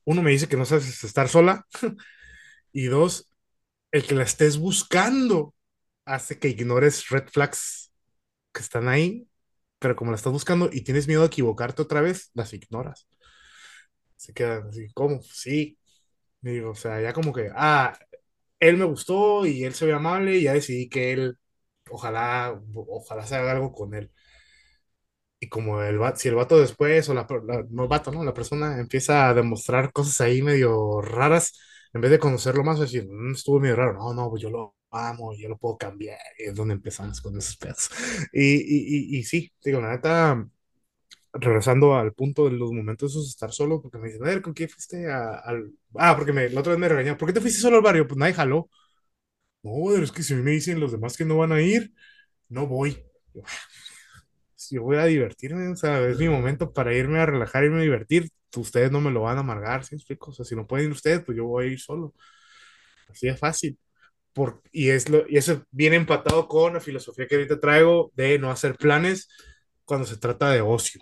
uno me dice que no sabes estar sola, y dos, el que la estés buscando hace que ignores red flags que están ahí, pero como la estás buscando y tienes miedo a equivocarte otra vez, las ignoras. Se quedan así, ¿cómo? Sí. Digo, o sea, ya como que, ah, él me gustó y él se ve amable y ya decidí que él, ojalá, ojalá se haga algo con él. Y como el si el vato después, o la, no vato, ¿no? La persona empieza a demostrar cosas ahí medio raras, en vez de conocerlo más, decir, mmm, estuvo medio raro, no, no, pues yo lo amo, yo lo puedo cambiar, y es donde empezamos con esos pedos. Y, y, y, y sí, digo, la neta, regresando al punto de los momentos esos de estar solo, porque me dicen, a ver, ¿con quién fuiste a, al...? Ah, porque me, la otra vez me regañaron, ¿por qué te fuiste solo al barrio? Pues nadie jaló. No, es que si me dicen los demás que no van a ir, no voy. Yo voy a divertirme, o sea, es mi momento para irme a relajar, irme a divertir. Ustedes no me lo van a amargar, ¿sí explico? O sea, si no pueden ir ustedes, pues yo voy a ir solo. Así de fácil. Por, y, es lo, y eso viene empatado con la filosofía que ahorita traigo de no hacer planes cuando se trata de ocio.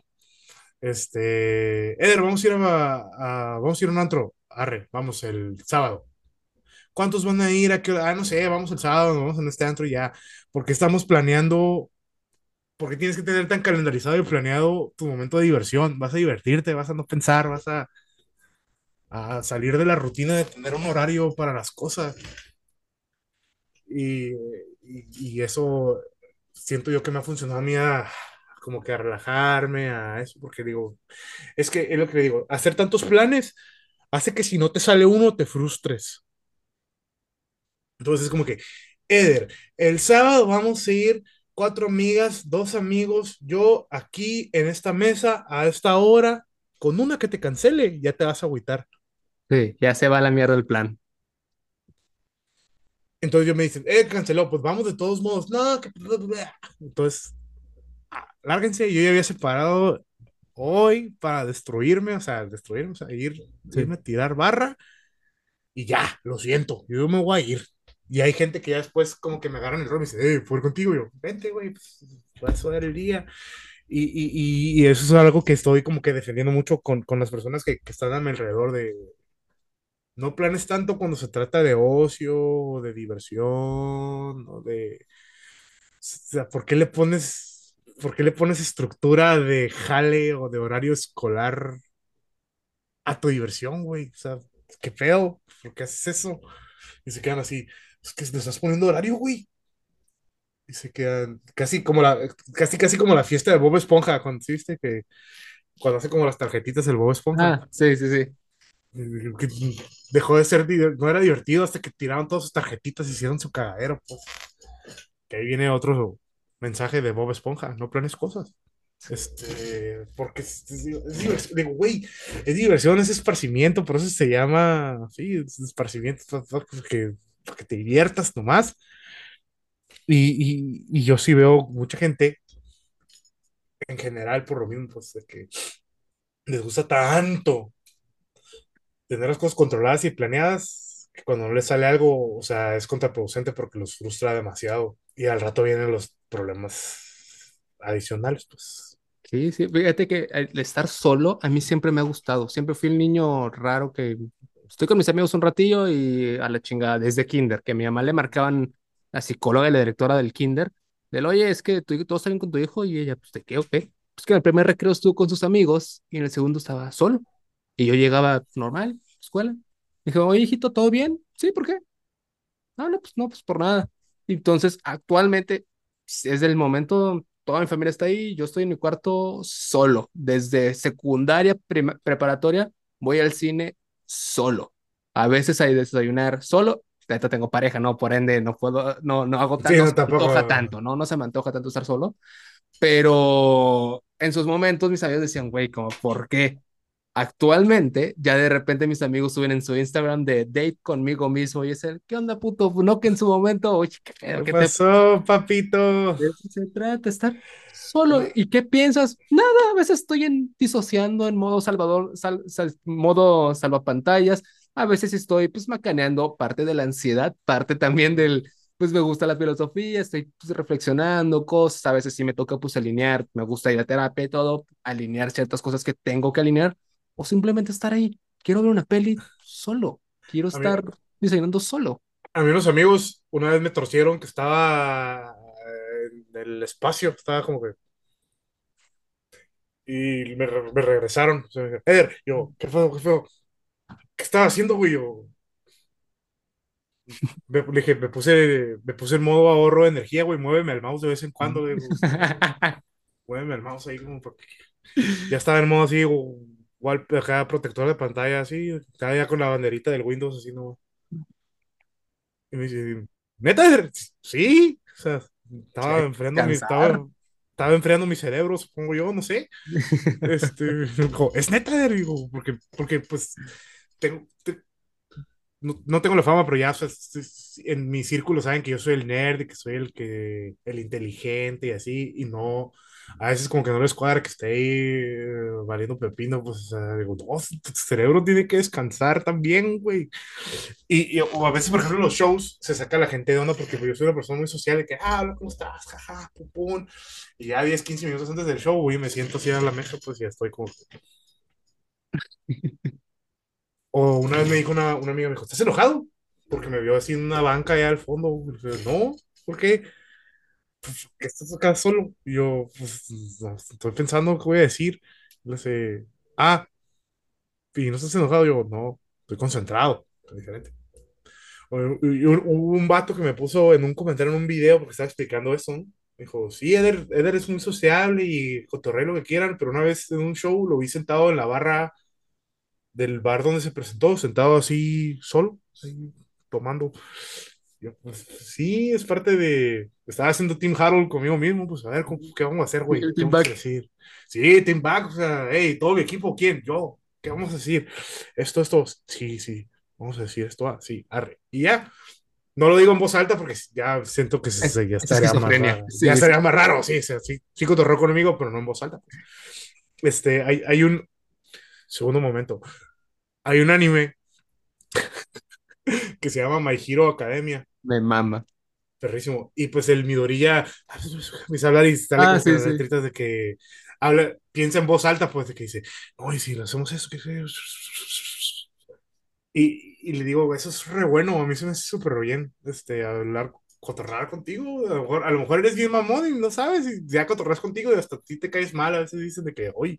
Este, Eder, vamos a ir a, vamos a ir a un antro. Arre, vamos el sábado. ¿Cuántos van a ir? ¿A qué Ah, no sé, vamos el sábado, vamos en este antro ya. Porque estamos planeando, porque tienes que tener tan calendarizado y planeado tu momento de diversión. Vas a divertirte, vas a no pensar, vas a, a salir de la rutina de tener un horario para las cosas. Y, y, eso siento yo que me ha funcionado a mí como que a relajarme, a eso, porque digo, es que es lo que le digo, hacer tantos planes hace que si no te sale uno, te frustres. Entonces es como que, Eder, el sábado vamos a ir cuatro amigas, dos amigos, yo aquí en esta mesa a esta hora, con una que te cancele, ya te vas a agüitar. Sí, ya se va a la mierda el plan. Entonces yo me dicen, eh, canceló, pues vamos de todos modos. No, que... Entonces, lárguense, yo ya había separado hoy para destruirme, o sea, destruirme, o sea, ir, Sí. irme a tirar barra y ya, lo siento, yo me voy a ir. Y hay gente que ya después como que me agarran el rol y me dice, eh, ¿puedo ir contigo? Y yo, vente, güey, pues, vas a dar el día. Y, y, y, y eso es algo que estoy como que defendiendo mucho con, con las personas que, que están a mi alrededor de... No planes tanto cuando se trata de ocio, o de diversión, o de... O sea, ¿por qué le pones, por qué le pones estructura de jale o de horario escolar a tu diversión, güey? O sea, qué feo, ¿por qué haces eso? Y se quedan así, es que le estás poniendo horario, güey. Y se quedan casi como la, casi, casi como la fiesta de Bob Esponja, cuando ¿sí viste que cuando hace como las tarjetitas el Bob Esponja. Ah, sí, sí, sí. dejó de ser, no era divertido hasta que tiraron todas sus tarjetitas y hicieron su cagadero, pues. Que ahí viene otro mensaje de Bob Esponja, no planes cosas. Este, porque es, es- es diversión, digo, güey, es diversión, es esparcimiento, por eso se llama, sí, es esparcimiento, que, para que te diviertas nomás. Y, y, y yo sí veo mucha gente, en general, por lo mismo, pues, de que les gusta tanto tener las cosas controladas y planeadas, que cuando no les sale algo, o sea, es contraproducente porque los frustra demasiado y al rato vienen los problemas adicionales, pues. Sí, sí, fíjate que el estar solo a mí siempre me ha gustado. Siempre fui el niño raro que estoy con mis amigos un ratillo y a la chingada desde kinder, que a mi mamá le marcaban la psicóloga y la directora del kinder, del, oye, es que tu, todos salen con tu hijo y ella, pues, ¿de qué o qué? Pues que en el primer recreo estuvo con sus amigos y en el segundo estaba solo. Y yo llegaba normal, escuela. Dije, oye, hijito, ¿todo bien? Sí, ¿por qué? No, no, pues no, pues por nada. Entonces, actualmente es el momento, toda mi familia está ahí, yo estoy en mi cuarto solo. Desde secundaria, prima- preparatoria, voy al cine solo. A veces hay desayunar solo. Ahorita tengo pareja, ¿no? Por ende, no puedo, no, no hago Sí, tanto, no no, se me tampoco. antoja tanto, ¿no? No se me antoja tanto estar solo. Pero en sus momentos mis amigos decían, güey, como, ¿por qué? Actualmente, ya de repente mis amigos suben en su Instagram de date conmigo mismo y es el, ¿qué onda, puto? No que en su momento, oye, ¿qué pedo? ¿Qué ¿Qué te pasó, papito? de eso se trata? Estar solo. ¿Y qué piensas? Nada, a veces estoy en, disociando en modo salvador, sal- sal- modo salvapantallas. A veces estoy, pues, macaneando parte de la ansiedad, parte también del, pues, me gusta la filosofía, estoy, pues, reflexionando cosas. A veces sí me toca, pues, alinear, me gusta ir a terapia y todo, alinear ciertas cosas que tengo que alinear, o simplemente estar ahí. Quiero ver una peli solo. Quiero mí- estar diseñando solo. A mí unos amigos una vez me torcieron que estaba en el espacio, estaba como que... Y me, re- me regresaron. O sea, me dijeron, Eder, yo, ¿qué feo, qué feo? ¿Qué estaba haciendo, güey? Yo, me, le dije, me puse, me puse en modo ahorro de energía, güey, muéveme el mouse de vez en cuando, güey. Muéveme el mouse ahí como porque ya estaba en modo así, igual acá protector de pantalla, así, estaba ya con la banderita del Windows, así, ¿no? Y me dice, ¿neta? Eder?". Sí, o sea, estaba enfriando mi, estaba, estaba enfriando mi cerebro, supongo yo, no sé. Este, dijo, es neta, Eder?", digo, porque, porque pues tengo, te- no, no tengo la fama, pero ya o sea, en mi círculo saben que yo soy el nerd que soy el que, el inteligente y así, y no, a veces como que no les cuadra que esté ahí eh, valiendo pepino, pues, sea, digo, no, tu cerebro tiene que descansar también, güey. Y, y- o a veces, por ejemplo, en los shows se saca la gente de onda porque pues, yo soy una persona muy social de que, ah, hola, ¿cómo estás? Jaja, pum, pum. Y ya 10, 15 minutos antes del show, güey, me siento así a la mesa, pues ya estoy como... O una vez me dijo una, una amiga, me dijo, ¿estás enojado? Porque me vio así en una banca allá al fondo. No, ¿por qué? Pues, que estás acá solo. Y yo, pues, no, estoy pensando qué voy a decir. Y le dice, ah, ¿y no estás enojado? yo, no, estoy concentrado. Es diferente. Hubo un vato que me puso en un comentario en un video porque estaba explicando eso, ¿no? Dijo, sí, Eder, Eder es muy sociable y cotorreo lo que quieran, pero una vez en un show lo vi sentado en la barra del bar donde se presentó, sentado así solo, así, tomando. Yo, pues sí, es parte de. Estaba haciendo Team Harold conmigo mismo, pues a ver, ¿cómo- ¿qué vamos a hacer, güey? ¿Qué Team vamos a Back. decir? Sí, Team Back, o sea, hey, todo mi equipo, ¿quién? Yo. ¿Qué vamos a decir? Esto, esto, sí, sí, vamos a decir esto, ah, sí, arre. Y ya. No lo digo en voz alta porque ya siento que se, Es- ya es estaría más raro. Sí, ya sí. estaría más raro, sí, sí, sí, sí conmigo, pero no en voz alta. pues. Este, hay, hay un segundo momento. Hay un anime que se llama My Hero Academia. Me mama. Perrísimo. Y pues el Midorilla empieza a hablar y sale Ah, como sí, con las sí. letritas de que habla, piensa en voz alta, pues de que dice, y si lo hacemos eso, que y, y le digo, eso es re bueno, a mí se me hace súper bien, este, hablar, cotorrar contigo, a lo, mejor, a lo mejor eres bien mamón y no sabes, y ya cotorras contigo y hasta a ti te caes mal, a veces dicen de que, oye,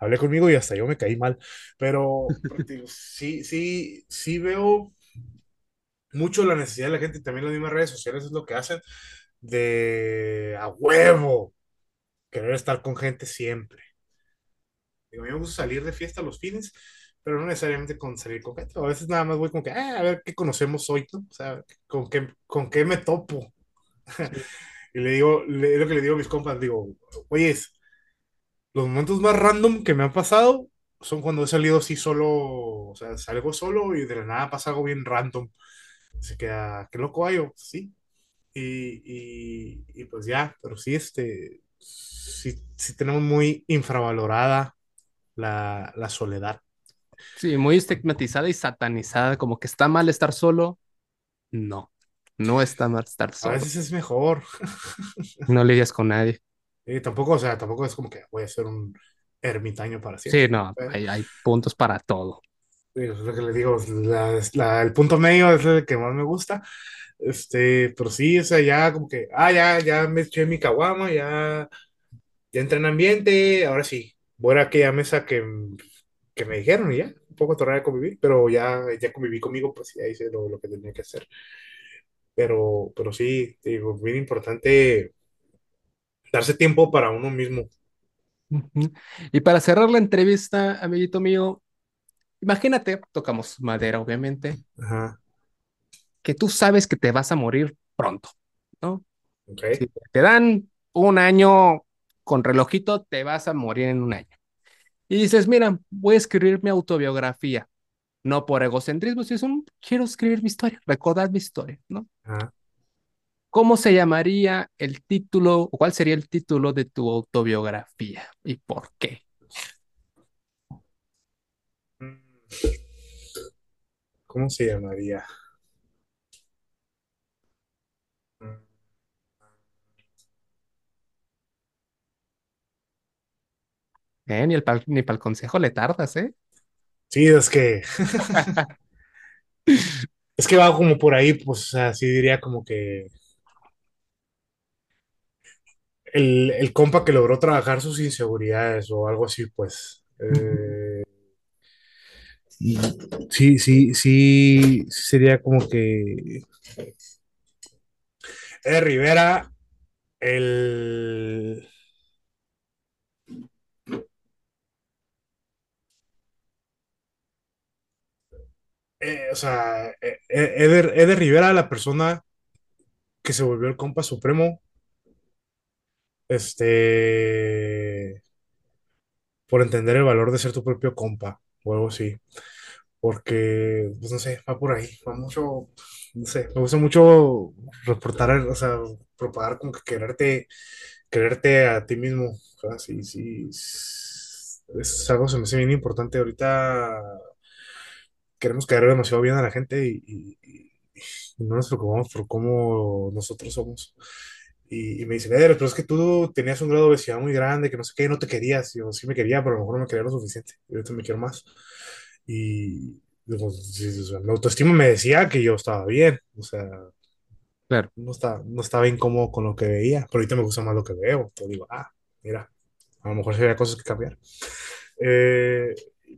hablé conmigo y hasta yo me caí mal, pero, pero digo, sí, sí, sí veo mucho la necesidad de la gente y también las mismas redes sociales es lo que hacen de a huevo querer estar con gente siempre. Digo, a mí me gusta salir de fiesta los fines, pero no necesariamente con salir con gente. A veces nada más voy con que, ah, a ver qué conocemos hoy, ¿no? O sea, con qué, con qué me topo. y le digo, le, es lo que le digo a mis compas, digo, oyes, los momentos más random que me han pasado son cuando he salido así solo, o sea, salgo solo y de la nada pasa algo bien random. Se queda, qué loco hay, yo, sí. Y, y, y pues ya, pero sí, este, sí, sí tenemos muy infravalorada la, la soledad. Sí, muy estigmatizada y satanizada, como que está mal estar solo. No, no está mal estar A solo. veces es mejor. No lidias con nadie. Y tampoco, o sea, tampoco es como que voy a ser un ermitaño para siempre. Sí, no, hay, hay puntos para todo. Es lo que le digo, la- la- el punto medio es el que más me gusta. Este, pero sí, o sea, ya como que, ah, ya, ya me eché mi caguama, ya, ya entré en ambiente, ahora sí, voy a aquella mesa que, que me dijeron y ya, un poco torre de convivir, pero ya, ya conviví conmigo, pues ya hice lo, lo que tenía que hacer. Pero, pero sí, digo, bien importante darse tiempo para uno mismo. Y para cerrar la entrevista, amiguito mío, imagínate, tocamos madera, obviamente, Ajá, que tú sabes que te vas a morir pronto, ¿no? Si te dan un año con relojito, te vas a morir en un año. Y dices, mira, voy a escribir mi autobiografía, no por egocentrismo, sino es un, quiero escribir mi historia, recordar mi historia, ¿no? Ajá. ¿Cómo se llamaría el título o cuál sería el título de tu autobiografía y por qué? ¿Cómo se llamaría? Eh, Ni, el pal- ni para el consejo le tardas, ¿eh? Sí, es que es que va como por ahí, pues, o sea, sí diría como que el, el compa que logró trabajar sus inseguridades o algo así, pues. Eh, sí, sí, sí, sería como que Ed Rivera, el eh, o sea, eh, eh, Eder, Eder Rivera, la persona que se volvió el compa supremo, este, por entender el valor de ser tu propio compa o algo así. Porque, pues no sé, va por ahí, va mucho, no sé, me gusta mucho reportar, o sea, propagar como que quererte, quererte a ti mismo. O sea, sí, sí, es algo que se me hace bien importante. Ahorita queremos caer demasiado bien a la gente y no nos preocupamos por cómo nosotros somos. Y, y me dicen, "Eder, pero es que tú tenías un grado de obesidad muy grande, que no sé qué, no te querías. Yo sí me quería, pero a lo mejor no me quería lo suficiente. Y ahorita me quiero más. Y digo, o sea, mi autoestima me decía que yo estaba bien. O sea, Claro. no estaba, no estaba incómodo con lo que veía, pero ahorita me gusta más lo que veo. Entonces digo, ah, mira, a lo mejor sería cosas que cambiar. Eh,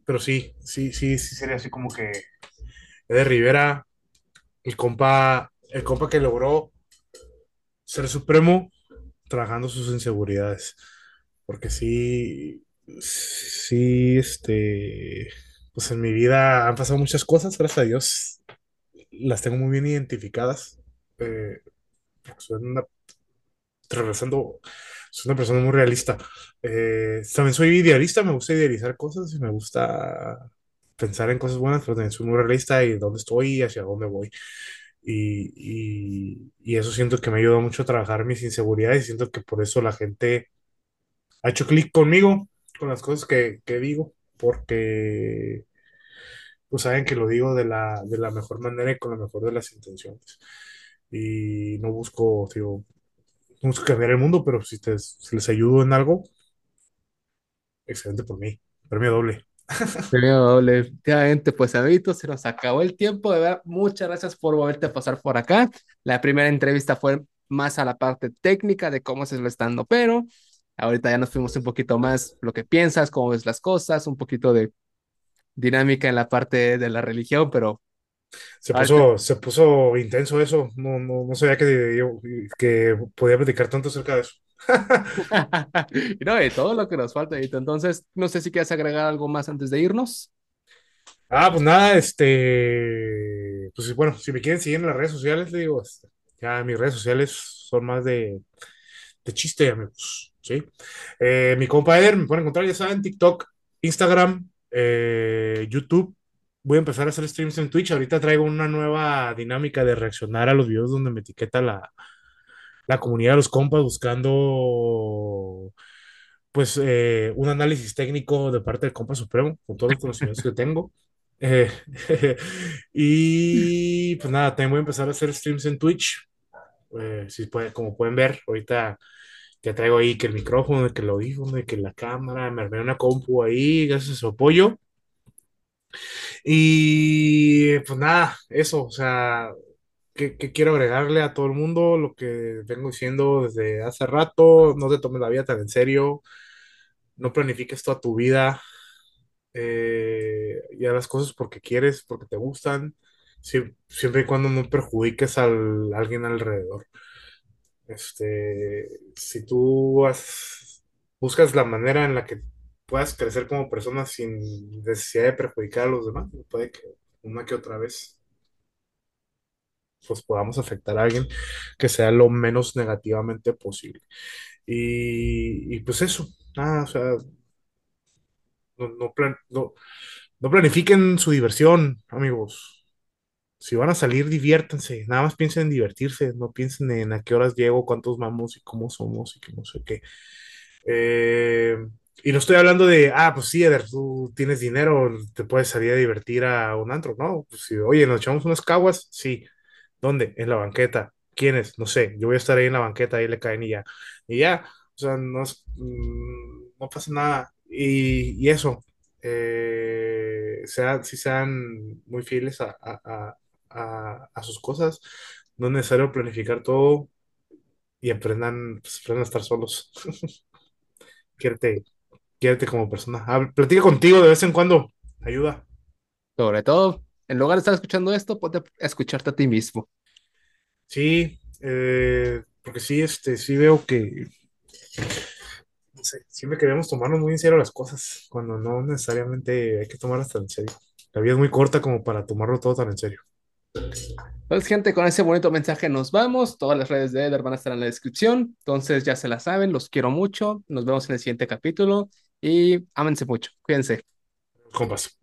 pero sí, sí, sí, sí sería así como que Eder Rivera, el compa, el compa que logró ser supremo, trabajando sus inseguridades. Porque sí, sí, este, pues en mi vida han pasado muchas cosas, gracias a Dios. Las tengo muy bien identificadas. Eh, soy una, regresando, soy una persona muy realista. Eh, también soy idealista, me gusta idealizar cosas y me gusta pensar en cosas buenas, pero también soy muy realista y dónde estoy y hacia dónde voy. Y, y, eso siento que me ayuda mucho a trabajar mis inseguridades y siento que por eso la gente ha hecho clic conmigo, con las cosas que, que digo, porque pues saben que lo digo de la, de la mejor manera y con la mejor de las intenciones. Y no busco, digo, no busco cambiar el mundo, pero si, te, si les ayudo en algo, excelente por mí. Premio doble. Efectivamente, pues amiguitos, se nos acabó el tiempo. De verdad, muchas gracias por volverte a pasar por acá. La primera entrevista fue más a la parte técnica de cómo se lo estando, pero ahorita ya nos fuimos un poquito más lo que piensas, cómo ves las cosas, un poquito de dinámica en la parte de la religión, pero se puso, se puso intenso eso. No, no, no sabía que, que podía platicar tanto acerca de eso. no, de todo lo que nos falta, Entonces, no sé si quieres agregar algo más antes de irnos. Ah, pues nada, este, pues bueno, si me quieren seguir en las redes sociales, digo, este, ya mis redes sociales son más de, de chiste, amigos, ¿sí? Eh, mi compa Eder me pueden encontrar, ya saben, TikTok, Instagram, eh, YouTube. Voy a empezar a hacer streams en Twitch. Ahorita traigo una nueva dinámica de reaccionar a los videos donde me etiqueta la, la comunidad de los compas buscando pues eh, un análisis técnico de parte del compa supremo con todos los conocimientos que tengo. Eh, y pues nada, también voy a empezar a hacer streams en Twitch. Eh, si puede, como pueden ver, ahorita ya traigo ahí que el micrófono, que el audífono, que la cámara, me armé una compu ahí, gracias a su apoyo. Y pues nada, eso, o sea, que, quiero agregarle a todo el mundo lo que vengo diciendo desde hace rato, no te tomes la vida tan en serio, no planifiques toda tu vida, eh, y haz las cosas porque quieres, porque te gustan, siempre, y cuando no perjudiques a alguien alrededor. Este, si tú buscas la manera en la que puedas crecer como persona sin necesidad de perjudicar a los demás, puede que una que otra vez pues podamos afectar a alguien que sea lo menos negativamente posible. Y, pues eso, nada, o sea, no, no, planifiquen su diversión, amigos. Si van a salir, diviértanse. Nada más piensen en divertirse. No piensen en a qué horas llego, cuántos vamos y cómo somos y que no sé qué. Eh, y no estoy hablando de, ah, pues sí, Eder, tú tienes dinero, te puedes salir a divertir a un antro, ¿no? Pues si, oye, nos echamos unas caguas, sí. ¿Dónde? En la banqueta. ¿Quiénes? No sé. Yo voy a estar ahí en la banqueta, ahí le caen y ya. Y ya, o sea, no, mm, no pasa nada. Y, eso, eh, si sean muy fieles a, a, a, a, sus cosas, no es necesario planificar todo y aprendan, pues, aprendan a estar solos. quiérete, quiérete como persona. platica contigo de vez en cuando, ayuda. Sobre todo, en lugar de estar escuchando esto, ponte escucharte a ti mismo. Sí, eh, porque sí, este, sí veo que, no sé, siempre queremos tomarnos muy en serio las cosas, cuando no necesariamente hay que tomarlas tan en serio. La vida es muy corta como para tomarlo todo tan en serio. Pues gente, con ese bonito mensaje nos vamos. Todas las redes de Eder van a estar en la descripción. Entonces ya se la saben, los quiero mucho. Nos vemos en el siguiente capítulo y ámense mucho. Cuídense. Compas.